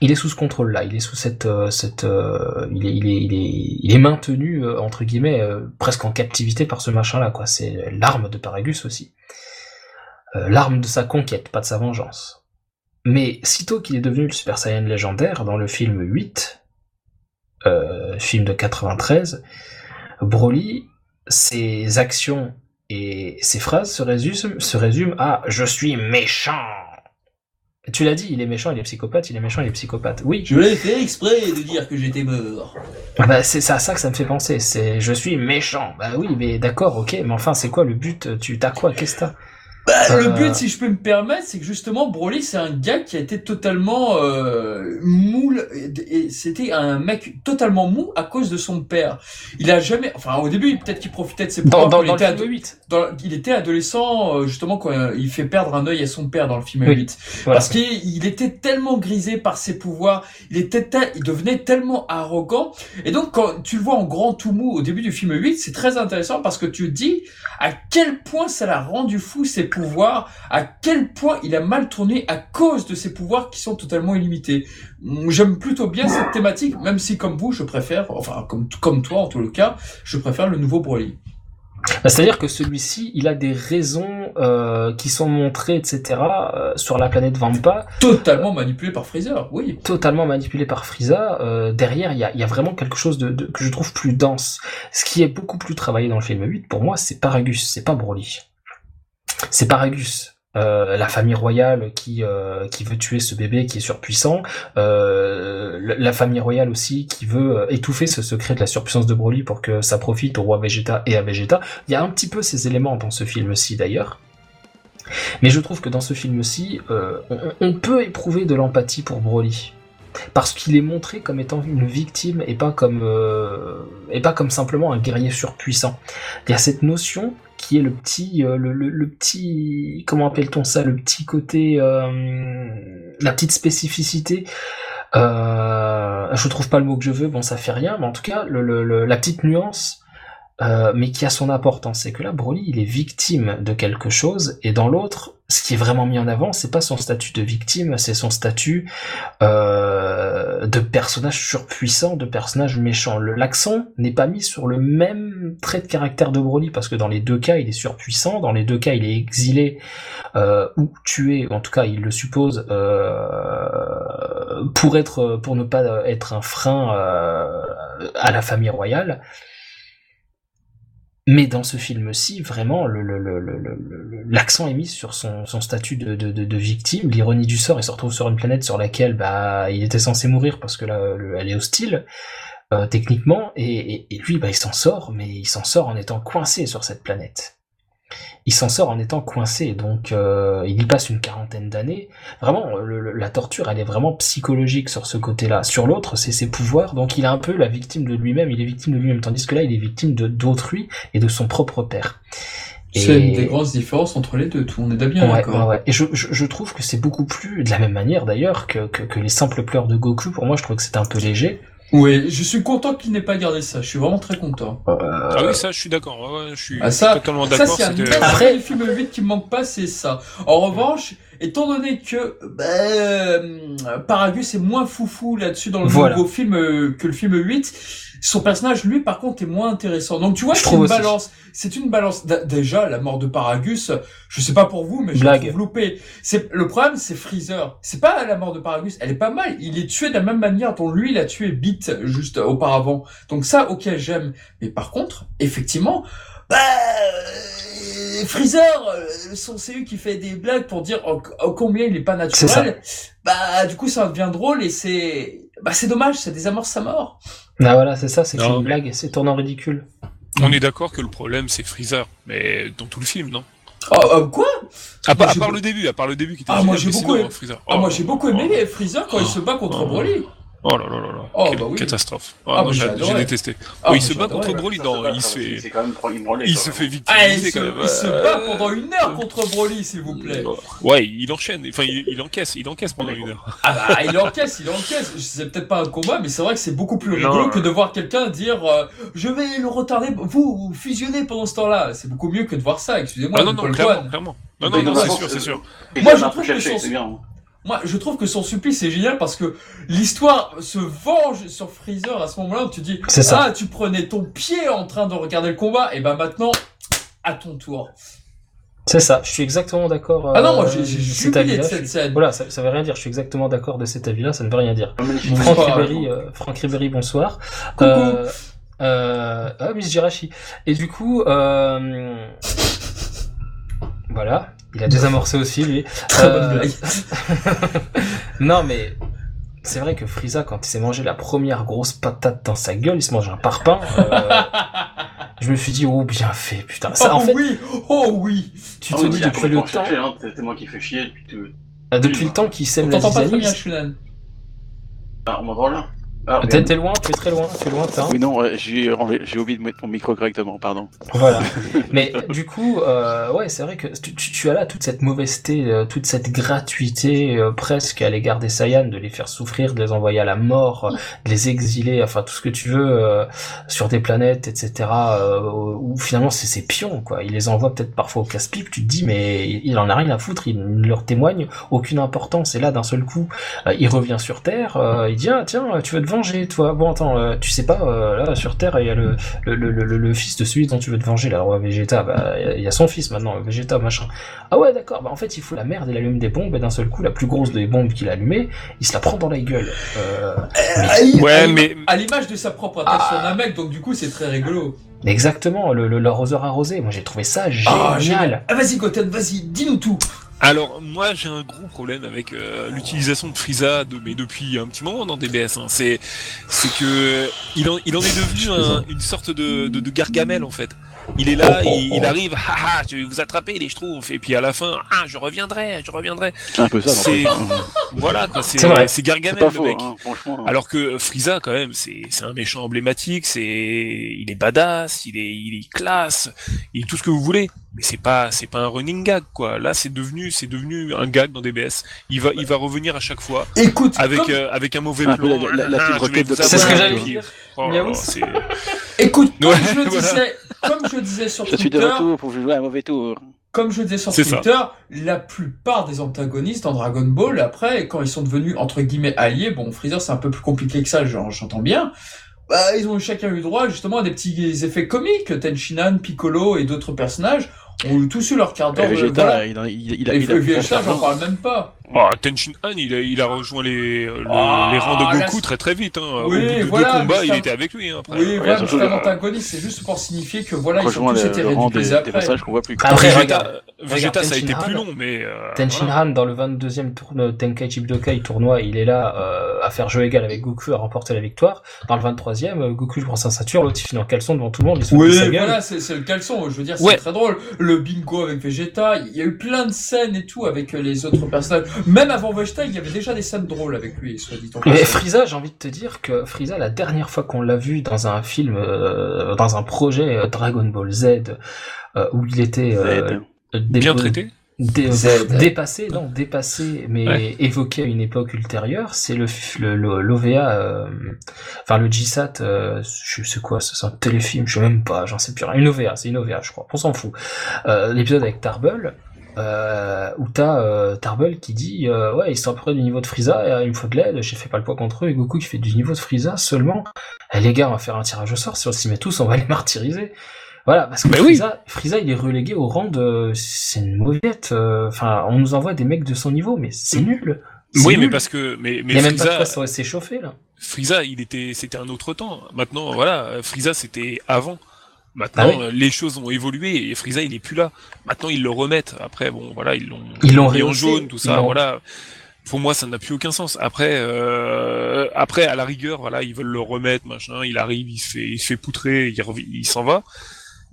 Il est sous ce contrôle-là, il est sous cette... euh, cette euh, il, est, il, est, il, est, il est maintenu, euh, entre guillemets, presque en captivité par ce machin-là, quoi. C'est l'arme de Paragus aussi. L'arme de sa conquête, pas de sa vengeance. Mais sitôt qu'il est devenu le Super Saiyan légendaire dans le film 8, euh, film de 93, Broly, ses actions et ses phrases se résument, se résument à « je suis méchant ». Tu l'as dit, il est méchant, il est psychopathe, il est méchant, il est psychopathe. Oui, Je l'ai fait exprès de dire que j'étais mort. ah bah, c'est à ça que ça me fait penser. C'est je suis méchant. Bah oui, mais d'accord, ok. Mais enfin, c'est quoi le but? Tu t'as quoi? Qu'est-ce que t'as? Bah, Le Euh, but, si je peux me permettre, c'est que justement, Broly, c'est un gars qui a été totalement euh, moule, et, c'était un mec totalement mou à cause de son père. Il a jamais, enfin au début, peut-être qu'il profitait de ses Dans, pouvoirs dans, quand il dans le était film ado- 8. dans- il était adolescent, euh, justement, quand euh, il fait perdre un œil à son père dans le film Oui, 8. Voilà. Parce qu'il il était tellement grisé par ses pouvoirs, il était il devenait tellement arrogant. Et donc, quand tu le vois en grand tout mou au début du film 8, c'est très intéressant parce que tu te dis à quel point ça l'a rendu fou ses pouvoirs, à quel point il a mal tourné à cause de ses pouvoirs qui sont totalement illimités. J'aime plutôt bien cette thématique, même si comme vous, je préfère, enfin comme, comme toi en tout le cas, je préfère le nouveau Broly. Bah, C'est-à-dire que celui-ci, il a des raisons euh, qui sont montrées, etc. euh, sur la planète Vampa, Totalement manipulé par Freezer, oui. totalement manipulé par Frieza. Euh, derrière, il y a, y a vraiment quelque chose de, de- que je trouve plus dense. Ce qui est beaucoup plus travaillé dans le film 8, pour moi, c'est Paragus, c'est pas Broly. C'est Paragus. Euh, la famille royale qui euh, qui veut tuer ce bébé qui est surpuissant, euh, la famille royale aussi qui veut étouffer ce secret de la surpuissance de Broly pour que ça profite au roi Vegeta et à Vegeta. Il y a un petit peu ces éléments dans ce film-ci d'ailleurs. Mais je trouve que dans ce film-ci, on, on peut éprouver de l'empathie pour Broly. Parce qu'il est montré comme étant une victime et pas comme et pas comme simplement un guerrier surpuissant. Il y a cette notion qui est le petit euh, le, petit comment appelle-t-on ça le petit côté euh, la petite spécificité euh, je trouve pas le mot que je veux bon ça fait rien mais en tout cas la petite nuance euh, mais qui a son importance. C'est que là, Broly, il est victime de quelque chose, et dans l'autre, ce qui est vraiment mis en avant, c'est pas son statut de victime, c'est son statut euh, de personnage surpuissant, de personnage méchant. L'accent n'est pas mis sur le même trait de caractère de Broly, parce que dans les deux cas, il est surpuissant, dans les deux cas, il est exilé euh, ou tué, en tout cas, il le suppose, euh, pour être, pour ne pas être un frein euh, à la famille royale. Mais dans ce film-ci, vraiment, l'accent est mis sur son, statut de, victime. L'ironie du sort, il se retrouve sur une planète sur laquelle bah, il était censé mourir parce que là, le- elle est hostile, euh, techniquement, et, et, et lui, bah, il s'en sort, mais il s'en sort en étant coincé sur cette planète. Il s'en sort en étant coincé, donc euh, il y passe une quarantaine d'années. Vraiment, le- le- la torture, elle est vraiment psychologique sur ce côté-là. Sur l'autre, c'est ses pouvoirs, donc il est un peu la victime de lui-même, il est victime de lui-même, tandis que là, il est victime de d'autrui et de son propre père. C'est une des grosses différences entre les deux, tout le monde est bien Ouais, d'accord. ouais, ouais. Et je, je, je trouve que c'est beaucoup plus, de la même manière d'ailleurs, que, que, que les simples pleurs de Goku. Pour moi, je trouve que c'était un peu léger. Oui, je suis content qu'il n'ait pas gardé ça, je suis vraiment très content. Ah oui, ça, je suis d'accord. Ouais, je suis Ah, ça, totalement ça d'accord. c'est un Après- du film 8 qui me manque pas, c'est ça. En revanche, étant donné que bah, euh, Paragus est moins foufou là-dessus dans le Voilà. nouveau film euh, que le film 8, son personnage, lui, par contre, est moins intéressant. Donc tu vois, c'est une aussi. balance. C'est une balance. D- Déjà, la mort de Paragus, je sais pas pour vous, mais je la trouve loupée. C'est le problème, c'est Freezer. C'est pas la mort de Paragus, elle est pas mal. Il est tué de la même manière dont lui, il a tué Beat juste auparavant. Donc ça, ok, j'aime. Mais par contre, effectivement, bah, euh, Freezer, euh, son CU qui fait des blagues pour dire oh, oh, combien il est pas naturel. Bah, du coup, ça devient drôle et c'est, bah, c'est dommage, ça désamorce sa mort. Ah voilà, c'est ça, c'est une mais- blague, c'est tournant ridicule. On est d'accord que le problème, c'est Freezer. Mais dans tout le film, non? Oh, oh, quoi? À part, Moi, à j'ai part beau- le début, à part le début qui était Ah, moi, j'ai beaucoup aimé- Freezer. Ah, Oh, moi, j'ai beaucoup aimé oh, Freezer quand il se bat contre Oh. Broly. Oh là là là là. Oh, Quelle bah oui. catastrophe. Ah, Ah, bah, non, j'ai détesté. Ah, Oh, il se bat contre Broly, non, il se fait, quand même il se fait il victimiser se, quand même. il se bat pendant une heure contre Broly, s'il vous plaît. Ouais, il enchaîne. Enfin, il, il encaisse, il encaisse pendant une heure. Ah bah, il encaisse, il encaisse. C'est peut-être pas un combat, mais c'est vrai que c'est beaucoup plus Non. rigolo que de voir quelqu'un dire euh, je vais le retarder, vous, fusionnez pendant ce temps-là. C'est beaucoup mieux que de voir ça, excusez-moi. Ah non, non, clairement, clairement. Non, non, c'est sûr, c'est sûr. Moi, je trouve que c'est bien. Moi, je trouve que son supplice est génial parce que l'histoire se venge sur Freezer à ce moment-là où tu dis C'est ça. Ah, tu prenais ton pied en train de regarder le combat, et ben maintenant, à ton tour. C'est ça, je suis exactement d'accord. Ah non, euh, moi j'ai cet jubilé de cette scène. Voilà, ça, ça veut rien dire, je suis exactement d'accord de cet avis-là, ça ne veut rien dire. Franck. Ribéry, euh, Franck Ribéry, bonsoir. Coucou. Euh, euh, ah, Miss Jirachi. Et du coup, euh, voilà, il a désamorcé aussi lui. Très Euh, bonne blague. non mais c'est vrai que Frieza, quand il s'est mangé la première grosse patate dans sa gueule, il se mange un parpaing. euh, je me suis dit oh bien fait putain. Ça, oh en fait, oui, oh oui. tu Ah te oui, dis il a depuis le temps, hein, C'est moi qui fais chier depuis tout. euh, depuis le temps qu'il On sème la t'entend pas très bien, Shunan. Ah, on m'entend là Ah, T'es t'es loin, tu es très loin, tu es lointain. Oui, non, ouais, j'ai enlevé- j'ai oublié de mettre mon micro correctement, pardon. Voilà. Mais du coup, euh, ouais, c'est vrai que tu, tu, tu as là toute cette mauvaiseté, euh, toute cette gratuité euh, presque à l'égard des Saiyans, de les faire souffrir, de les envoyer à la mort, euh, de les exiler, enfin tout ce que tu veux euh, sur des planètes, etc. Euh, où finalement c'est ses pions, quoi. Il les envoie peut-être parfois au casse-pipe. Tu te dis, mais il en a rien à foutre. Il ne leur témoigne aucune importance. Et là, d'un seul coup, euh, il revient sur Terre. euh, il dit, ah tiens, tu veux te venger, toi. Bon, attends, euh, tu sais pas, euh, là sur Terre, il y a le le, le, fils de celui dont tu veux te venger, là, le roi Vegeta, bah, il y a- son fils maintenant, Vegeta, machin. Ah ouais, d'accord, bah en fait, il fout la merde, il allume des bombes, et d'un seul coup, la plus grosse des bombes qu'il a allumées, il se la prend dans la gueule. Euh, Ouais, mais- À l'image de sa propre attaque Ah. sur Namek, donc du coup, c'est très rigolo. exactement, le, le, l'arroseur arrosé, moi j'ai trouvé ça Ah, génial. Ah, vas-y, Goten, vas-y, dis-nous tout. Alors, moi, j'ai un gros problème avec euh, l'utilisation de Frieza, de, mais depuis un petit moment dans DBS. Hein. C'est, c'est que il en, il en est devenu un- une sorte de, de, de gargamel en fait. Il est là, Oh, oh, il, oh. il arrive, haha, je vais vous attraper les schtroumpfs, et puis à la fin, ah, je reviendrai, je reviendrai. C'est un peu ça, C'est- Voilà, quoi, c'est, C'est gargamel le faux, mec. hein, franchement. Alors que Frieza, quand même, c'est c'est un méchant emblématique, c'est il est badass, il est il est classe, il est tout ce que vous voulez. Mais c'est pas c'est pas un running gag quoi. Là, c'est devenu c'est devenu un gag dans DBS. Il va il va revenir à chaque fois Écoute, avec comme, euh, avec un mauvais plan. la- la- la Ah, de C'est ce que j'allais dire. Oh écoute, comme Ouais, je voilà. disais, comme je disais sur Je suis de Twitter, retour pour jouer un mauvais tour. comme je disais sur ça. Twitter, la plupart des antagonistes dans Dragon Ball, après, quand ils sont devenus entre guillemets alliés, bon, Freezer c'est un peu plus compliqué que ça, j'en- j'entends bien. Bah, ils ont chacun eu droit justement à des petits effets comiques. Tenshinhan, Piccolo et d'autres personnages ont eu tous eu leur d'heure. de- Vegeta, voilà. il, a- il, il, a- il j'en parle même pas. Oh, Tenshin Han, il a, il a rejoint les, le- Ah, les rangs de Goku très très vite. Hein. Au Oui, bout de voilà, deux combats, il était avec lui. Hein, après. Oui, Ouais, voilà, c'est un antagoniste, c'est juste pour signifier que voilà, ils Rejoint tous le, été le rang des, après. passages qu'on voit plus. Après, Vegeta, regarde, Vegeta, ça a été plus long, mais. euh, Tenshin voilà. Han, dans le 22e tournoi Tenkaichi Budokai tournoi, il est là euh, à faire jeu égal avec Goku, à remporter la victoire. Dans le 23e, euh, Goku prend sa ceinture, l'autre il finit en caleçon devant tout le monde, Oui, voilà, c'est le caleçon. Je veux dire, c'est très drôle. Le bingo avec Vegeta, il y a eu plein de scènes et tout avec euh, les autres personnages. Même avant Vegeta, il y avait déjà des scènes drôles avec lui, soit dit en Mais. Frieza, j'ai envie de te dire que Frieza, la dernière fois qu'on l'a vu dans un film, euh, dans un projet euh, Dragon Ball Z, euh, où il était euh, Bien traité. dé- Z. dépassé, non, dépassé, mais Ouais. évoqué à une époque ultérieure, c'est le, l'OVA, euh, enfin le GSAT, euh, je sais quoi, c'est un téléfilm, je sais même pas, j'en sais plus rien. Une OVA, c'est une OVA, je crois, on s'en fout. Euh, l'épisode avec Tarble, euh, où t'as euh, Tarble qui dit euh, ouais ils sont à peu près du niveau de Frieza et, il me faut de l'aide j'ai fait pas le poids contre eux et Goku qui fait du niveau de Frieza seulement eh, les gars on va faire un tirage au sort si on s'y met tous on va les martyriser voilà parce que Mais oui. Frieza, Frieza il est relégué au rang de c'est une mauviette euh, enfin on nous envoie des mecs de son niveau mais c'est nul C'est Oui, mais nul. parce que. Mais, mais il y a même pas de quoi s'échauffer là Frieza, il était, c'était un autre temps. Maintenant, voilà, Frieza, c'était avant. Maintenant, Ah les choses ont évolué et Frieza, il est plus là. Maintenant, ils le remettent. Après, bon, voilà, ils l'ont Ils l'ont en jaune, tout ça, voilà. Pour moi, ça n'a plus aucun sens. Après, euh, après, à la rigueur, voilà, ils veulent le remettre, machin. Il arrive, il se fait, il se fait poutrer, il, revi- il s'en va.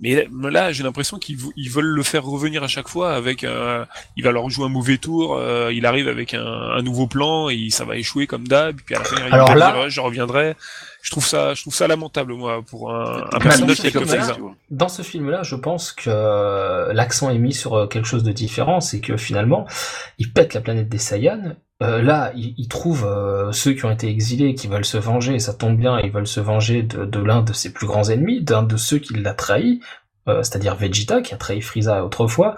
Mais là, j'ai l'impression qu'ils ils veulent le faire revenir à chaque fois avec un, il va leur jouer un mauvais tour, euh, il arrive avec un, un nouveau plan et ça va échouer comme d'hab, puis à la fin il Alors va là- dire, je reviendrai. Je trouve ça, je trouve ça lamentable moi pour un, un Mais personnage tel que comme ça. Dans ce film-là, je pense que euh, l'accent est mis sur euh, quelque chose de différent, c'est que finalement, il pète la planète des Saiyans. Euh, là, il, il trouve euh, ceux qui ont été exilés, qui veulent se venger, et ça tombe bien, ils veulent se venger de, de l'un de ses plus grands ennemis, d'un de ceux qui l'a trahi, euh, c'est-à-dire Vegeta, qui a trahi Frieza autrefois.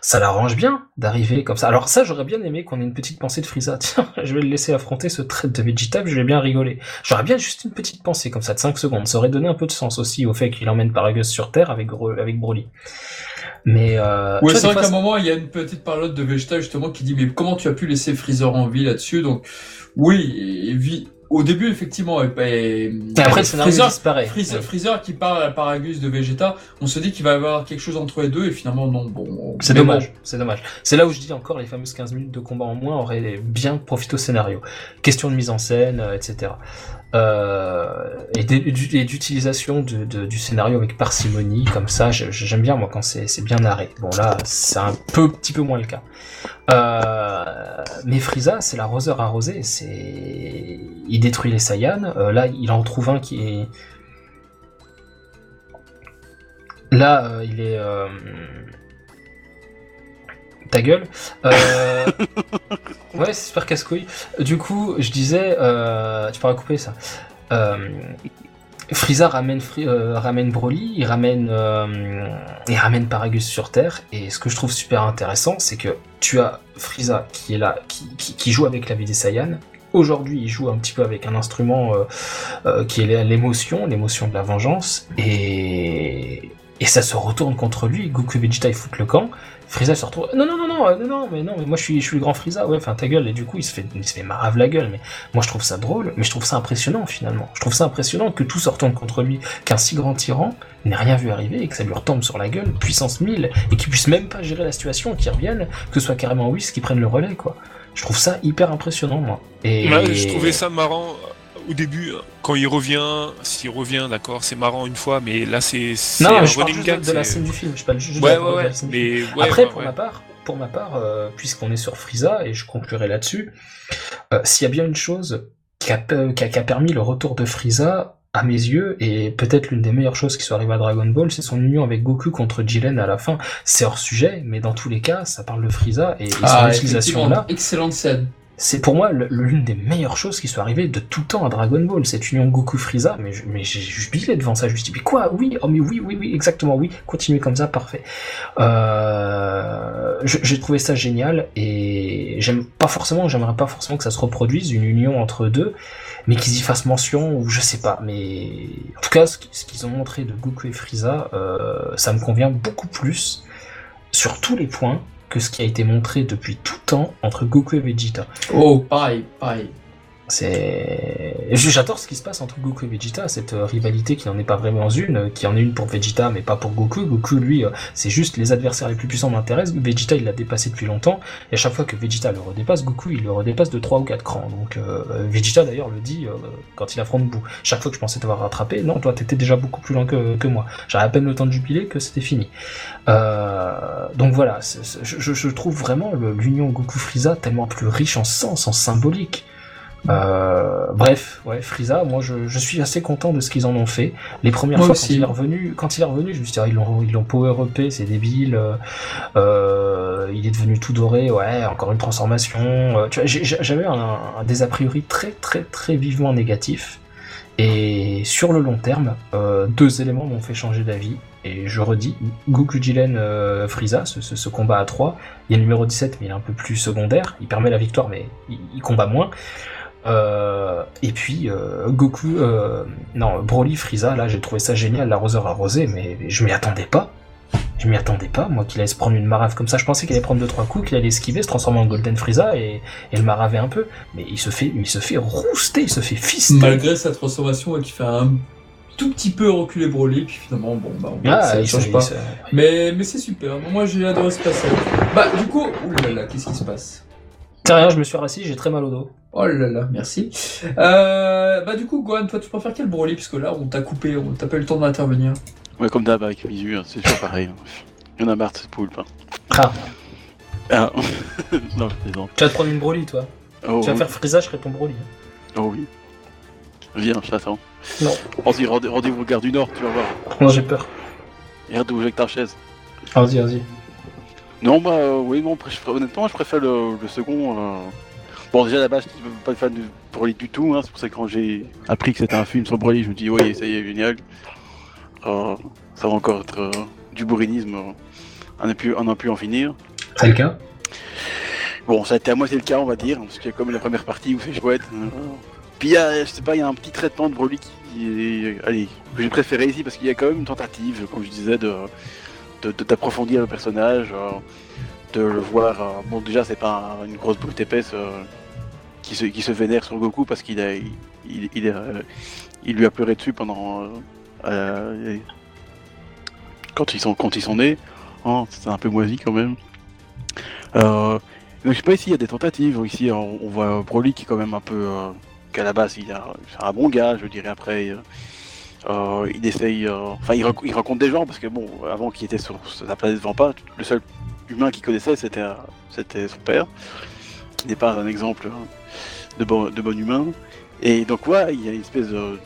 Ça l'arrange bien d'arriver comme ça. Alors ça, j'aurais bien aimé qu'on ait une petite pensée de Frieza. Tiens, je vais le laisser affronter ce trait de Vegeta, puis je vais bien rigoler. J'aurais bien juste une petite pensée comme ça de 5 secondes. Ça aurait donné un peu de sens aussi au fait qu'il emmène Paragus sur Terre avec, avec Broly. Mais euh, Ouais, c'est vrai qu'à un moment, il y a une petite parole de Vegeta justement qui dit mais comment tu as pu laisser Freezer en vie là-dessus? Donc oui, au début effectivement, et, et- Et après le scénario Freezer, disparaît. Freezer, Ouais. Freezer qui parle à Paragus de Vegeta, on se dit qu'il va y avoir quelque chose entre les deux et finalement non. Bon, C'est dommage, c'est dommage. C'est là où je dis encore les fameuses 15 minutes de combat en moins auraient bien profité au scénario. Question de mise en scène, euh, etc. Euh, et d'u- d'u- et d'utilisation du scénario avec parcimonie, comme ça, j'aime bien moi quand c'est bien narré. Bon là, c'est un peu, petit peu moins le cas. Euh, mais Frieza, c'est l'arroseur arrosé. C'est, il détruit les Saiyans. Euh, là, il en trouve un qui est. Là, il est. Ta gueule. Ouais, c'est super casse-couille. Du coup, je disais, euh, tu pourras couper ça. Euh, Frieza ramène, euh, ramène Broly, il ramène, il ramène Paragus sur Terre, et ce que je trouve super intéressant, c'est que tu as Frieza qui est là, qui, qui, joue avec la vie des Saiyans. Aujourd'hui, il joue un petit peu avec un instrument qui est l'émotion, l'émotion de la vengeance, et, et ça se retourne contre lui. Goku et Vegeta ils foutent le camp. Frieza se retrouve. Non, non, non, non, euh, non, non, mais non, mais moi je suis, je suis le grand Frieza, ouais, enfin ta gueule, et du coup il se fait, il se fait marave la gueule, mais moi je trouve ça drôle, mais je trouve ça impressionnant finalement. Je trouve ça impressionnant que tout se contre lui, qu'un si grand tyran n'ait rien vu arriver et que ça lui retombe sur la gueule, puissance 1000, et qu'il puisse même pas gérer la situation, qu'il revienne, que ce soit carrément Whis qui prenne le relais, quoi. Je trouve ça hyper impressionnant, moi. Et... Ouais, je trouvais ça marrant au début quand il revient. S'il revient, d'accord, c'est marrant une fois, mais là c'est Non, je parle juste de, gag. de la c'est- scène du film, je parle juste de Ouais, la- ouais, de la ouais. scène du film. Mais ouais, Après, pour ouais. ma part, pour ma part, euh, puisqu'on est sur Frieza et je conclurai là-dessus, euh, s'il y a bien une chose qui a, pe- qui a- qui a permis le retour de Frieza à mes yeux et peut-être l'une des meilleures choses qui soit arrivée à Dragon Ball, c'est son union avec Goku contre Jiren à la fin. C'est hors sujet, mais dans tous les cas, ça parle de Frieza et, et son Ah, utilisation effectivement, là. excellente scène. C'est pour moi l'une des meilleures choses qui soit arrivée de tout temps à Dragon Ball, cette union Goku-Frieza, mais, je- mais devant ça, je me dit, mais quoi, oui, oh mais oui, oui, oui, exactement, oui, continuez comme ça, parfait. Euh, j'ai trouvé ça génial, et j'aime pas forcément, j'aimerais pas forcément que ça se reproduise, une union entre deux, mais qu'ils y fassent mention, ou je sais pas, mais en tout cas, ce qu'ils ont montré de Goku et Frieza, euh, ça me convient beaucoup plus, sur tous les points, que ce qui a été montré depuis tout temps entre Goku et Vegeta. Oh, pareil, pareil. C'est, j'adore ce qui se passe entre Goku et Vegeta, cette euh, rivalité qui n'en est pas vraiment une, euh, qui en est une pour Vegeta mais pas pour Goku. Goku lui, euh, c'est juste les adversaires les plus puissants m'intéressent. Vegeta il l'a dépassé depuis longtemps et à chaque fois que Vegeta le redépasse, Goku il le redépasse de 3 ou 4 crans. Donc Vegeta d'ailleurs le dit quand il affronte Boo. Chaque fois que je pensais t'avoir rattrapé, non toi t'étais déjà beaucoup plus loin que, moi. J'avais à peine le temps de jubiler que c'était fini. donc voilà, je, je trouve vraiment l'union Goku Frieza tellement plus riche en sens, en symbolique. Euh, bref, ouais, Frieza, moi je, je, suis assez content de ce qu'ils en ont fait. Les premières fois quand il est revenu, quand il est revenu, je me suis dit ah, ils l'ont ils l'ont power upé, c'est débile. Euh, il est devenu tout doré, ouais, encore une transformation. Euh, tu vois, j'avais un, un, des a priori très très très vivement négatif. Et sur le long terme, euh, deux éléments m'ont fait changer d'avis. Et je redis, Goku Jiren euh, Frieza, ce, ce, ce, combat à 3, il le numéro 17, mais il est un peu plus secondaire. Il permet la victoire, mais il, il combat moins. Euh, et puis euh, Goku, euh, non Broly, Frieza, là j'ai trouvé ça génial, l'arroseur arrosé, mais je m'y attendais pas. Je m'y attendais pas, moi qu'il allait se prendre une marave comme ça. Je pensais qu'il allait prendre deux trois coups, qu'il allait esquiver, se transformer en Golden Frieza et, et le maraver un peu. Mais il se fait, il se fait rouster, il se fait fister. Malgré sa transformation qui fait un tout petit peu reculer Broly, puis finalement bon bah ah, ça ne change pas. Mais mais c'est super. Moi j'ai adoré ce passage. Bah du coup, oulala, qu'est-ce qui se passe? C'est rien, je me suis rassis, j'ai très mal au dos. Oh là là, merci. Euh, bah du coup, Gohan, toi tu préfères quel Broly? Parce que là, on t'a coupé, on t'a pas eu le temps d'intervenir. Ouais, comme d'hab avec Visu, hein, c'est toujours pareil. Il y en a marre de cette poulpe. Hein. Ah. ah. non, je plaisante. Tu vas te prendre une Broly, toi. Oh, tu vas oui. faire Frieza, je serai ton Broly. Oh oui. Viens, je t'attends. Non. Vas-y, rendez- rendez-vous au Gare du Nord, tu vas voir. Non, j'ai peur. Et regarde où j'ai avec ta chaise. Vas-y, vas-y. Non, bah euh, oui, non, je honnêtement, je préfère le, le second. euh. Bon, déjà, à la base, je suis pas fan de Broly du tout, hein, c'est pour ça que quand j'ai appris que c'était un film sur Broly, je me dis, oui, ça y est, génial. Euh, ça va encore être du bourrinisme, on n'a pu, on n'a pu en finir. C'est le cas? Bon, ça a été à moitié le cas, on va dire, parce qu'il y a comme la première partie où c'est chouette. euh. Puis, il y a, je sais pas, il y a un petit traitement de Broly qui est, allez, que j'ai préféré ici, parce qu'il y a quand même une tentative, comme je disais, de, d'approfondir le personnage, euh, de le voir. euh, bon, déjà, c'est pas un- une grosse brute épaisse euh, qui, se, qui se vénère sur Goku parce qu'il a, il, il, il, lui a pleuré dessus pendant. quand, ils sont, quand ils sont nés. Hein, c'est un peu moisi quand même. Donc, je sais pas, ici, il y a des tentatives. Ici, on, voit Broly qui est quand même un peu. qu'à la base, il a- un bon gars, je dirais, après. Euh, il essaye, euh, enfin, il, rencontre des gens parce que bon, avant qu'il était sur sa planète Vampa, le seul humain qu'il connaissait, c'était, son père, qui n'est pas un exemple euh, de bon, de bon humain. Et donc, ouais, il y a une espèce de,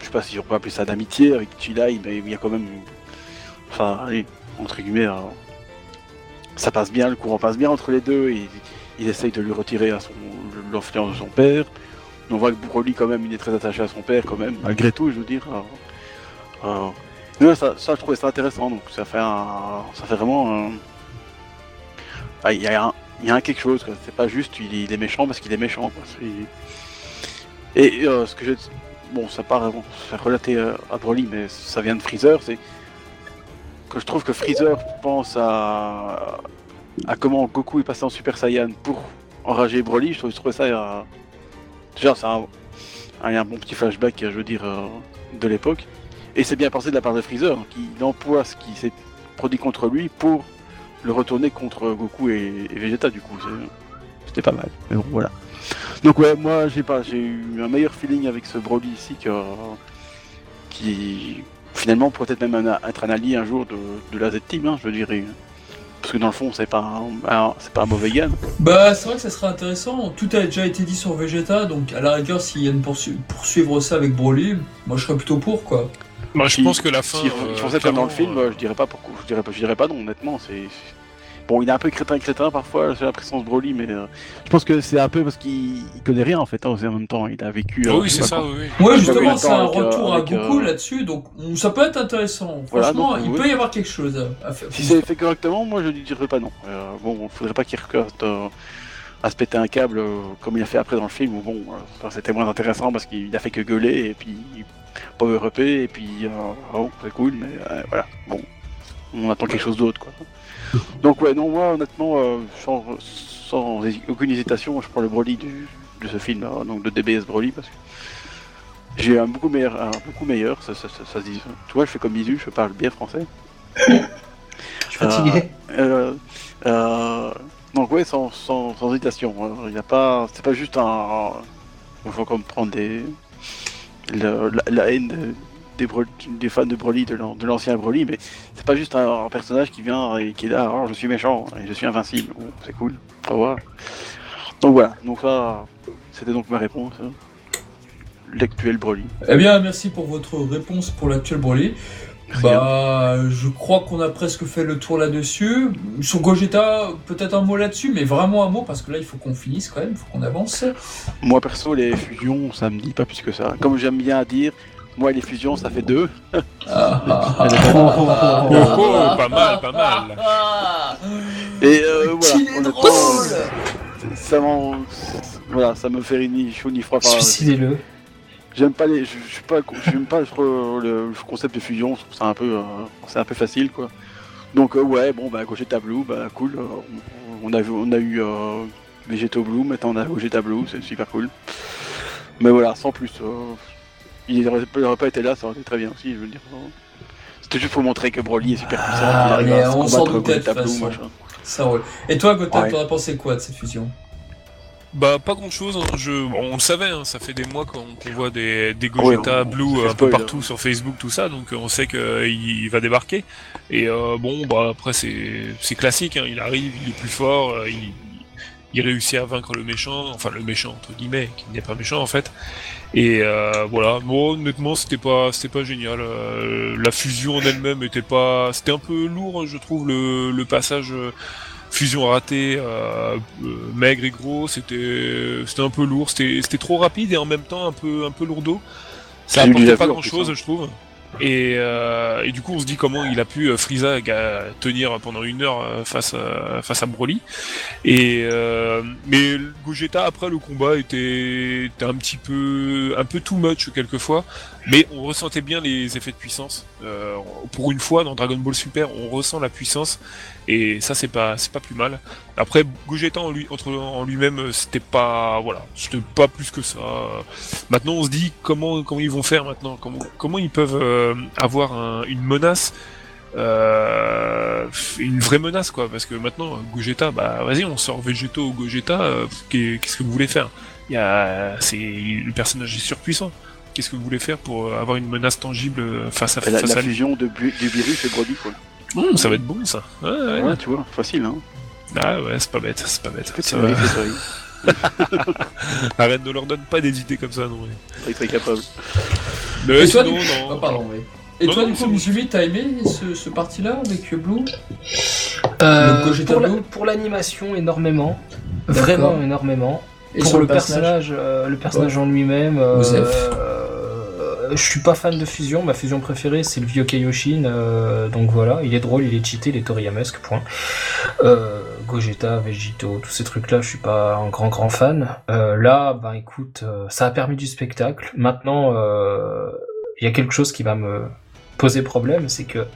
je sais pas si on peut appeler ça d'amitié avec Chilai, mais il y a quand même, enfin, allez, entre guillemets, ça passe bien, le courant passe bien entre les deux. Et, il essaye de lui retirer l'influence de son père. On voit que Broly, quand même, il est très attaché à son père, quand même, malgré tout, je veux dire. ouais, ça, ça, je trouvais ça intéressant, donc ça fait un, ça fait vraiment. Ah, il y a un, y a quelque chose, c'est pas juste il, est méchant parce qu'il est méchant, Et euh, ce que j'ai... Bon, ça part, bon, c'est relaté euh, à Broly, mais ça vient de Freezer, c'est que je trouve que Freezer pense à, à comment Goku est passé en Super Saiyan pour enrager Broly, je trouve, je trouve ça... euh, Déjà, c'est un, un, bon petit flashback, je veux dire, euh, de l'époque. Et c'est bien pensé de la part de Freezer, hein, qui emploie ce qui s'est produit contre lui pour le retourner contre Goku et, et Vegeta, du coup. C'était pas mal. Mais bon, voilà. Donc ouais, moi, j'ai pas, j'ai eu un meilleur feeling avec ce Broly ici que qui finalement pourrait être même un- être un allié un jour de, la Z-Team, hein, je dirais. Parce que dans le fond, c'est pas un, pas un mauvais gars. Bah, c'est vrai que ça serait intéressant. Tout a déjà été dit sur Vegeta, donc à la rigueur, s'il y a une poursu- poursuivre ça avec Broly, moi je serais plutôt pour quoi. Bah, je Si- pense que la fin. Si euh, ils font ça comme dans le film, euh, je dirais pas pourquoi. Je dirais pas, je dirais pas non, honnêtement. C'est bon, il est un peu crétin crétin parfois. J'ai l'impression de Broly, mais euh, je pense que c'est un peu parce qu'il il connaît rien en fait. Hein, en même temps, il a vécu. ah euh, oui, c'est ça, oui. Ouais, justement, c'est un avec, retour avec, à Goku euh, là-dessus, donc ça peut être intéressant. Voilà, Franchement, donc, il oui. peut y avoir quelque chose à faire. Si c'est fait correctement, moi je ne dirais pas non. Euh, bon, faudrait pas qu'il recoste euh, à se péter un câble euh, comme il a fait après dans le film. Où bon, euh, c'était moins intéressant parce qu'il a fait que gueuler et puis power upé et puis euh, oh, c'est cool, mais euh, voilà. Bon, on attend quelque chose d'autre quoi. Donc ouais, non, moi honnêtement, euh, sans, sans aucune hésitation, je prends le Broly du, de ce film, hein, donc de DBS Broly, parce que j'ai un beaucoup meilleur, un beaucoup meilleur, ça, ça, ça, ça se dit. Tu vois, je fais comme Isu, je parle bien français. Je suis fatigué. Euh, euh, donc ouais, sans, sans, sans hésitation. hein. Il a pas, c'est pas juste un. Il faut comprendre des, le- la, la haine de- des, des fans de Broly, de l'an- de l'ancien Broly, mais c'est pas juste un, personnage qui vient et qui est là. Oh, je suis méchant et je suis invincible. C'est cool. Au revoir. Donc voilà. Donc ça, c'était donc ma réponse. hein. L'actuel Broly. Eh bien, merci pour votre réponse pour l'actuel Broly. Bah, je crois qu'on a presque fait le tour là-dessus. Sur Gogeta, peut-être un mot là-dessus, mais vraiment un mot parce que là, il faut qu'on finisse quand même, il faut qu'on avance. Moi perso, les fusions, ça me dit pas plus que ça. Comme j'aime bien dire, moi les fusions, ça fait deux. Ah, ah, ah. Oh, Oh, pas mal, pas mal. Et euh, Qu'il voilà, est honnêtement, drôle ça m'en- voilà, ça me fait ni chaud ni froid. Suicidez-le. J'aime pas les, je, suis pas, j'aime pas le, concept de fusion. Je trouve ça un peu, euh, c'est un peu facile quoi. Donc euh, ouais, bon bah Gogeta Blue, bah cool. euh, on, a vu, on a eu euh, Vegeto Blue, maintenant on a Gogeta Blue, c'est super cool. Mais voilà, sans plus. euh, il aurait, il aurait pas été là, ça aurait été très bien aussi, je veux dire. C'était juste pour montrer que Broly est super puissant. Ah, mais on s'en doutait de toute Blue, façon. machin. Ça roule. Et toi, Gotham, Ouais. t'en as pensé quoi de cette fusion? Bah pas grand chose, je... bon, on le savait, hein, ça fait des mois qu'on qu'on voit des, des Gogeta Blue un peu spoil, partout hein. sur Facebook, tout ça, donc euh, on sait qu'il va débarquer. Et euh, bon, bah après c'est c'est classique, hein, il arrive, il est plus fort, euh, il, il réussit à vaincre le méchant, enfin le méchant entre guillemets, qui n'est pas méchant en fait. Et euh, voilà, bon honnêtement c'était pas c'était pas génial. euh, la fusion en elle-même était pas, c'était un peu lourd, je trouve le, le passage. Fusion ratée, euh, euh, maigre et gros, c'était c'était un peu lourd, c'était c'était trop rapide et en même temps un peu un peu lourdeau. Ça apportait pas grand chose, je trouve. Et, euh, et du coup, on se dit comment il a pu euh, Frieza tenir pendant une heure euh, face à, face à Broly. Et euh, mais Gogeta après le combat était, était un petit peu un peu too much quelquefois, mais on ressentait bien les effets de puissance. Euh, pour une fois dans Dragon Ball Super, on ressent la puissance et ça c'est pas c'est pas plus mal. Après Gogeta en lui en lui-même c'était pas voilà c'était pas plus que ça. Maintenant on se dit comment comment ils vont faire maintenant comment comment ils peuvent euh, avoir un- une menace euh, une vraie menace quoi parce que maintenant Gogeta bah vas-y on sort Vegeto ou Gogeta euh, qu'est- qu'est-ce que vous voulez faire? Il y a c'est le personnage est surpuissant qu'est-ce que vous voulez faire pour euh, avoir une menace tangible euh, face à La, face la à lui fusion de, Bu- du virus et Broly quoi. Ça va être bon ça ouais, ouais. Ouais, tu vois, facile hein. ah ouais c'est pas bête c'est pas bête Ça va. Arrête ne leur donne pas des idées comme ça non est très capable. mais Et toi, du- non. Ah, pardon, oui. Et Non, toi, non, du coup, bon. T'as aimé ce, ce parti-là avec Blue? Euh, pour la- Blue? pour l'animation, énormément. Vraiment énormément. Et pour sur le personnage, euh, le personnage en lui-même, euh, je suis pas fan de fusion. Ma fusion préférée, c'est le vieux Kaioshin. euh, donc voilà, il est drôle, il est cheaté, il est Toriyamesque, point. Euh, Gogeta, Vegito, tous ces trucs-là, je suis pas un grand grand fan. Euh, là, ben écoute, euh, ça a permis du spectacle. Maintenant, euh, il y a quelque chose qui va me poser problème, c'est que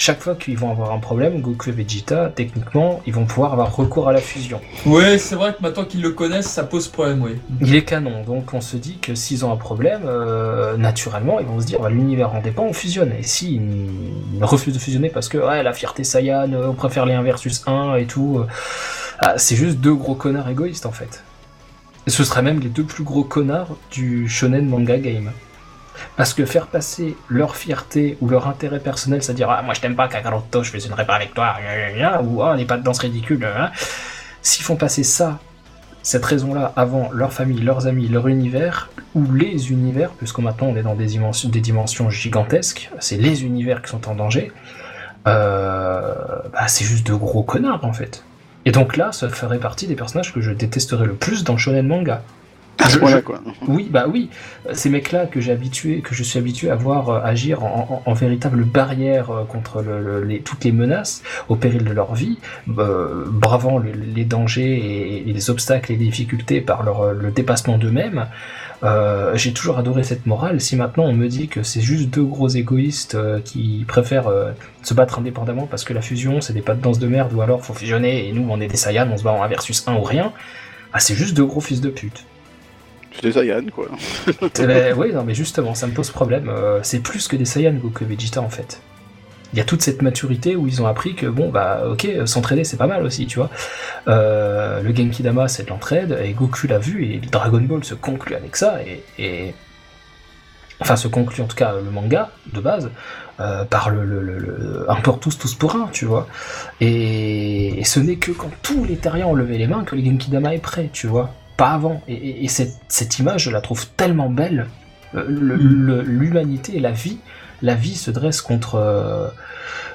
chaque fois qu'ils vont avoir un problème, Goku et Vegeta, techniquement, ils vont pouvoir avoir recours à la fusion. Ouais, c'est vrai que maintenant qu'ils le connaissent, ça pose problème, oui. Il est canon, donc on se dit que s'ils ont un problème, euh, naturellement, ils vont se dire bah, l'univers en dépend, on fusionne. Et s'ils ils refusent de fusionner parce que ouais, la fierté Saiyan, euh, on préfère les 1 versus 1 et tout, euh, ah, c'est juste deux gros connards égoïstes en fait. Ce seraient même les deux plus gros connards du shonen manga game. Parce que faire passer leur fierté ou leur intérêt personnel, c'est-à-dire ah, moi je t'aime pas Kakaroto, je fusionnerai pas avec toi, ou ah, on n'est pas de danse ridicule, hein. s'ils font passer ça cette raison-là avant leur famille, leurs amis, leur univers, ou les univers, puisque maintenant on est dans des dimensions, gigantesques, c'est les univers qui sont en danger, euh, bah, c'est juste de gros connards en fait. Et donc là, ça ferait partie des personnages que je détesterais le plus dans shonen manga. Quoi. Oui, bah oui, ces mecs-là que j'ai habitué, que je suis habitué à voir euh, agir en, véritable barrière euh, contre toutes les menaces au péril de leur vie, euh, bravant le- les dangers et, les obstacles et les difficultés par euh, le dépassement d'eux-mêmes. J'ai toujours adoré cette morale. Si maintenant on me dit que c'est juste deux gros égoïstes qui préfèrent se battre indépendamment parce que la fusion c'est des pas de danse de merde ou alors faut fusionner et nous on est des Saiyans, on se bat en 1 versus 1 ou rien, ah, c'est juste deux gros fils de pute. Des Saiyan, quoi. Eh ben, oui, non, mais justement, ça me pose problème. Euh, c'est plus que des Saiyan Goku et Vegeta en fait. Il y a toute cette maturité où ils ont appris que bon bah ok euh, s'entraider c'est pas mal aussi tu vois. Euh, le Genki Dama c'est de l'entraide et Goku l'a vu et Dragon Ball se conclut avec ça et, enfin se conclut en tout cas le manga de base par le, un pour tous tous pour un tu vois. Et, et ce n'est que quand tous les terriens ont levé les mains que le Genki Dama est prêt tu vois pas avant. Et, et- et cette, cette image, je la trouve tellement belle. Euh, le- L'humanité et la vie, la vie se dresse contre, euh,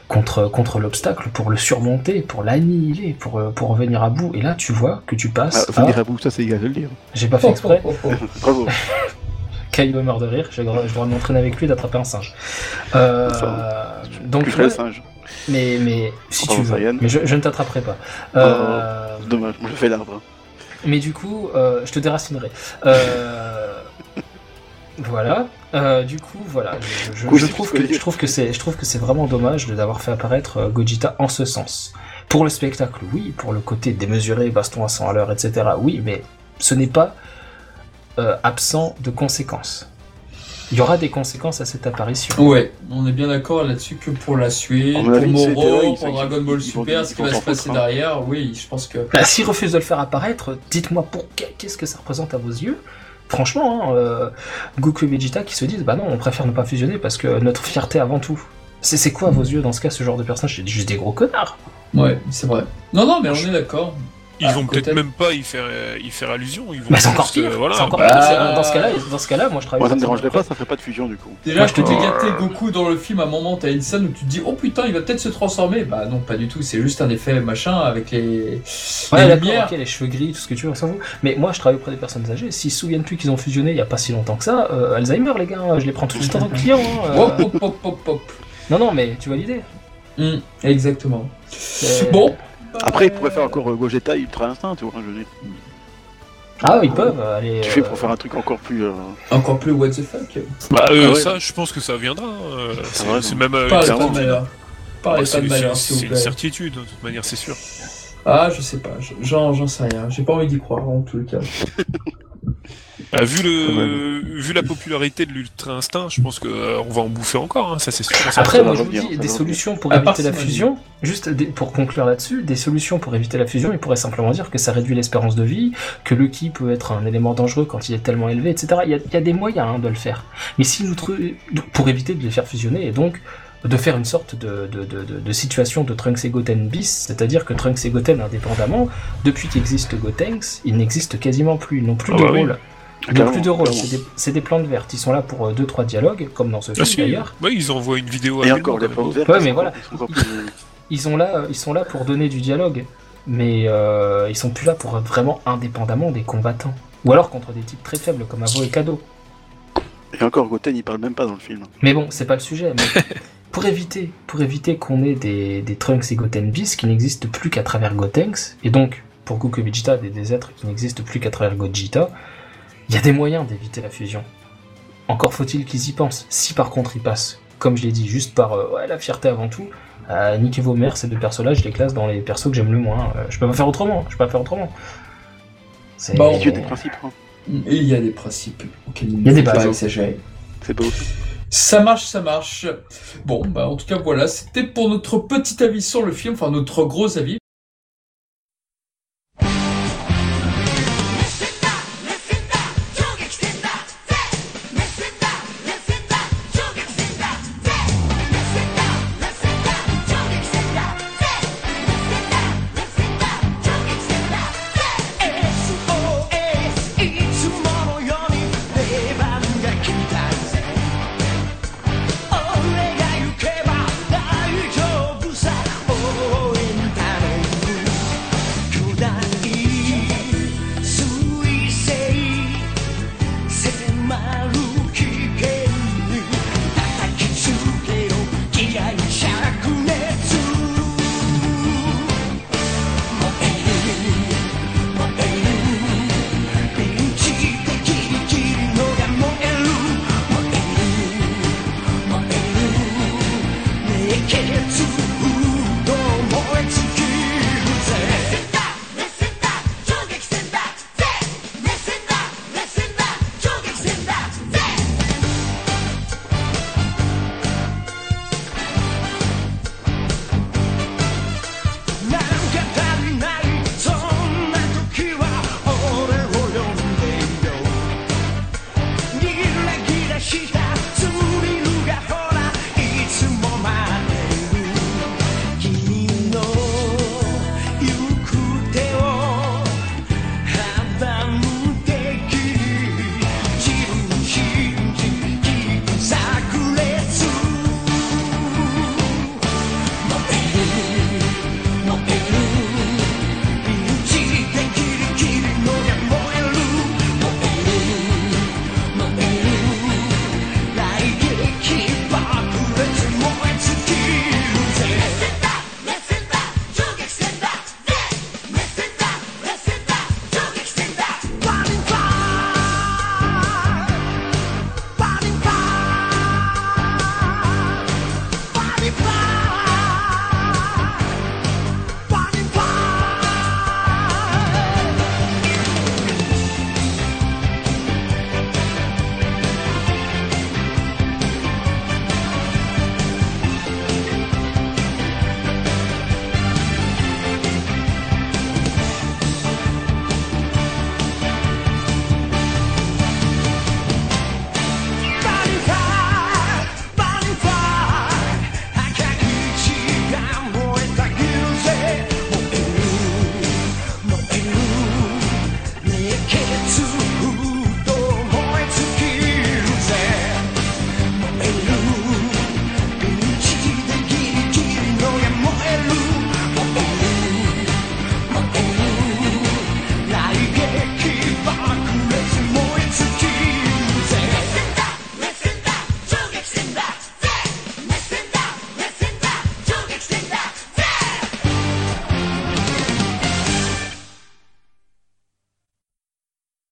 contre, contre l'obstacle pour le surmonter, pour l'annihiler, pour, euh, pour en venir à bout. Et là, tu vois que tu Ah, passes. venir à- à bout, ça c'est égal de le dire. J'ai pas fait exprès. Oh, oh, oh. Bravo. Kaido meurt de rire. J'ai le droit je dois m'entraîner avec lui d'attraper un singe. Euh, Enfin, donc, Plus le ouais, singe. mais, mais si tu veux. Mais je, je ne t'attraperai pas. Euh, Dommage, moi je fais l'arbre. Mais du coup, euh, je te déracinerai. Euh, voilà. Euh, du coup, voilà. Je, trouve que je trouve que c'est, je trouve que c'est vraiment dommage de d'avoir fait apparaître euh, Gogeta en ce sens. Pour le spectacle, oui. Pour le côté démesuré, baston à 100 à l'heure, etc. Oui, mais ce n'est pas euh, absent de conséquences. Il y aura des conséquences à cette apparition. Ouais, on est bien d'accord là-dessus que pour la suite, pour avis, Moro, pour Dragon Ball Super, ce qui va se passer hein. derrière, oui, je pense que. Bah, S'ils refusent de le faire apparaître, dites-moi pour qu'est-ce que ça représente à vos yeux? Franchement, hein, euh, Goku et Vegeta qui se disent bah non, on préfère ne pas fusionner parce que notre fierté avant tout. C'est c'est quoi à vos yeux dans ce cas ce genre de personnage? C'est juste des gros connards. Ouais, c'est vrai. Non, non, mais on est d'accord. Ils Ah, vont peut-être même pas y faire, euh, y faire allusion. Ils vont Bah c'est encore euh, pire. voilà. c'est encore bah, pire. euh, Dans ce cas-là, dans ce cas-là, moi je travaille. Moi ça me dérangerait pas, ça ferait pas de fusion du coup. Déjà, Moi, je te dis gâter Goku dans le film, à un moment, t'as une scène où tu te dis, oh putain, il va peut-être se transformer. Bah non, pas du tout, c'est juste un effet machin avec les, Ouais, les lumières. les cheveux gris, tout ce que tu veux, s'en fout. Mais moi, je travaille auprès des personnes âgées. S'ils se souviennent plus qu'ils ont fusionné il y a pas si longtemps que ça, euh, Alzheimer, les gars, je les prends tout le temps en tant que client. hein, euh. Hop, hop, hop, hop, hop. Non, non, mais tu vois l'idée. Hum, exactement. C'est- Bon. Après, ils pourraient faire encore euh, Gogeta Ultra Instinct, tu vois. Je veux dire. Ah, ils peuvent aller. Tu fais euh, pour faire un truc encore plus. euh, Encore plus what the fuck. Bah, euh, Ah ouais. ça, je pense que ça viendra. euh, c'est vrai, c'est non. même. euh, Parlez pas de malheur. Parlez Ah, pas c'est de malheur, s'il vous c'est une plaît. certitude, de toute manière, c'est sûr. Ah, je sais pas, j'en j'en sais rien. J'ai pas envie d'y croire en tout cas. Bah, vu, le, vu la popularité de l'Ultra Instinct, je pense qu'on va en bouffer encore, hein, ça c'est sûr. Ça, Après, ça moi va je vous revenir, dis, ça des va solutions pour À part éviter la si, fusion, juste des- pour conclure là-dessus, des solutions pour éviter la fusion, il pourrait simplement dire que ça réduit l'espérance de vie, que le ki peut être un élément dangereux quand il est tellement élevé, etc. Il y a, il y a des moyens hein, de le faire. Mais si nous trou- pour éviter de les faire fusionner et donc de faire une sorte de, de, de, de- de situation de Trunks et Goten bis, c'est-à-dire que Trunks et Goten indépendamment, depuis qu'existe Gotenks, ils n'existent quasiment plus, ils n'ont plus Ah de bah oui. rôle. Ils n'ont plus de rôle, c'est des, plantes vertes, ils sont là pour 2-3 dialogues, comme dans ce Ah, film si. d'ailleurs. Ouais, ils envoient une vidéo Et à encore, les plantes vertes, Ouais, ils sont mais voilà. ils sont encore plus- ils là, ils sont là pour donner du dialogue, mais euh, ils sont plus là pour être vraiment indépendamment des combattants. Ou alors contre des types très faibles comme Avo et Kado. Et encore, Goten, il parle même pas dans le film. Mais bon, c'est pas le sujet. Mais pour éviter, pour éviter qu'on ait des, des Trunks et Goten bis qui n'existent plus qu'à travers Gotenks, et donc pour Goku et Vegeta des, des êtres qui n'existent plus qu'à travers Gogeta, il y a des moyens d'éviter la fusion. Encore faut-il qu'ils y pensent. Si par contre ils passent, comme je l'ai dit, juste par euh, ouais, la fierté avant tout, euh, niquez vos mères, ces deux persos-là, je les classe dans les persos que j'aime le moins. Euh, je peux pas faire autrement, je peux pas faire autrement. C'est- Bon. Il y a des principes, hein. Et il y a des principes auxquels il ne faut pas exagérer. c'est beau. Ça marche, ça marche. Bon, bah en tout cas voilà, c'était pour notre petit avis sur le film, enfin notre gros avis.